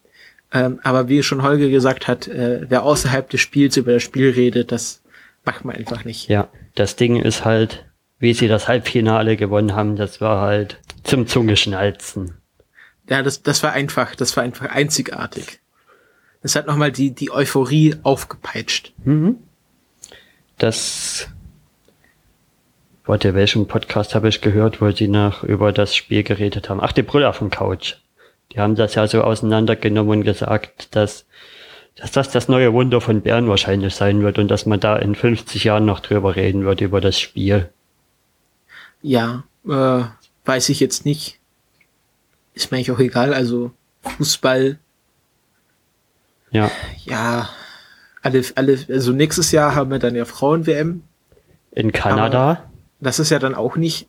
[SPEAKER 1] Ähm, aber wie schon Holger gesagt hat, äh, wer außerhalb des Spiels über das Spiel redet, das macht man einfach nicht.
[SPEAKER 2] Ja, das Ding ist halt, wie sie das Halbfinale gewonnen haben, das war halt zum Zungeschnalzen.
[SPEAKER 1] Ja, das, das war einfach, das war einfach einzigartig. Das hat nochmal die, die Euphorie aufgepeitscht. Mhm.
[SPEAKER 2] Das, warte, welchen Podcast habe ich gehört, wo sie nach über das Spiel geredet haben? Ach, die Brüller von Couch. Die haben das ja so auseinandergenommen und gesagt, dass, dass das das neue Wunder von Bern wahrscheinlich sein wird und dass man da in 50 Jahren noch drüber reden wird, über das Spiel.
[SPEAKER 1] Ja, äh, weiß ich jetzt nicht. Ist mir eigentlich auch egal. Also Fußball.
[SPEAKER 2] Ja.
[SPEAKER 1] Ja. Alle, alle, also nächstes Jahr haben wir dann ja Frauen-WM.
[SPEAKER 2] In Kanada.
[SPEAKER 1] das ist ja dann auch nicht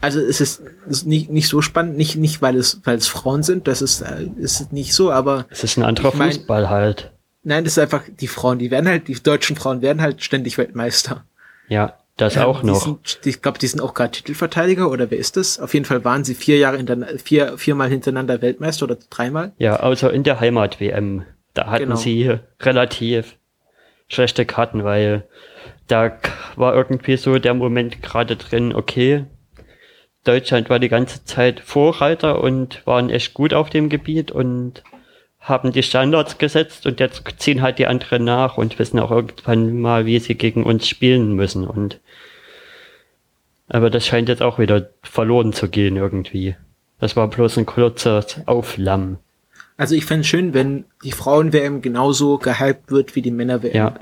[SPEAKER 1] also es ist, ist nicht, nicht so spannend, nicht, nicht weil es, weil es Frauen sind, das ist, äh, ist nicht so, aber.
[SPEAKER 2] Es ist ein anderer ich mein, Fußball halt.
[SPEAKER 1] Nein, das ist einfach, die Frauen, die werden halt, die deutschen Frauen werden halt ständig Weltmeister.
[SPEAKER 2] Ja, das ähm, auch noch.
[SPEAKER 1] Sind, ich glaube, die sind auch gerade Titelverteidiger oder wer ist das? Auf jeden Fall waren sie vier Jahre hintereinander, vier, viermal hintereinander Weltmeister oder dreimal.
[SPEAKER 2] Ja, außer in der Heimat-WM. Da hatten genau. sie relativ schlechte Karten, weil da war irgendwie so der Moment gerade drin, okay, Deutschland war die ganze Zeit Vorreiter und waren echt gut auf dem Gebiet und haben die Standards gesetzt und jetzt ziehen halt die anderen nach und wissen auch irgendwann mal, wie sie gegen uns spielen müssen und aber das scheint jetzt auch wieder verloren zu gehen irgendwie. Das war bloß ein kurzes Auflammen.
[SPEAKER 1] Also ich fände schön, wenn die Frauen-WM genauso gehypt wird wie die Männer-WM. Ja.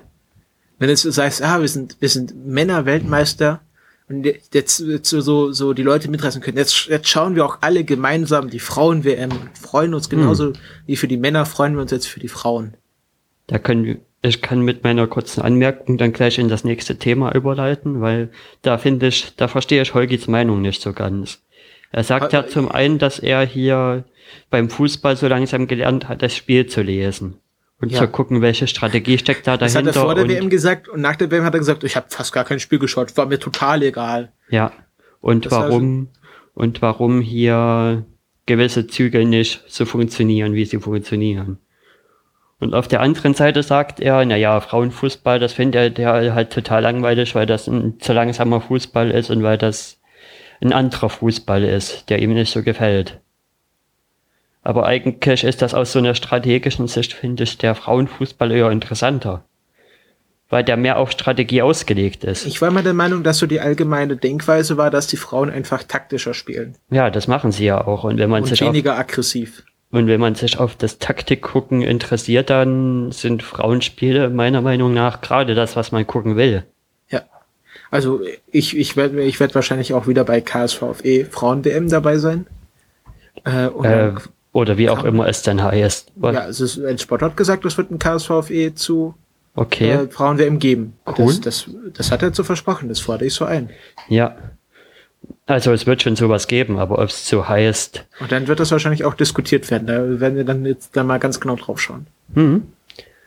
[SPEAKER 1] Wenn es das heißt, ah, wir sind, wir sind Männer-Weltmeister, und jetzt, so, so die Leute mitreißen können. Jetzt, jetzt schauen wir auch alle gemeinsam die Frauen-WM und freuen uns genauso hm. wie für die Männer, freuen wir uns jetzt für die Frauen.
[SPEAKER 2] Da können wir, ich kann mit meiner kurzen Anmerkung dann gleich in das nächste Thema überleiten, weil da finde ich, da verstehe ich Holgis Meinung nicht so ganz. Er sagt ja zum einen, dass er hier beim Fußball so langsam gelernt hat, das Spiel zu lesen und ja. zu gucken, welche Strategie steckt da dahinter.
[SPEAKER 1] Das hat er vor der WM gesagt und nach der WM hat er gesagt, ich habe fast gar kein Spiel geschaut, war mir total egal.
[SPEAKER 2] Ja. Und das warum und warum hier gewisse Züge nicht so funktionieren, wie sie funktionieren. Und auf der anderen Seite sagt er, na ja, Frauenfußball, das findet er der halt total langweilig, weil das ein zu langsamer Fußball ist und weil das ein anderer Fußball ist, der ihm nicht so gefällt. Aber eigentlich ist das aus so einer strategischen Sicht, finde ich, der Frauenfußball eher interessanter. Weil der mehr auf Strategie ausgelegt ist.
[SPEAKER 1] Ich war mal der Meinung, dass so die allgemeine Denkweise war, dass die Frauen einfach taktischer spielen.
[SPEAKER 2] Ja, das machen sie ja auch. Und wenn man
[SPEAKER 1] und
[SPEAKER 2] sich
[SPEAKER 1] weniger auf, aggressiv.
[SPEAKER 2] Und wenn man sich auf das Taktikgucken interessiert, dann sind Frauenspiele meiner Meinung nach gerade das, was man gucken will.
[SPEAKER 1] Ja. Also ich, ich werde ich werd wahrscheinlich auch wieder bei KSVFE Frauen-WM dabei sein.
[SPEAKER 2] Äh, äh, oder wie auch ja. immer es dann heißt.
[SPEAKER 1] Ja, es ist, ein Sport hat gesagt, es wird ein KSVFE zu
[SPEAKER 2] okay. äh,
[SPEAKER 1] Frauen-WM geben. Cool. Das, das, das hat er so versprochen, das fordere ich so ein.
[SPEAKER 2] Ja. Also es wird schon sowas geben, aber ob es so heißt.
[SPEAKER 1] Und dann wird das wahrscheinlich auch diskutiert werden. Da werden wir dann jetzt da mal ganz genau drauf schauen.
[SPEAKER 2] Mhm.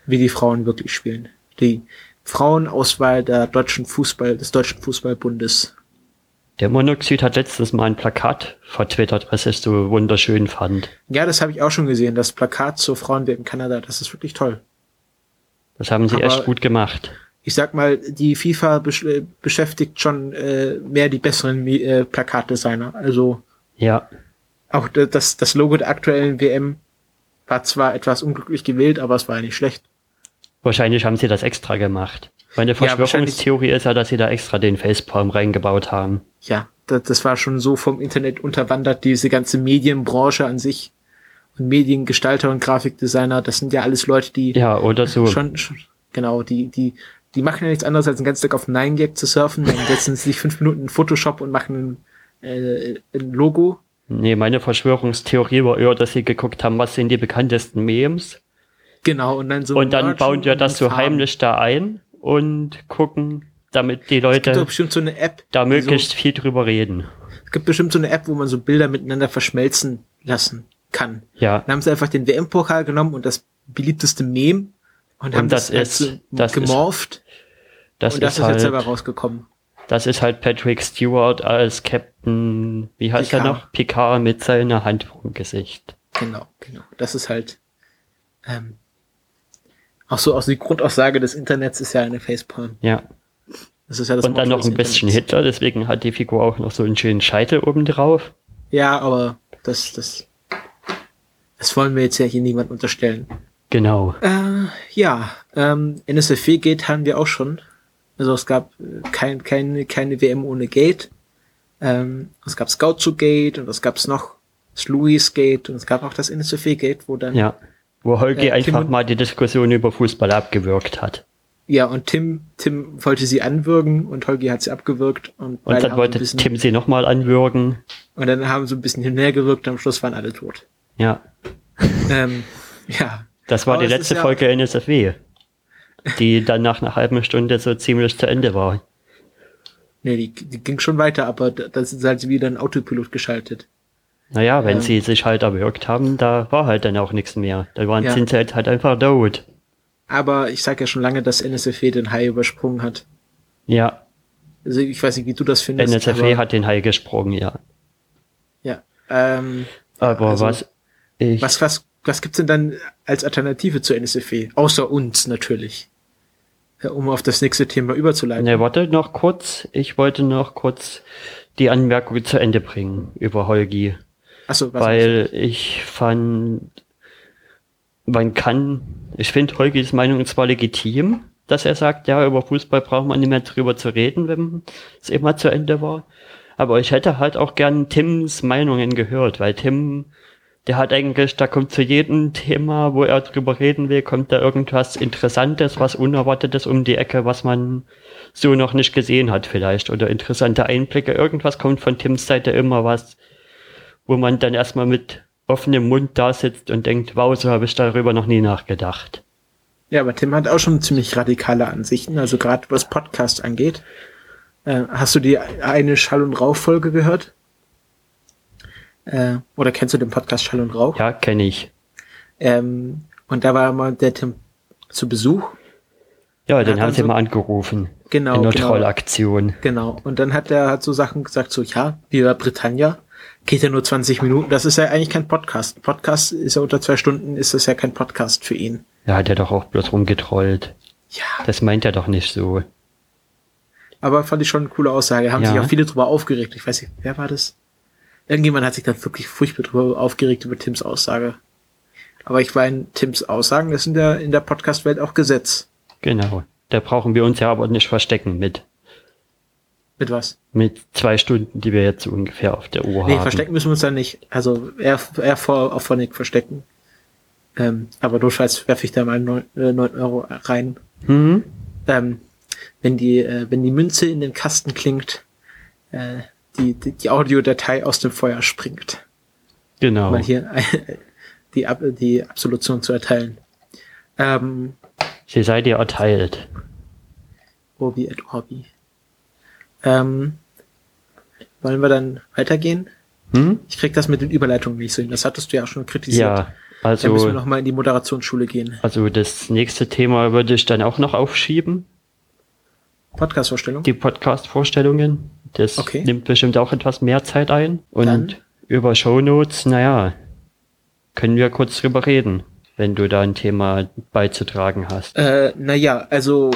[SPEAKER 1] Wie die Frauen wirklich spielen. Die Frauenauswahl der deutschen Fußball, des deutschen Fußballbundes.
[SPEAKER 2] Der Monoxid hat letztens mal ein Plakat vertwittert, was ich so wunderschön fand.
[SPEAKER 1] Ja, das habe ich auch schon gesehen. Das Plakat zur Frauen in Kanada, das ist wirklich toll.
[SPEAKER 2] Das haben sie aber echt gut gemacht.
[SPEAKER 1] Ich sag mal, die FIFA besch beschäftigt schon äh, mehr die besseren äh, Plakatdesigner. Also
[SPEAKER 2] ja.
[SPEAKER 1] Auch das, das Logo der aktuellen WM war zwar etwas unglücklich gewählt, aber es war ja nicht schlecht.
[SPEAKER 2] Wahrscheinlich haben sie das extra gemacht. Meine Verschwörungstheorie ja, ist ja, dass sie da extra den Facepalm reingebaut haben.
[SPEAKER 1] Ja, das, das war schon so vom Internet unterwandert, diese ganze Medienbranche an sich und Mediengestalter und Grafikdesigner, das sind ja alles Leute, die
[SPEAKER 2] ja oder so
[SPEAKER 1] schon, schon genau die die die machen ja nichts anderes als den ganzen Tag auf 9gag zu surfen, dann setzen sie sich fünf Minuten in Photoshop und machen äh, ein Logo.
[SPEAKER 2] Nee, meine Verschwörungstheorie war eher, dass sie geguckt haben, was sind die bekanntesten Memes.
[SPEAKER 1] Genau, und dann so.
[SPEAKER 2] Und dann bauen wir das so heimlich da ein und gucken, damit die Leute
[SPEAKER 1] so eine App,
[SPEAKER 2] da möglichst so, viel drüber reden.
[SPEAKER 1] Es gibt bestimmt so eine App, wo man so Bilder miteinander verschmelzen lassen kann.
[SPEAKER 2] Ja.
[SPEAKER 1] Dann haben sie einfach den WM-Pokal genommen und das beliebteste Meme und, und haben das, das, ist, das gemorpht. Ist,
[SPEAKER 2] das
[SPEAKER 1] und das
[SPEAKER 2] ist, halt,
[SPEAKER 1] jetzt selber rausgekommen.
[SPEAKER 2] Das ist halt Patrick Stewart als Captain, wie heißt Picard. er noch? Picard mit seiner Hand vom Gesicht.
[SPEAKER 1] Genau, genau. Das ist halt ähm, auch so aus die Grundaussage des Internets ist ja eine Facepalm.
[SPEAKER 2] Ja.
[SPEAKER 1] Das ist ja das
[SPEAKER 2] Und dann noch ein bisschen Internets. Hitler, deswegen hat die Figur auch noch so einen schönen Scheitel oben drauf.
[SPEAKER 1] Ja, aber das, das, das wollen wir jetzt ja hier niemand unterstellen.
[SPEAKER 2] Genau.
[SPEAKER 1] Äh, ja, ähm, NSFW Gate haben wir auch schon. Also es gab äh, kein, keine, keine WM ohne Gate. Ähm, es gab Scout zu Gate und es gab es noch das Louis Gate und es gab auch das NSFW Gate, wo dann
[SPEAKER 2] ja. Wo Holgi äh, einfach mal die Diskussion über Fußball abgewürgt hat.
[SPEAKER 1] Ja, und Tim, Tim wollte sie anwürgen und Holgi hat sie abgewürgt. Und,
[SPEAKER 2] und dann wollte bisschen, Tim sie nochmal anwürgen.
[SPEAKER 1] Und dann haben sie ein bisschen hinhergewürgt und am Schluss waren alle tot.
[SPEAKER 2] Ja.
[SPEAKER 1] ähm, ja.
[SPEAKER 2] Das war Aber die letzte ja Folge NSFW. Die dann nach einer halben Stunde so ziemlich zu Ende war.
[SPEAKER 1] Nee, die, die ging schon weiter, aber das ist halt wieder ein Autopilot geschaltet.
[SPEAKER 2] Naja, wenn ähm, sie sich halt erwürgt haben, da war halt dann auch nichts mehr. Da waren ja. sind sie halt, halt einfach tot.
[SPEAKER 1] Aber ich sag ja schon lange, dass NSFW den Hai übersprungen hat.
[SPEAKER 2] Ja.
[SPEAKER 1] Also ich weiß nicht, wie du das findest.
[SPEAKER 2] NSFW hat den Hai gesprungen, ja.
[SPEAKER 1] Ja. Ähm,
[SPEAKER 2] aber also, was
[SPEAKER 1] ich was, was, was gibt's denn dann als Alternative zu NSFW? Außer uns natürlich. Ja, um auf das nächste Thema überzuleiten.
[SPEAKER 2] Ne, warte noch kurz. Ich wollte noch kurz die Anmerkung zu Ende bringen über Holgi.
[SPEAKER 1] So,
[SPEAKER 2] Weil ich fand, man kann, ich finde Holgis Meinung zwar legitim, dass er sagt, ja, über Fußball braucht man nicht mehr drüber zu reden, wenn es immer zu Ende war. Aber ich hätte halt auch gern Tims Meinungen gehört, weil Tim, der hat eigentlich, da kommt zu jedem Thema, wo er drüber reden will, kommt da irgendwas Interessantes, was Unerwartetes um die Ecke, was man so noch nicht gesehen hat vielleicht. Oder interessante Einblicke. Irgendwas kommt von Tims Seite immer was, wo man dann erstmal mit offenem Mund da sitzt und denkt, wow, so habe ich darüber noch nie nachgedacht.
[SPEAKER 1] Ja, aber Tim hat auch schon ziemlich radikale Ansichten, also gerade was Podcast angeht. Äh, hast du die eine Schall- und Rauch-Folge gehört? Äh, oder kennst du den Podcast Schall und Rauch?
[SPEAKER 2] Ja, kenne ich.
[SPEAKER 1] Ähm, und da war mal der Tim zu Besuch.
[SPEAKER 2] Ja, den haben sie so, mal angerufen.
[SPEAKER 1] Genau.
[SPEAKER 2] In einer
[SPEAKER 1] genau,
[SPEAKER 2] Trollaktion.
[SPEAKER 1] Genau. Und dann hat er hat so Sachen gesagt, so, ja, Viva Britannia geht ja nur 20 Minuten. Das ist ja eigentlich kein Podcast. Podcast ist ja unter zwei Stunden, ist das ja kein Podcast für ihn.
[SPEAKER 2] Ja, hat er doch auch bloß rumgetrollt.
[SPEAKER 1] Ja.
[SPEAKER 2] Das meint er doch nicht so.
[SPEAKER 1] Aber fand ich schon eine coole Aussage. Haben ja. sich auch viele drüber aufgeregt. Ich weiß nicht, wer war das? Irgendjemand hat sich dann wirklich furchtbar drüber aufgeregt über Tims Aussage. Aber ich meine, Tims Aussagen, das sind ja in der Podcast-Welt auch Gesetz.
[SPEAKER 2] Genau. Da brauchen wir uns ja aber nicht verstecken mit.
[SPEAKER 1] Mit was?
[SPEAKER 2] Mit zwei Stunden, die wir jetzt ungefähr auf der Uhr nee, haben. Nee,
[SPEAKER 1] verstecken müssen wir uns dann nicht. Also eher, eher vor, auf Phonic verstecken. Ähm, aber notfalls werfe ich da mal neun, äh, 9 Euro rein.
[SPEAKER 2] Mhm.
[SPEAKER 1] Ähm, wenn die, äh, wenn die Münze in den Kasten klingt, äh, die, die, die Audiodatei aus dem Feuer springt.
[SPEAKER 2] Genau.
[SPEAKER 1] Mal hier äh, die, die Absolution zu erteilen. Ähm,
[SPEAKER 2] Sie sei dir erteilt.
[SPEAKER 1] Obi et Orbi. Ähm, wollen wir dann weitergehen? Hm? Ich krieg das mit den Überleitungen nicht so hin. Das hattest du ja schon kritisiert.
[SPEAKER 2] Ja, also.
[SPEAKER 1] Da müssen wir nochmal in die Moderationsschule gehen.
[SPEAKER 2] Also das nächste Thema würde ich dann auch noch aufschieben.
[SPEAKER 1] Podcast-Vorstellung?
[SPEAKER 2] Die Podcast-Vorstellungen. Das okay. nimmt bestimmt auch etwas mehr Zeit ein. Und dann? über Shownotes, naja, können wir kurz drüber reden, wenn du da ein Thema beizutragen hast.
[SPEAKER 1] Äh, naja, also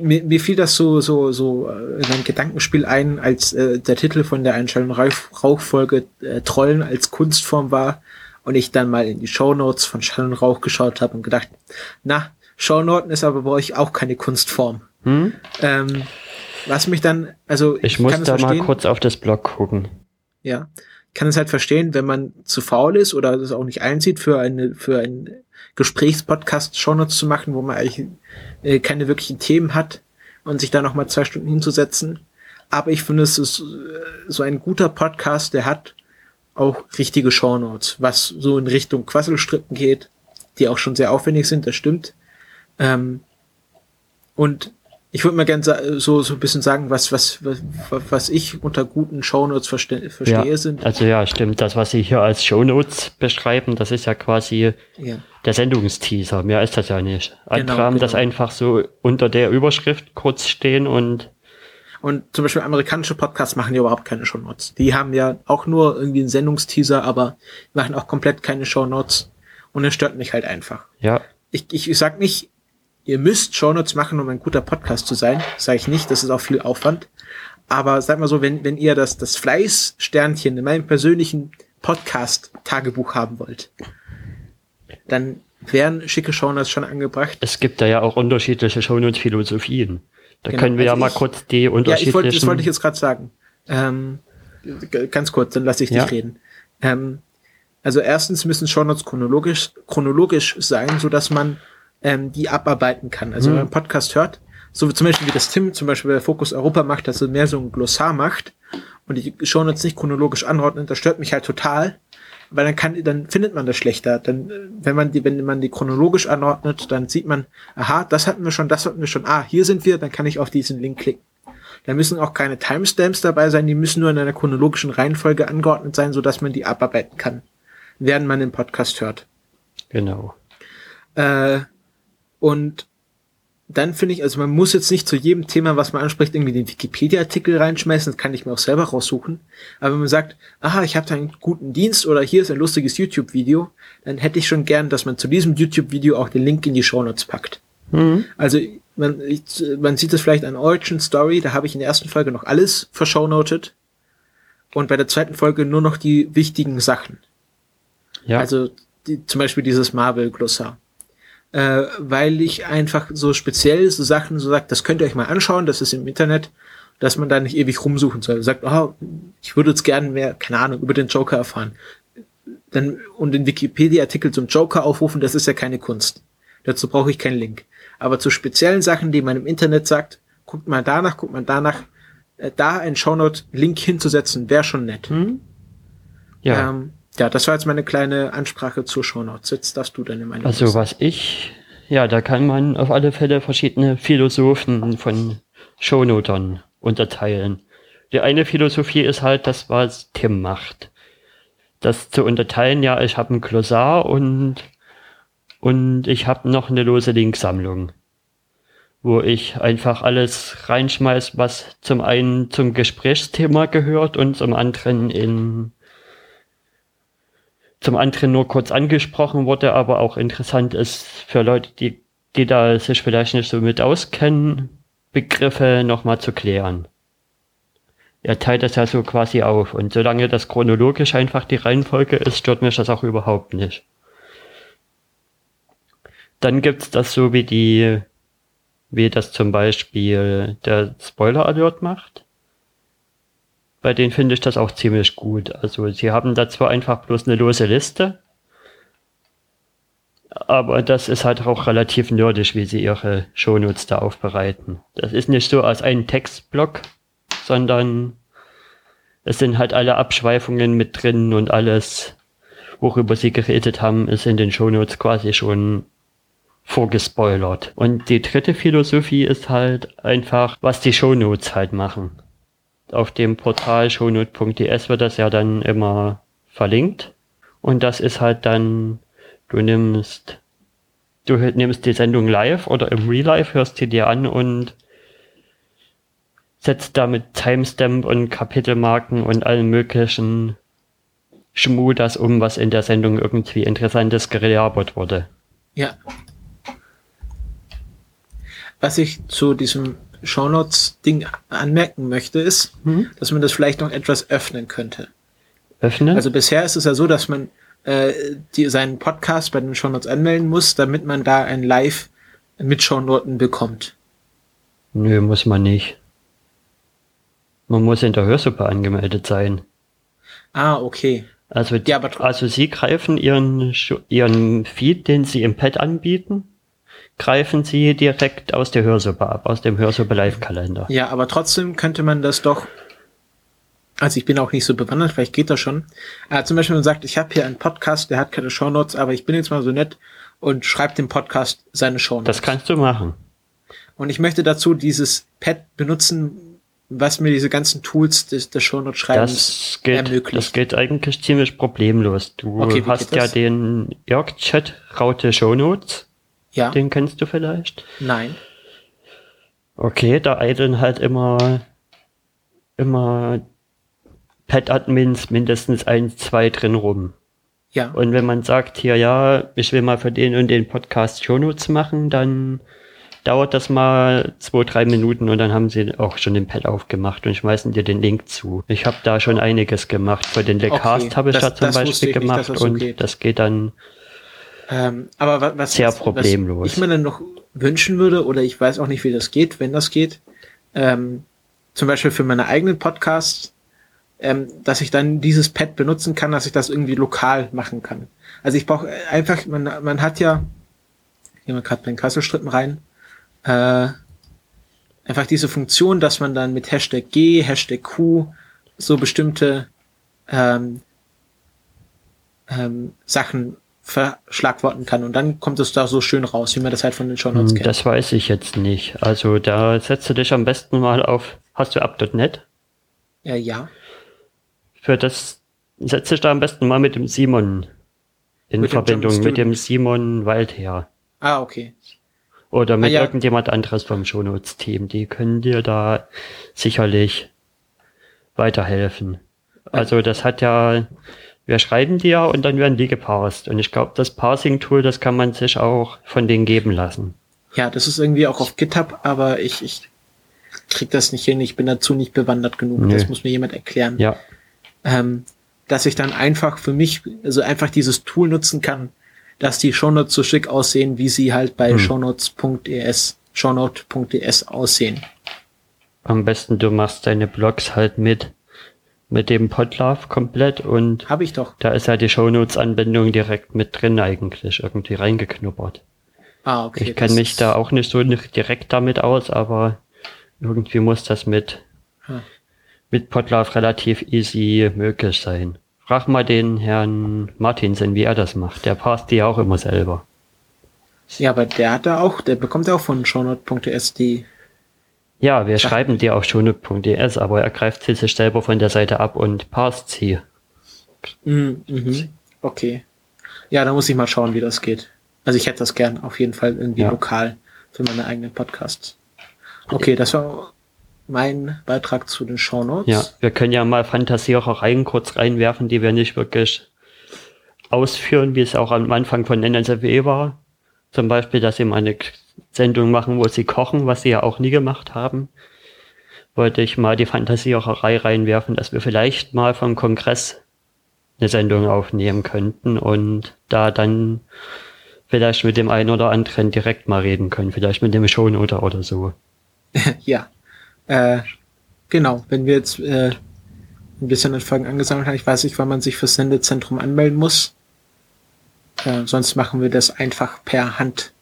[SPEAKER 1] mir, mir fiel das so so so äh, in ein Gedankenspiel ein, als äh, der Titel von der Einstellung Rauchfolge äh, Trollen als Kunstform war und ich dann mal in die Shownotes von Schall und Rauch geschaut habe und gedacht, na, Shownoten ist aber bei euch auch keine Kunstform. Hm? Ähm, was mich dann, also
[SPEAKER 2] ich, ich muss da mal kurz auf das Blog gucken.
[SPEAKER 1] Ja, ich kann es halt verstehen, wenn man zu faul ist oder es auch nicht einsieht, für eine für einen Gesprächspodcast Shownotes zu machen, wo man eigentlich äh, keine wirklichen Themen hat und sich da noch mal zwei Stunden hinzusetzen. Aber ich finde, es ist äh, so ein guter Podcast, der hat auch richtige Shownotes, was so in Richtung Quasselstrippen geht, die auch schon sehr aufwendig sind, das stimmt. Ähm, und ich würde mal gerne so, so ein bisschen sagen, was, was, was, was ich unter guten Shownotes verste verstehe
[SPEAKER 2] ja,
[SPEAKER 1] sind.
[SPEAKER 2] Also ja, stimmt. Das, was Sie hier als Shownotes beschreiben, das ist ja quasi ja. Der Sendungsteaser. Mehr ist das ja nicht. Genau, haben genau. das einfach so unter der Überschrift kurz stehen und
[SPEAKER 1] und zum Beispiel amerikanische Podcasts machen ja überhaupt keine Shownotes. Die haben ja auch nur irgendwie einen Sendungsteaser, aber machen auch komplett keine Shownotes. Und es stört mich halt einfach.
[SPEAKER 2] Ja.
[SPEAKER 1] Ich, ich, ich sag nicht, ihr müsst Shownotes machen, um ein guter Podcast zu sein. Sage ich nicht, das ist auch viel Aufwand. Aber sag mal so, wenn, wenn ihr das, das Fleißsternchen in meinem persönlichen Podcast-Tagebuch haben wollt, dann wären schicke Shownotes schon angebracht.
[SPEAKER 2] Es gibt da ja auch unterschiedliche Shownotes-Philosophien. Da genau, können wir also ja mal ich, kurz die unterschiedlichen... Ja, ich
[SPEAKER 1] wollte, das wollte ich jetzt gerade sagen. Ähm, ganz kurz, dann lasse ich ja. dich reden. Ähm, also erstens müssen Shownotes chronologisch, chronologisch sein, so dass man ähm, die abarbeiten kann. Also mhm. wenn man einen Podcast hört, so wie zum Beispiel wie das Tim zum Beispiel bei Fokus Europa macht, dass er mehr so ein Glossar macht und die Shownotes nicht chronologisch anordnet, das stört mich halt total, weil dann kann, dann findet man das schlechter. Dann, wenn man die, wenn man die chronologisch anordnet, dann sieht man, aha, das hatten wir schon, das hatten wir schon, ah, hier sind wir, dann kann ich auf diesen Link klicken. Da müssen auch keine Timestamps dabei sein, die müssen nur in einer chronologischen Reihenfolge angeordnet sein, so dass man die abarbeiten kann, während man den Podcast hört.
[SPEAKER 2] Genau.
[SPEAKER 1] Äh, und dann finde ich, also man muss jetzt nicht zu jedem Thema, was man anspricht, irgendwie den Wikipedia-Artikel reinschmeißen, das kann ich mir auch selber raussuchen. Aber wenn man sagt, aha, ich habe da einen guten Dienst oder hier ist ein lustiges YouTube-Video, dann hätte ich schon gern, dass man zu diesem YouTube-Video auch den Link in die Show Notes packt. Mhm. Also man, ich, man sieht es vielleicht an Origin Story, da habe ich in der ersten Folge noch alles verschownotet und bei der zweiten Folge nur noch die wichtigen Sachen. Ja. Also die, zum Beispiel dieses Marvel-Glossar äh, weil ich einfach so speziell so Sachen so sagt, das könnt ihr euch mal anschauen, das ist im Internet, dass man da nicht ewig rumsuchen soll. Sagt, oh, ich würde jetzt gerne mehr, keine Ahnung, über den Joker erfahren. Dann, und den Wikipedia-Artikel zum Joker aufrufen, das ist ja keine Kunst. Dazu brauche ich keinen Link. Aber zu speziellen Sachen, die man im Internet sagt, guckt mal danach, guckt mal danach, äh, da ein Shownote-Link hinzusetzen, wäre schon nett. Hm? Ja. Ähm, ja, das war jetzt meine kleine Ansprache zur Shownotes. Jetzt darfst du deine Meinung
[SPEAKER 2] Also was ich, ja, da kann man auf alle Fälle verschiedene Philosophen von Shownotern unterteilen. Die eine Philosophie ist halt das, was Tim macht. Das zu unterteilen, ja, ich habe ein Glossar und, und ich habe noch eine lose Linksammlung, wo ich einfach alles reinschmeiß, was zum einen zum Gesprächsthema gehört und zum anderen in zum anderen nur kurz angesprochen wurde, aber auch interessant ist für Leute, die, die da sich vielleicht nicht so mit auskennen, Begriffe nochmal zu klären. Er teilt das ja so quasi auf und solange das chronologisch einfach die Reihenfolge ist, stört mich das auch überhaupt nicht. Dann gibt's das so wie die, wie das zum Beispiel der Spoiler Alert macht bei denen finde ich das auch ziemlich gut. Also sie haben da zwar einfach bloß eine lose Liste, aber das ist halt auch relativ nerdig, wie sie ihre Shownotes da aufbereiten. Das ist nicht so als ein Textblock, sondern es sind halt alle Abschweifungen mit drin und alles, worüber sie geredet haben, ist in den Shownotes quasi schon vorgespoilert. Und die dritte Philosophie ist halt einfach, was die Shownotes halt machen auf dem Portal shownote.ds wird das ja dann immer verlinkt. Und das ist halt dann, du nimmst, du nimmst die Sendung live oder im Real Life, hörst sie dir an und setzt damit Timestamp und Kapitelmarken und allen möglichen Schmu das um, was in der Sendung irgendwie Interessantes gelabert wurde.
[SPEAKER 1] Ja. Was ich zu diesem Shownotes-Ding anmerken möchte, ist, mhm. dass man das vielleicht noch etwas öffnen könnte.
[SPEAKER 2] Öffnen?
[SPEAKER 1] Also bisher ist es ja so, dass man äh, die, seinen Podcast bei den Shownotes anmelden muss, damit man da ein Live mit Shownoten bekommt.
[SPEAKER 2] Nö, muss man nicht. Man muss in der Hörsuppe angemeldet sein.
[SPEAKER 1] Ah, okay.
[SPEAKER 2] Also, ja, also Sie greifen Ihren, Ihren Feed, den Sie im Pad anbieten, greifen Sie direkt aus der Hörsuppe ab, aus dem Hörsuppe Live-Kalender.
[SPEAKER 1] Ja, aber trotzdem könnte man das doch, also ich bin auch nicht so bewandert, vielleicht geht das schon. Äh, zum Beispiel man sagt, ich habe hier einen Podcast, der hat keine Shownotes, aber ich bin jetzt mal so nett und schreibe dem Podcast seine Shownotes.
[SPEAKER 2] Das kannst du machen.
[SPEAKER 1] Und ich möchte dazu dieses Pad benutzen, was mir diese ganzen Tools des, des Shownote-Schreibens
[SPEAKER 2] ermöglicht. Das geht eigentlich ziemlich problemlos. Du okay, hast ja den Jörg-Chat Raute Shownotes. Ja. Den kennst du vielleicht?
[SPEAKER 1] Nein.
[SPEAKER 2] Okay, da eideln halt immer, immer Pad-Admins mindestens ein, zwei drin rum.
[SPEAKER 1] Ja.
[SPEAKER 2] Und wenn man sagt hier, ja, ich will mal für den und den Podcast Shownotes machen, dann dauert das mal zwei, drei Minuten und dann haben sie auch schon den Pad aufgemacht und schmeißen dir den Link zu. Ich habe da schon einiges gemacht. Für den Lecast okay, habe ich das, da zum Beispiel gemacht nicht, und okay. das geht dann
[SPEAKER 1] ähm, aber was,
[SPEAKER 2] sehr problemlos.
[SPEAKER 1] Was ich mir dann noch wünschen würde, oder ich weiß auch nicht, wie das geht, wenn das geht, ähm, zum Beispiel für meine eigenen Podcasts, ähm, dass ich dann dieses Pad benutzen kann, dass ich das irgendwie lokal machen kann. Also ich brauche einfach, man, man hat ja, gehen wir gerade bei den Kasselstrippen rein, äh, einfach diese Funktion, dass man dann mit Hashtag G, Hashtag Q so bestimmte ähm, ähm, Sachen verschlagworten kann und dann kommt es da so schön raus, wie man das halt von den Shownotes
[SPEAKER 2] hm, kennt. Das weiß ich jetzt nicht. Also da setzt du dich am besten mal auf, hast du up.net?
[SPEAKER 1] Ja, ja.
[SPEAKER 2] Für das setze ich da am besten mal mit dem Simon in mit Verbindung, mit dem Simon Waldherr.
[SPEAKER 1] Ah, okay.
[SPEAKER 2] Oder mit ah, ja. irgendjemand anderes vom Shownotes-Team. Die können dir da sicherlich weiterhelfen. Also das hat ja, wir schreiben die ja und dann werden die geparst. Und ich glaube, das Parsing-Tool, das kann man sich auch von denen geben lassen.
[SPEAKER 1] Ja, das ist irgendwie auch auf GitHub, aber ich, ich krieg das nicht hin. Ich bin dazu nicht bewandert genug. Nö. Das muss mir jemand erklären.
[SPEAKER 2] Ja.
[SPEAKER 1] Ähm, dass ich dann einfach für mich, also einfach dieses Tool nutzen kann, dass die Shownotes so schick aussehen, wie sie halt bei hm. shownotes.es, shownote.es aussehen.
[SPEAKER 2] Am besten du machst deine Blogs halt mit mit dem Podlove komplett und
[SPEAKER 1] habe ich doch.
[SPEAKER 2] Da ist ja die Shownotes-Anbindung direkt mit drin eigentlich irgendwie reingeknuppert.
[SPEAKER 1] Ah, okay.
[SPEAKER 2] Ich kenne mich da auch nicht so direkt damit aus, aber irgendwie muss das mit hm. mit Podlove relativ easy möglich sein. Frag mal den Herrn Martinsen, wie er das macht. Der passt die auch immer selber.
[SPEAKER 1] Ja, aber der hat da auch, der bekommt ja auch von shownote.es die.
[SPEAKER 2] Ja, wir schreiben die auf shownote.es, aber er greift sie sich selber von der Seite ab und passt sie.
[SPEAKER 1] Mhm, mhm. Okay. Ja, da muss ich mal schauen, wie das geht. Also ich hätte das gern auf jeden Fall irgendwie ja. lokal für meine eigenen Podcasts. Okay, das war mein Beitrag zu den Shownotes.
[SPEAKER 2] Ja, wir können ja mal Fantasierereien kurz reinwerfen, die wir nicht wirklich ausführen, wie es auch am Anfang von NSFE war. Zum Beispiel, dass mal eine Sendung machen, wo sie kochen, was sie ja auch nie gemacht haben. Wollte ich mal die Fantasiererei reinwerfen, dass wir vielleicht mal vom Kongress eine Sendung aufnehmen könnten und da dann vielleicht mit dem einen oder anderen direkt mal reden können, vielleicht mit dem Shownoter oder so.
[SPEAKER 1] ja, äh, genau, wenn wir jetzt äh, ein bisschen an Folgen angesammelt haben, ich weiß nicht, wann man sich fürs Sendezentrum anmelden muss. Äh, sonst machen wir das einfach per Hand.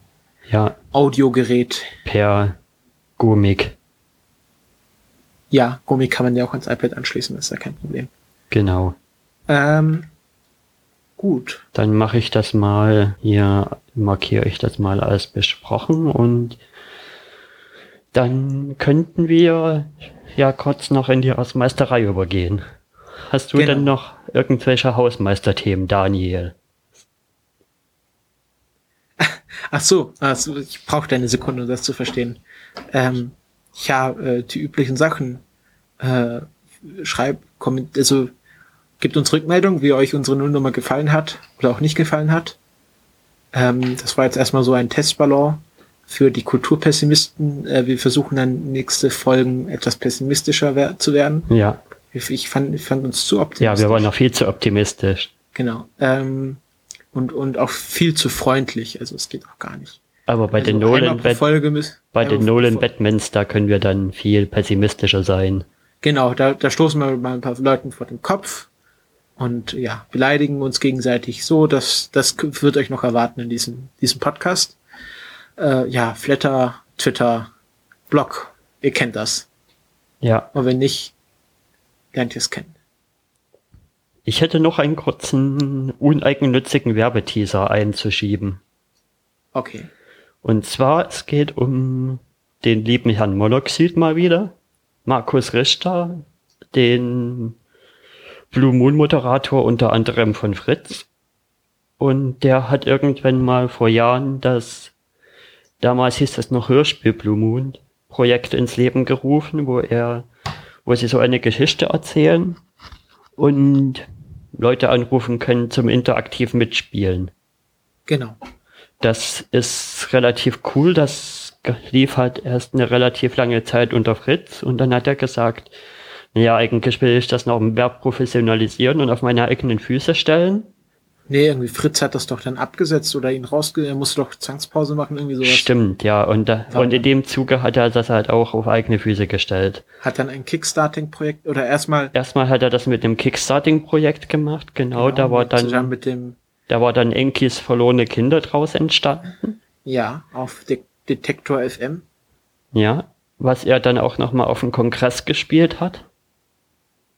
[SPEAKER 2] Ja.
[SPEAKER 1] Audiogerät.
[SPEAKER 2] Per Gumik.
[SPEAKER 1] Ja, Gumik kann man ja auch ans iPad anschließen, das ist ja kein Problem.
[SPEAKER 2] Genau.
[SPEAKER 1] Ähm, gut.
[SPEAKER 2] Dann mache ich das mal hier, markiere ich das mal als besprochen und dann könnten wir ja kurz noch in die Hausmeisterei übergehen. Hast du genau. denn noch irgendwelche Hausmeisterthemen, Daniel?
[SPEAKER 1] Ach so, also ich brauche eine Sekunde, um das zu verstehen. Ähm, ja, äh, die üblichen Sachen. Äh, schreib, komment, also Gebt uns Rückmeldung, wie euch unsere Nullnummer gefallen hat oder auch nicht gefallen hat. Ähm, das war jetzt erstmal so ein Testballon für die Kulturpessimisten. Äh, wir versuchen dann nächste Folgen etwas pessimistischer wer zu werden.
[SPEAKER 2] Ja.
[SPEAKER 1] Ich, ich, fand, ich fand uns zu
[SPEAKER 2] optimistisch. Ja, wir waren noch viel zu optimistisch.
[SPEAKER 1] Genau. Ähm, und, und auch viel zu freundlich. Also es geht auch gar nicht.
[SPEAKER 2] Aber bei also den Nolan, bei den Nolan Batmans, da können wir dann viel pessimistischer sein.
[SPEAKER 1] Genau, da, da stoßen wir mal ein paar Leuten vor den Kopf und ja, beleidigen uns gegenseitig so, dass das wird euch noch erwarten in diesem, diesem Podcast. Äh, ja, Flatter, Twitter, Blog, ihr kennt das.
[SPEAKER 2] Ja.
[SPEAKER 1] Und wenn nicht, lernt ihr es kennen.
[SPEAKER 2] Ich hätte noch einen kurzen, uneigennützigen Werbeteaser einzuschieben.
[SPEAKER 1] Okay.
[SPEAKER 2] Und zwar, es geht um den lieben Herrn Monoxid mal wieder. Markus Richter, den Blue Moon Moderator unter anderem von Fritz. Und der hat irgendwann mal vor Jahren das, damals hieß das noch Hörspiel Blue Moon Projekt ins Leben gerufen, wo er, wo sie so eine Geschichte erzählen und Leute anrufen können zum interaktiven Mitspielen.
[SPEAKER 1] Genau.
[SPEAKER 2] Das ist relativ cool. Das lief halt erst eine relativ lange Zeit unter Fritz und dann hat er gesagt, naja, eigentlich will ich das noch mehr professionalisieren und auf meine eigenen Füße stellen.
[SPEAKER 1] Nee, irgendwie Fritz hat das doch dann abgesetzt oder ihn rausge... Er musste doch Zwangspause machen, irgendwie sowas.
[SPEAKER 2] Stimmt, ja. Und, da, und in dem Zuge hat er das halt auch auf eigene Füße gestellt.
[SPEAKER 1] Hat dann ein Kickstarting-Projekt oder erstmal...
[SPEAKER 2] Erstmal hat er das mit dem Kickstarting-Projekt gemacht, genau. genau da war dann...
[SPEAKER 1] Mit dem
[SPEAKER 2] da war dann Enkis verlorene Kinder draus entstanden.
[SPEAKER 1] Ja, auf De Detektor FM.
[SPEAKER 2] Ja, was er dann auch nochmal auf dem Kongress gespielt hat.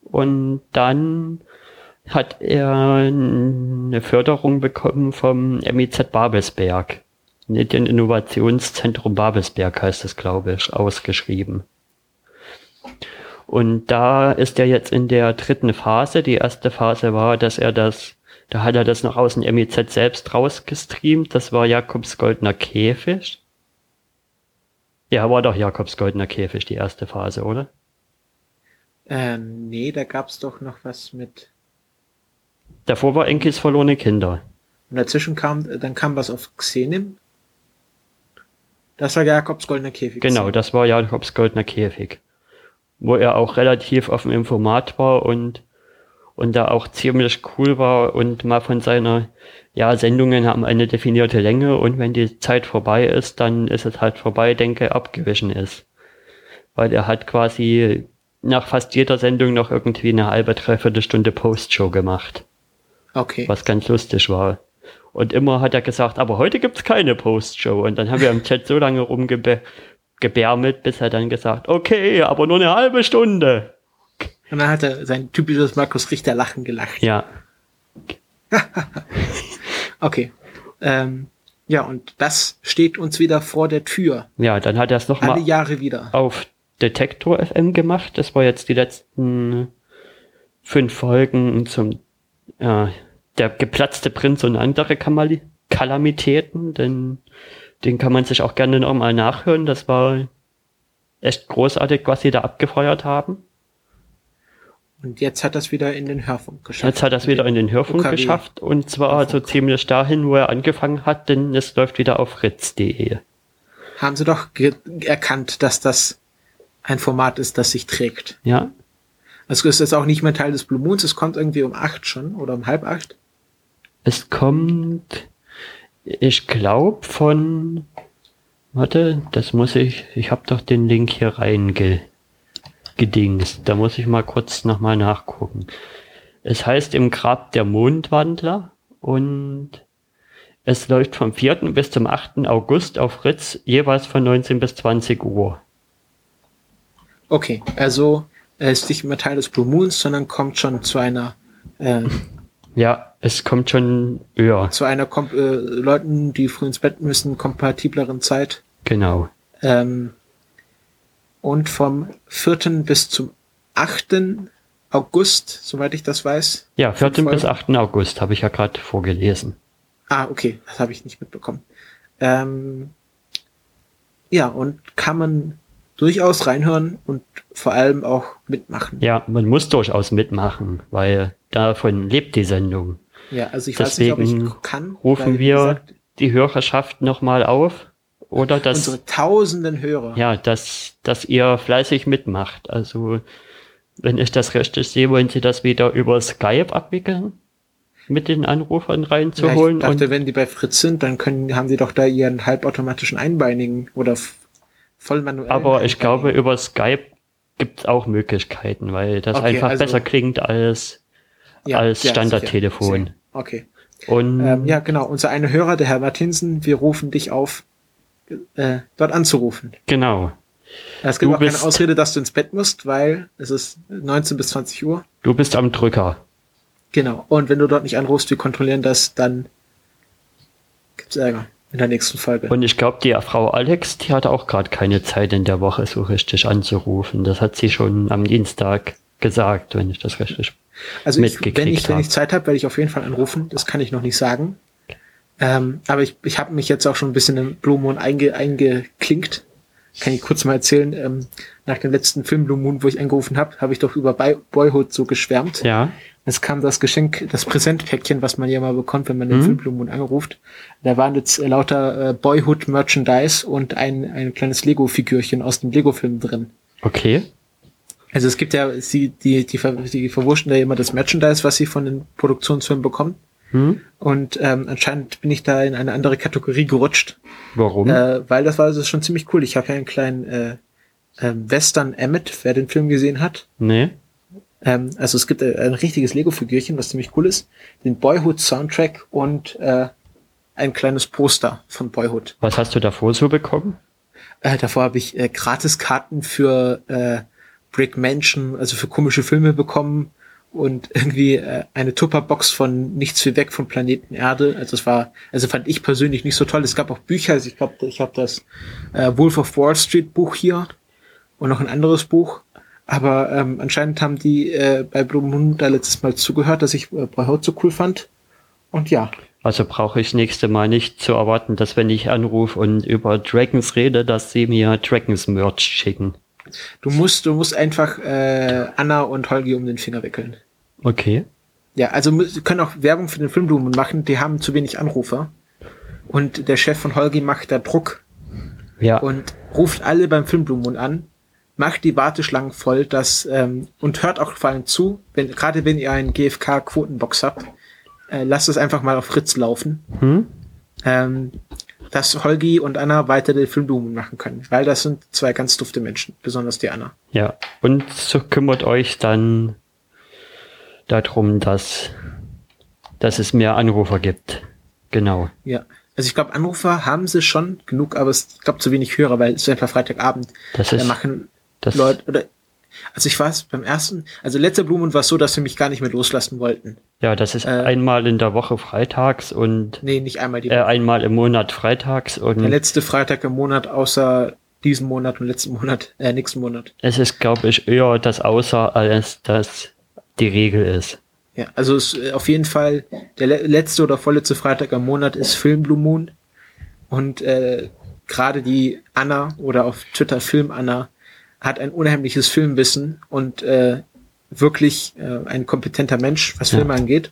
[SPEAKER 2] Und dann hat er eine Förderung bekommen vom MIZ Babelsberg. Den Innovationszentrum Babelsberg heißt es, glaube ich, ausgeschrieben. Und da ist er jetzt in der dritten Phase. Die erste Phase war, dass er das, da hat er das noch aus dem MIZ selbst rausgestreamt. Das war Jakobs Goldener Käfig. Ja, war doch Jakobs Goldener Käfig, die erste Phase, oder?
[SPEAKER 1] Äh, nee, da gab's doch noch was mit.
[SPEAKER 2] Davor war Enkis verlorene Kinder.
[SPEAKER 1] Und dazwischen kam, dann kam was auf Xenim. Das war Jakobs goldener Käfig.
[SPEAKER 2] Genau, das war Jakobs goldener Käfig. Wo er auch relativ auf dem Informat war und, und da auch ziemlich cool war und mal von seiner, ja, Sendungen haben eine definierte Länge und wenn die Zeit vorbei ist, dann ist es halt vorbei, denke, abgewichen ist. Weil er hat quasi nach fast jeder Sendung noch irgendwie eine halbe, dreiviertel Stunde Postshow gemacht.
[SPEAKER 1] Okay.
[SPEAKER 2] Was ganz lustig war. Und immer hat er gesagt, aber heute gibt's keine Postshow. Und dann haben wir im Chat so lange rumgebärmelt, bis er dann gesagt, okay, aber nur eine halbe Stunde.
[SPEAKER 1] Und dann hat er sein typisches Markus Richter Lachen gelacht.
[SPEAKER 2] Ja.
[SPEAKER 1] okay. Ähm, ja, und das steht uns wieder vor der Tür.
[SPEAKER 2] Ja, dann hat er es nochmal.
[SPEAKER 1] Alle Jahre wieder.
[SPEAKER 2] Auf Detektor FM gemacht. Das war jetzt die letzten fünf Folgen zum äh, der geplatzte Prinz und andere Kamali Kalamitäten, denn den kann man sich auch gerne nochmal nachhören. Das war echt großartig, was sie da abgefeuert haben.
[SPEAKER 1] Und jetzt hat das wieder in den Hörfunk
[SPEAKER 2] geschafft. Jetzt hat das wieder in den Hörfunk UKW geschafft und zwar Hörfunk. so ziemlich dahin, wo er angefangen hat, denn es läuft wieder auf fritz.de.
[SPEAKER 1] Haben sie doch erkannt, dass das ein Format ist, das sich trägt.
[SPEAKER 2] Ja.
[SPEAKER 1] Also ist jetzt auch nicht mehr Teil des Blue Moons, es kommt irgendwie um acht schon oder um halb acht.
[SPEAKER 2] Es kommt, ich glaube von, warte, das muss ich, ich habe doch den Link hier reingedingst. Da muss ich mal kurz nochmal nachgucken. Es heißt im Grab der Mondwandler und es läuft vom 4. bis zum 8. August auf Fritz jeweils von 19 bis 20 Uhr.
[SPEAKER 1] Okay, also er ist nicht mehr Teil des Blue Moons, sondern kommt schon zu einer äh,
[SPEAKER 2] ja, es kommt schon höher.
[SPEAKER 1] Zu einer Kom äh, Leuten, die früh ins Bett müssen, kompatibleren Zeit.
[SPEAKER 2] Genau.
[SPEAKER 1] Ähm, und vom 4. bis zum 8. August, soweit ich das weiß.
[SPEAKER 2] Ja, 4. bis 8. August habe ich ja gerade vorgelesen.
[SPEAKER 1] Ah, okay, das habe ich nicht mitbekommen. Ähm, ja, und kann man durchaus reinhören und vor allem auch mitmachen.
[SPEAKER 2] Ja, man muss durchaus mitmachen, weil davon lebt die Sendung.
[SPEAKER 1] Ja, also ich Deswegen weiß nicht, ob ich kann.
[SPEAKER 2] Rufen weil, wir gesagt, die Hörerschaft nochmal auf oder dass
[SPEAKER 1] unsere tausenden Hörer.
[SPEAKER 2] Ja, dass dass ihr fleißig mitmacht. Also wenn ich das richtig sehe, wollen Sie das wieder über Skype abwickeln? Mit den Anrufern reinzuholen.
[SPEAKER 1] Ja, ich dachte, wenn die bei Fritz sind, dann können, haben die doch da ihren halbautomatischen Einbeinigen oder voll manuell.
[SPEAKER 2] Aber ich glaube, über Skype gibt es auch Möglichkeiten, weil das okay, einfach also, besser klingt als, ja, als Standardtelefon.
[SPEAKER 1] Ja, okay. Und ähm, ja, genau. Unser eine Hörer, der Herr Martinsen, wir rufen dich auf, äh, dort anzurufen.
[SPEAKER 2] Genau.
[SPEAKER 1] Es gibt du auch keine Ausrede, dass du ins Bett musst, weil es ist 19 bis 20 Uhr.
[SPEAKER 2] Du bist am Drücker.
[SPEAKER 1] Genau. Und wenn du dort nicht anrufst, wir kontrollieren das, dann gibt's Ärger in der nächsten Folge.
[SPEAKER 2] Und ich glaube, die Frau Alex, die hat auch gerade keine Zeit in der Woche so richtig anzurufen. Das hat sie schon am Dienstag gesagt, wenn ich das richtig
[SPEAKER 1] also mitgekriegt habe. Wenn ich, wenn ich Zeit habe, werde ich auf jeden Fall anrufen. Das kann ich noch nicht sagen. Ähm, aber ich, ich habe mich jetzt auch schon ein bisschen in Blue Moon einge, eingeklinkt kann ich kurz mal erzählen, ähm, nach dem letzten Film Blue Moon, wo ich angerufen habe, habe ich doch über Boyhood so geschwärmt.
[SPEAKER 2] Ja.
[SPEAKER 1] Es kam das Geschenk, das Präsentpäckchen, was man ja mal bekommt, wenn man den mhm. Film Blue Moon anruft. Da waren jetzt äh, lauter äh, Boyhood Merchandise und ein, ein kleines Lego-Figürchen aus dem Lego-Film drin.
[SPEAKER 2] Okay.
[SPEAKER 1] Also es gibt ja, sie, die, die, die, die verwurschen da immer das Merchandise, was sie von den Produktionsfilmen bekommen. Hm? Und ähm, anscheinend bin ich da in eine andere Kategorie gerutscht.
[SPEAKER 2] Warum?
[SPEAKER 1] Äh, weil das war also schon ziemlich cool. Ich habe ja einen kleinen äh, äh, Western Emmet, wer den Film gesehen hat.
[SPEAKER 2] Nee.
[SPEAKER 1] Ähm, also es gibt äh, ein richtiges Lego-Figürchen, was ziemlich cool ist. Den Boyhood-Soundtrack und äh, ein kleines Poster von Boyhood.
[SPEAKER 2] Was hast du davor so bekommen?
[SPEAKER 1] Äh, davor habe ich äh, Gratiskarten für äh, Brick Mansion, also für komische Filme bekommen und irgendwie äh, eine Tupperbox von Nichts wie weg vom Planeten Erde. Also es war, also fand ich persönlich nicht so toll. Es gab auch Bücher, also ich glaube, ich habe das äh, Wolf of Wall Street Buch hier und noch ein anderes Buch. Aber ähm, anscheinend haben die äh, bei Blue Moon da letztes Mal zugehört, dass ich äh, Bräuhaut so cool fand. Und ja.
[SPEAKER 2] Also brauche ich nächste Mal nicht zu erwarten, dass wenn ich anrufe und über Dragons rede, dass sie mir Dragons Merch schicken.
[SPEAKER 1] Du musst, du musst einfach äh, Anna und Holgi um den Finger wickeln.
[SPEAKER 2] Okay.
[SPEAKER 1] Ja, also wir können auch Werbung für den Filmblumen machen, die haben zu wenig Anrufer. Und der Chef von Holgi macht da Druck.
[SPEAKER 2] Ja.
[SPEAKER 1] Und ruft alle beim Filmblumen an, macht die Warteschlangen voll, das ähm, und hört auch vor allem zu, wenn gerade wenn ihr einen GFK-Quotenbox habt, äh, lasst es einfach mal auf Fritz laufen. Hm? Ähm, dass Holgi und Anna weiter den Filmblumen machen können, weil das sind zwei ganz dufte Menschen, besonders die Anna.
[SPEAKER 2] Ja, und so kümmert euch dann darum, dass, dass es mehr Anrufer gibt. Genau.
[SPEAKER 1] Ja. Also ich glaube, Anrufer haben sie schon genug, aber es glaube zu wenig Hörer, weil es ist einfach Freitagabend.
[SPEAKER 2] Das ist,
[SPEAKER 1] da machen das Leute oder also ich weiß beim ersten, also letzter Blumen war es so, dass sie mich gar nicht mehr loslassen wollten.
[SPEAKER 2] Ja, das ist äh, einmal in der Woche freitags und
[SPEAKER 1] nee, nicht einmal die
[SPEAKER 2] Woche. Äh, einmal im Monat freitags und
[SPEAKER 1] der letzte Freitag im Monat außer diesen Monat und letzten Monat, äh, nächsten Monat.
[SPEAKER 2] Es ist, glaube ich, eher das Außer als das die Regel ist.
[SPEAKER 1] Ja, also es, äh, auf jeden Fall der letzte oder vorletzte Freitag am Monat ist Film Blue Moon und äh, gerade die Anna oder auf Twitter Film Anna hat ein unheimliches Filmwissen und äh, wirklich äh, ein kompetenter Mensch, was Filme ja. angeht.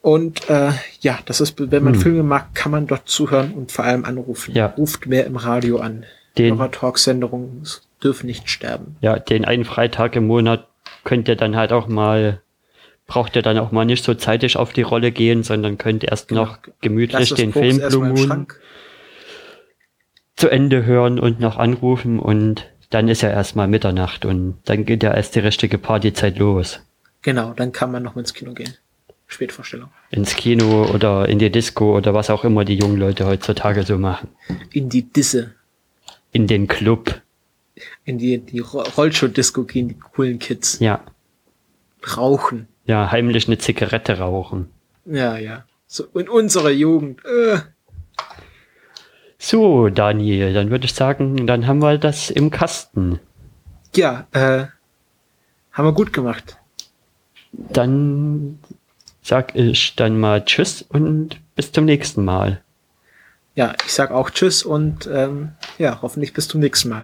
[SPEAKER 1] Und äh, ja, das ist, wenn man hm. Filme mag, kann man dort zuhören und vor allem anrufen.
[SPEAKER 2] Ja.
[SPEAKER 1] Ruft mehr im Radio an. Den Talk-Sendungen dürfen nicht sterben.
[SPEAKER 2] Ja, den einen Freitag im Monat könnt ihr dann halt auch mal, braucht ihr dann auch mal nicht so zeitig auf die Rolle gehen, sondern könnt erst genau. noch gemütlich den Film Blue Moon zu Ende hören und noch anrufen und dann ist ja erstmal Mitternacht und dann geht ja erst die richtige Partyzeit los.
[SPEAKER 1] Genau, dann kann man noch ins Kino gehen. Spätvorstellung.
[SPEAKER 2] Ins Kino oder in die Disco oder was auch immer die jungen Leute heutzutage so machen.
[SPEAKER 1] In die Disse.
[SPEAKER 2] In den Club
[SPEAKER 1] in die, die Rollschuh-Disco gehen, die coolen Kids.
[SPEAKER 2] Ja.
[SPEAKER 1] Rauchen.
[SPEAKER 2] Ja, heimlich eine Zigarette rauchen.
[SPEAKER 1] Ja, ja. So in unserer Jugend. Äh.
[SPEAKER 2] So, Daniel, dann würde ich sagen, dann haben wir das im Kasten.
[SPEAKER 1] Ja, äh, haben wir gut gemacht.
[SPEAKER 2] Dann sag ich dann mal Tschüss und bis zum nächsten Mal.
[SPEAKER 1] Ja, ich sag auch Tschüss und ähm, ja, hoffentlich bis zum nächsten Mal.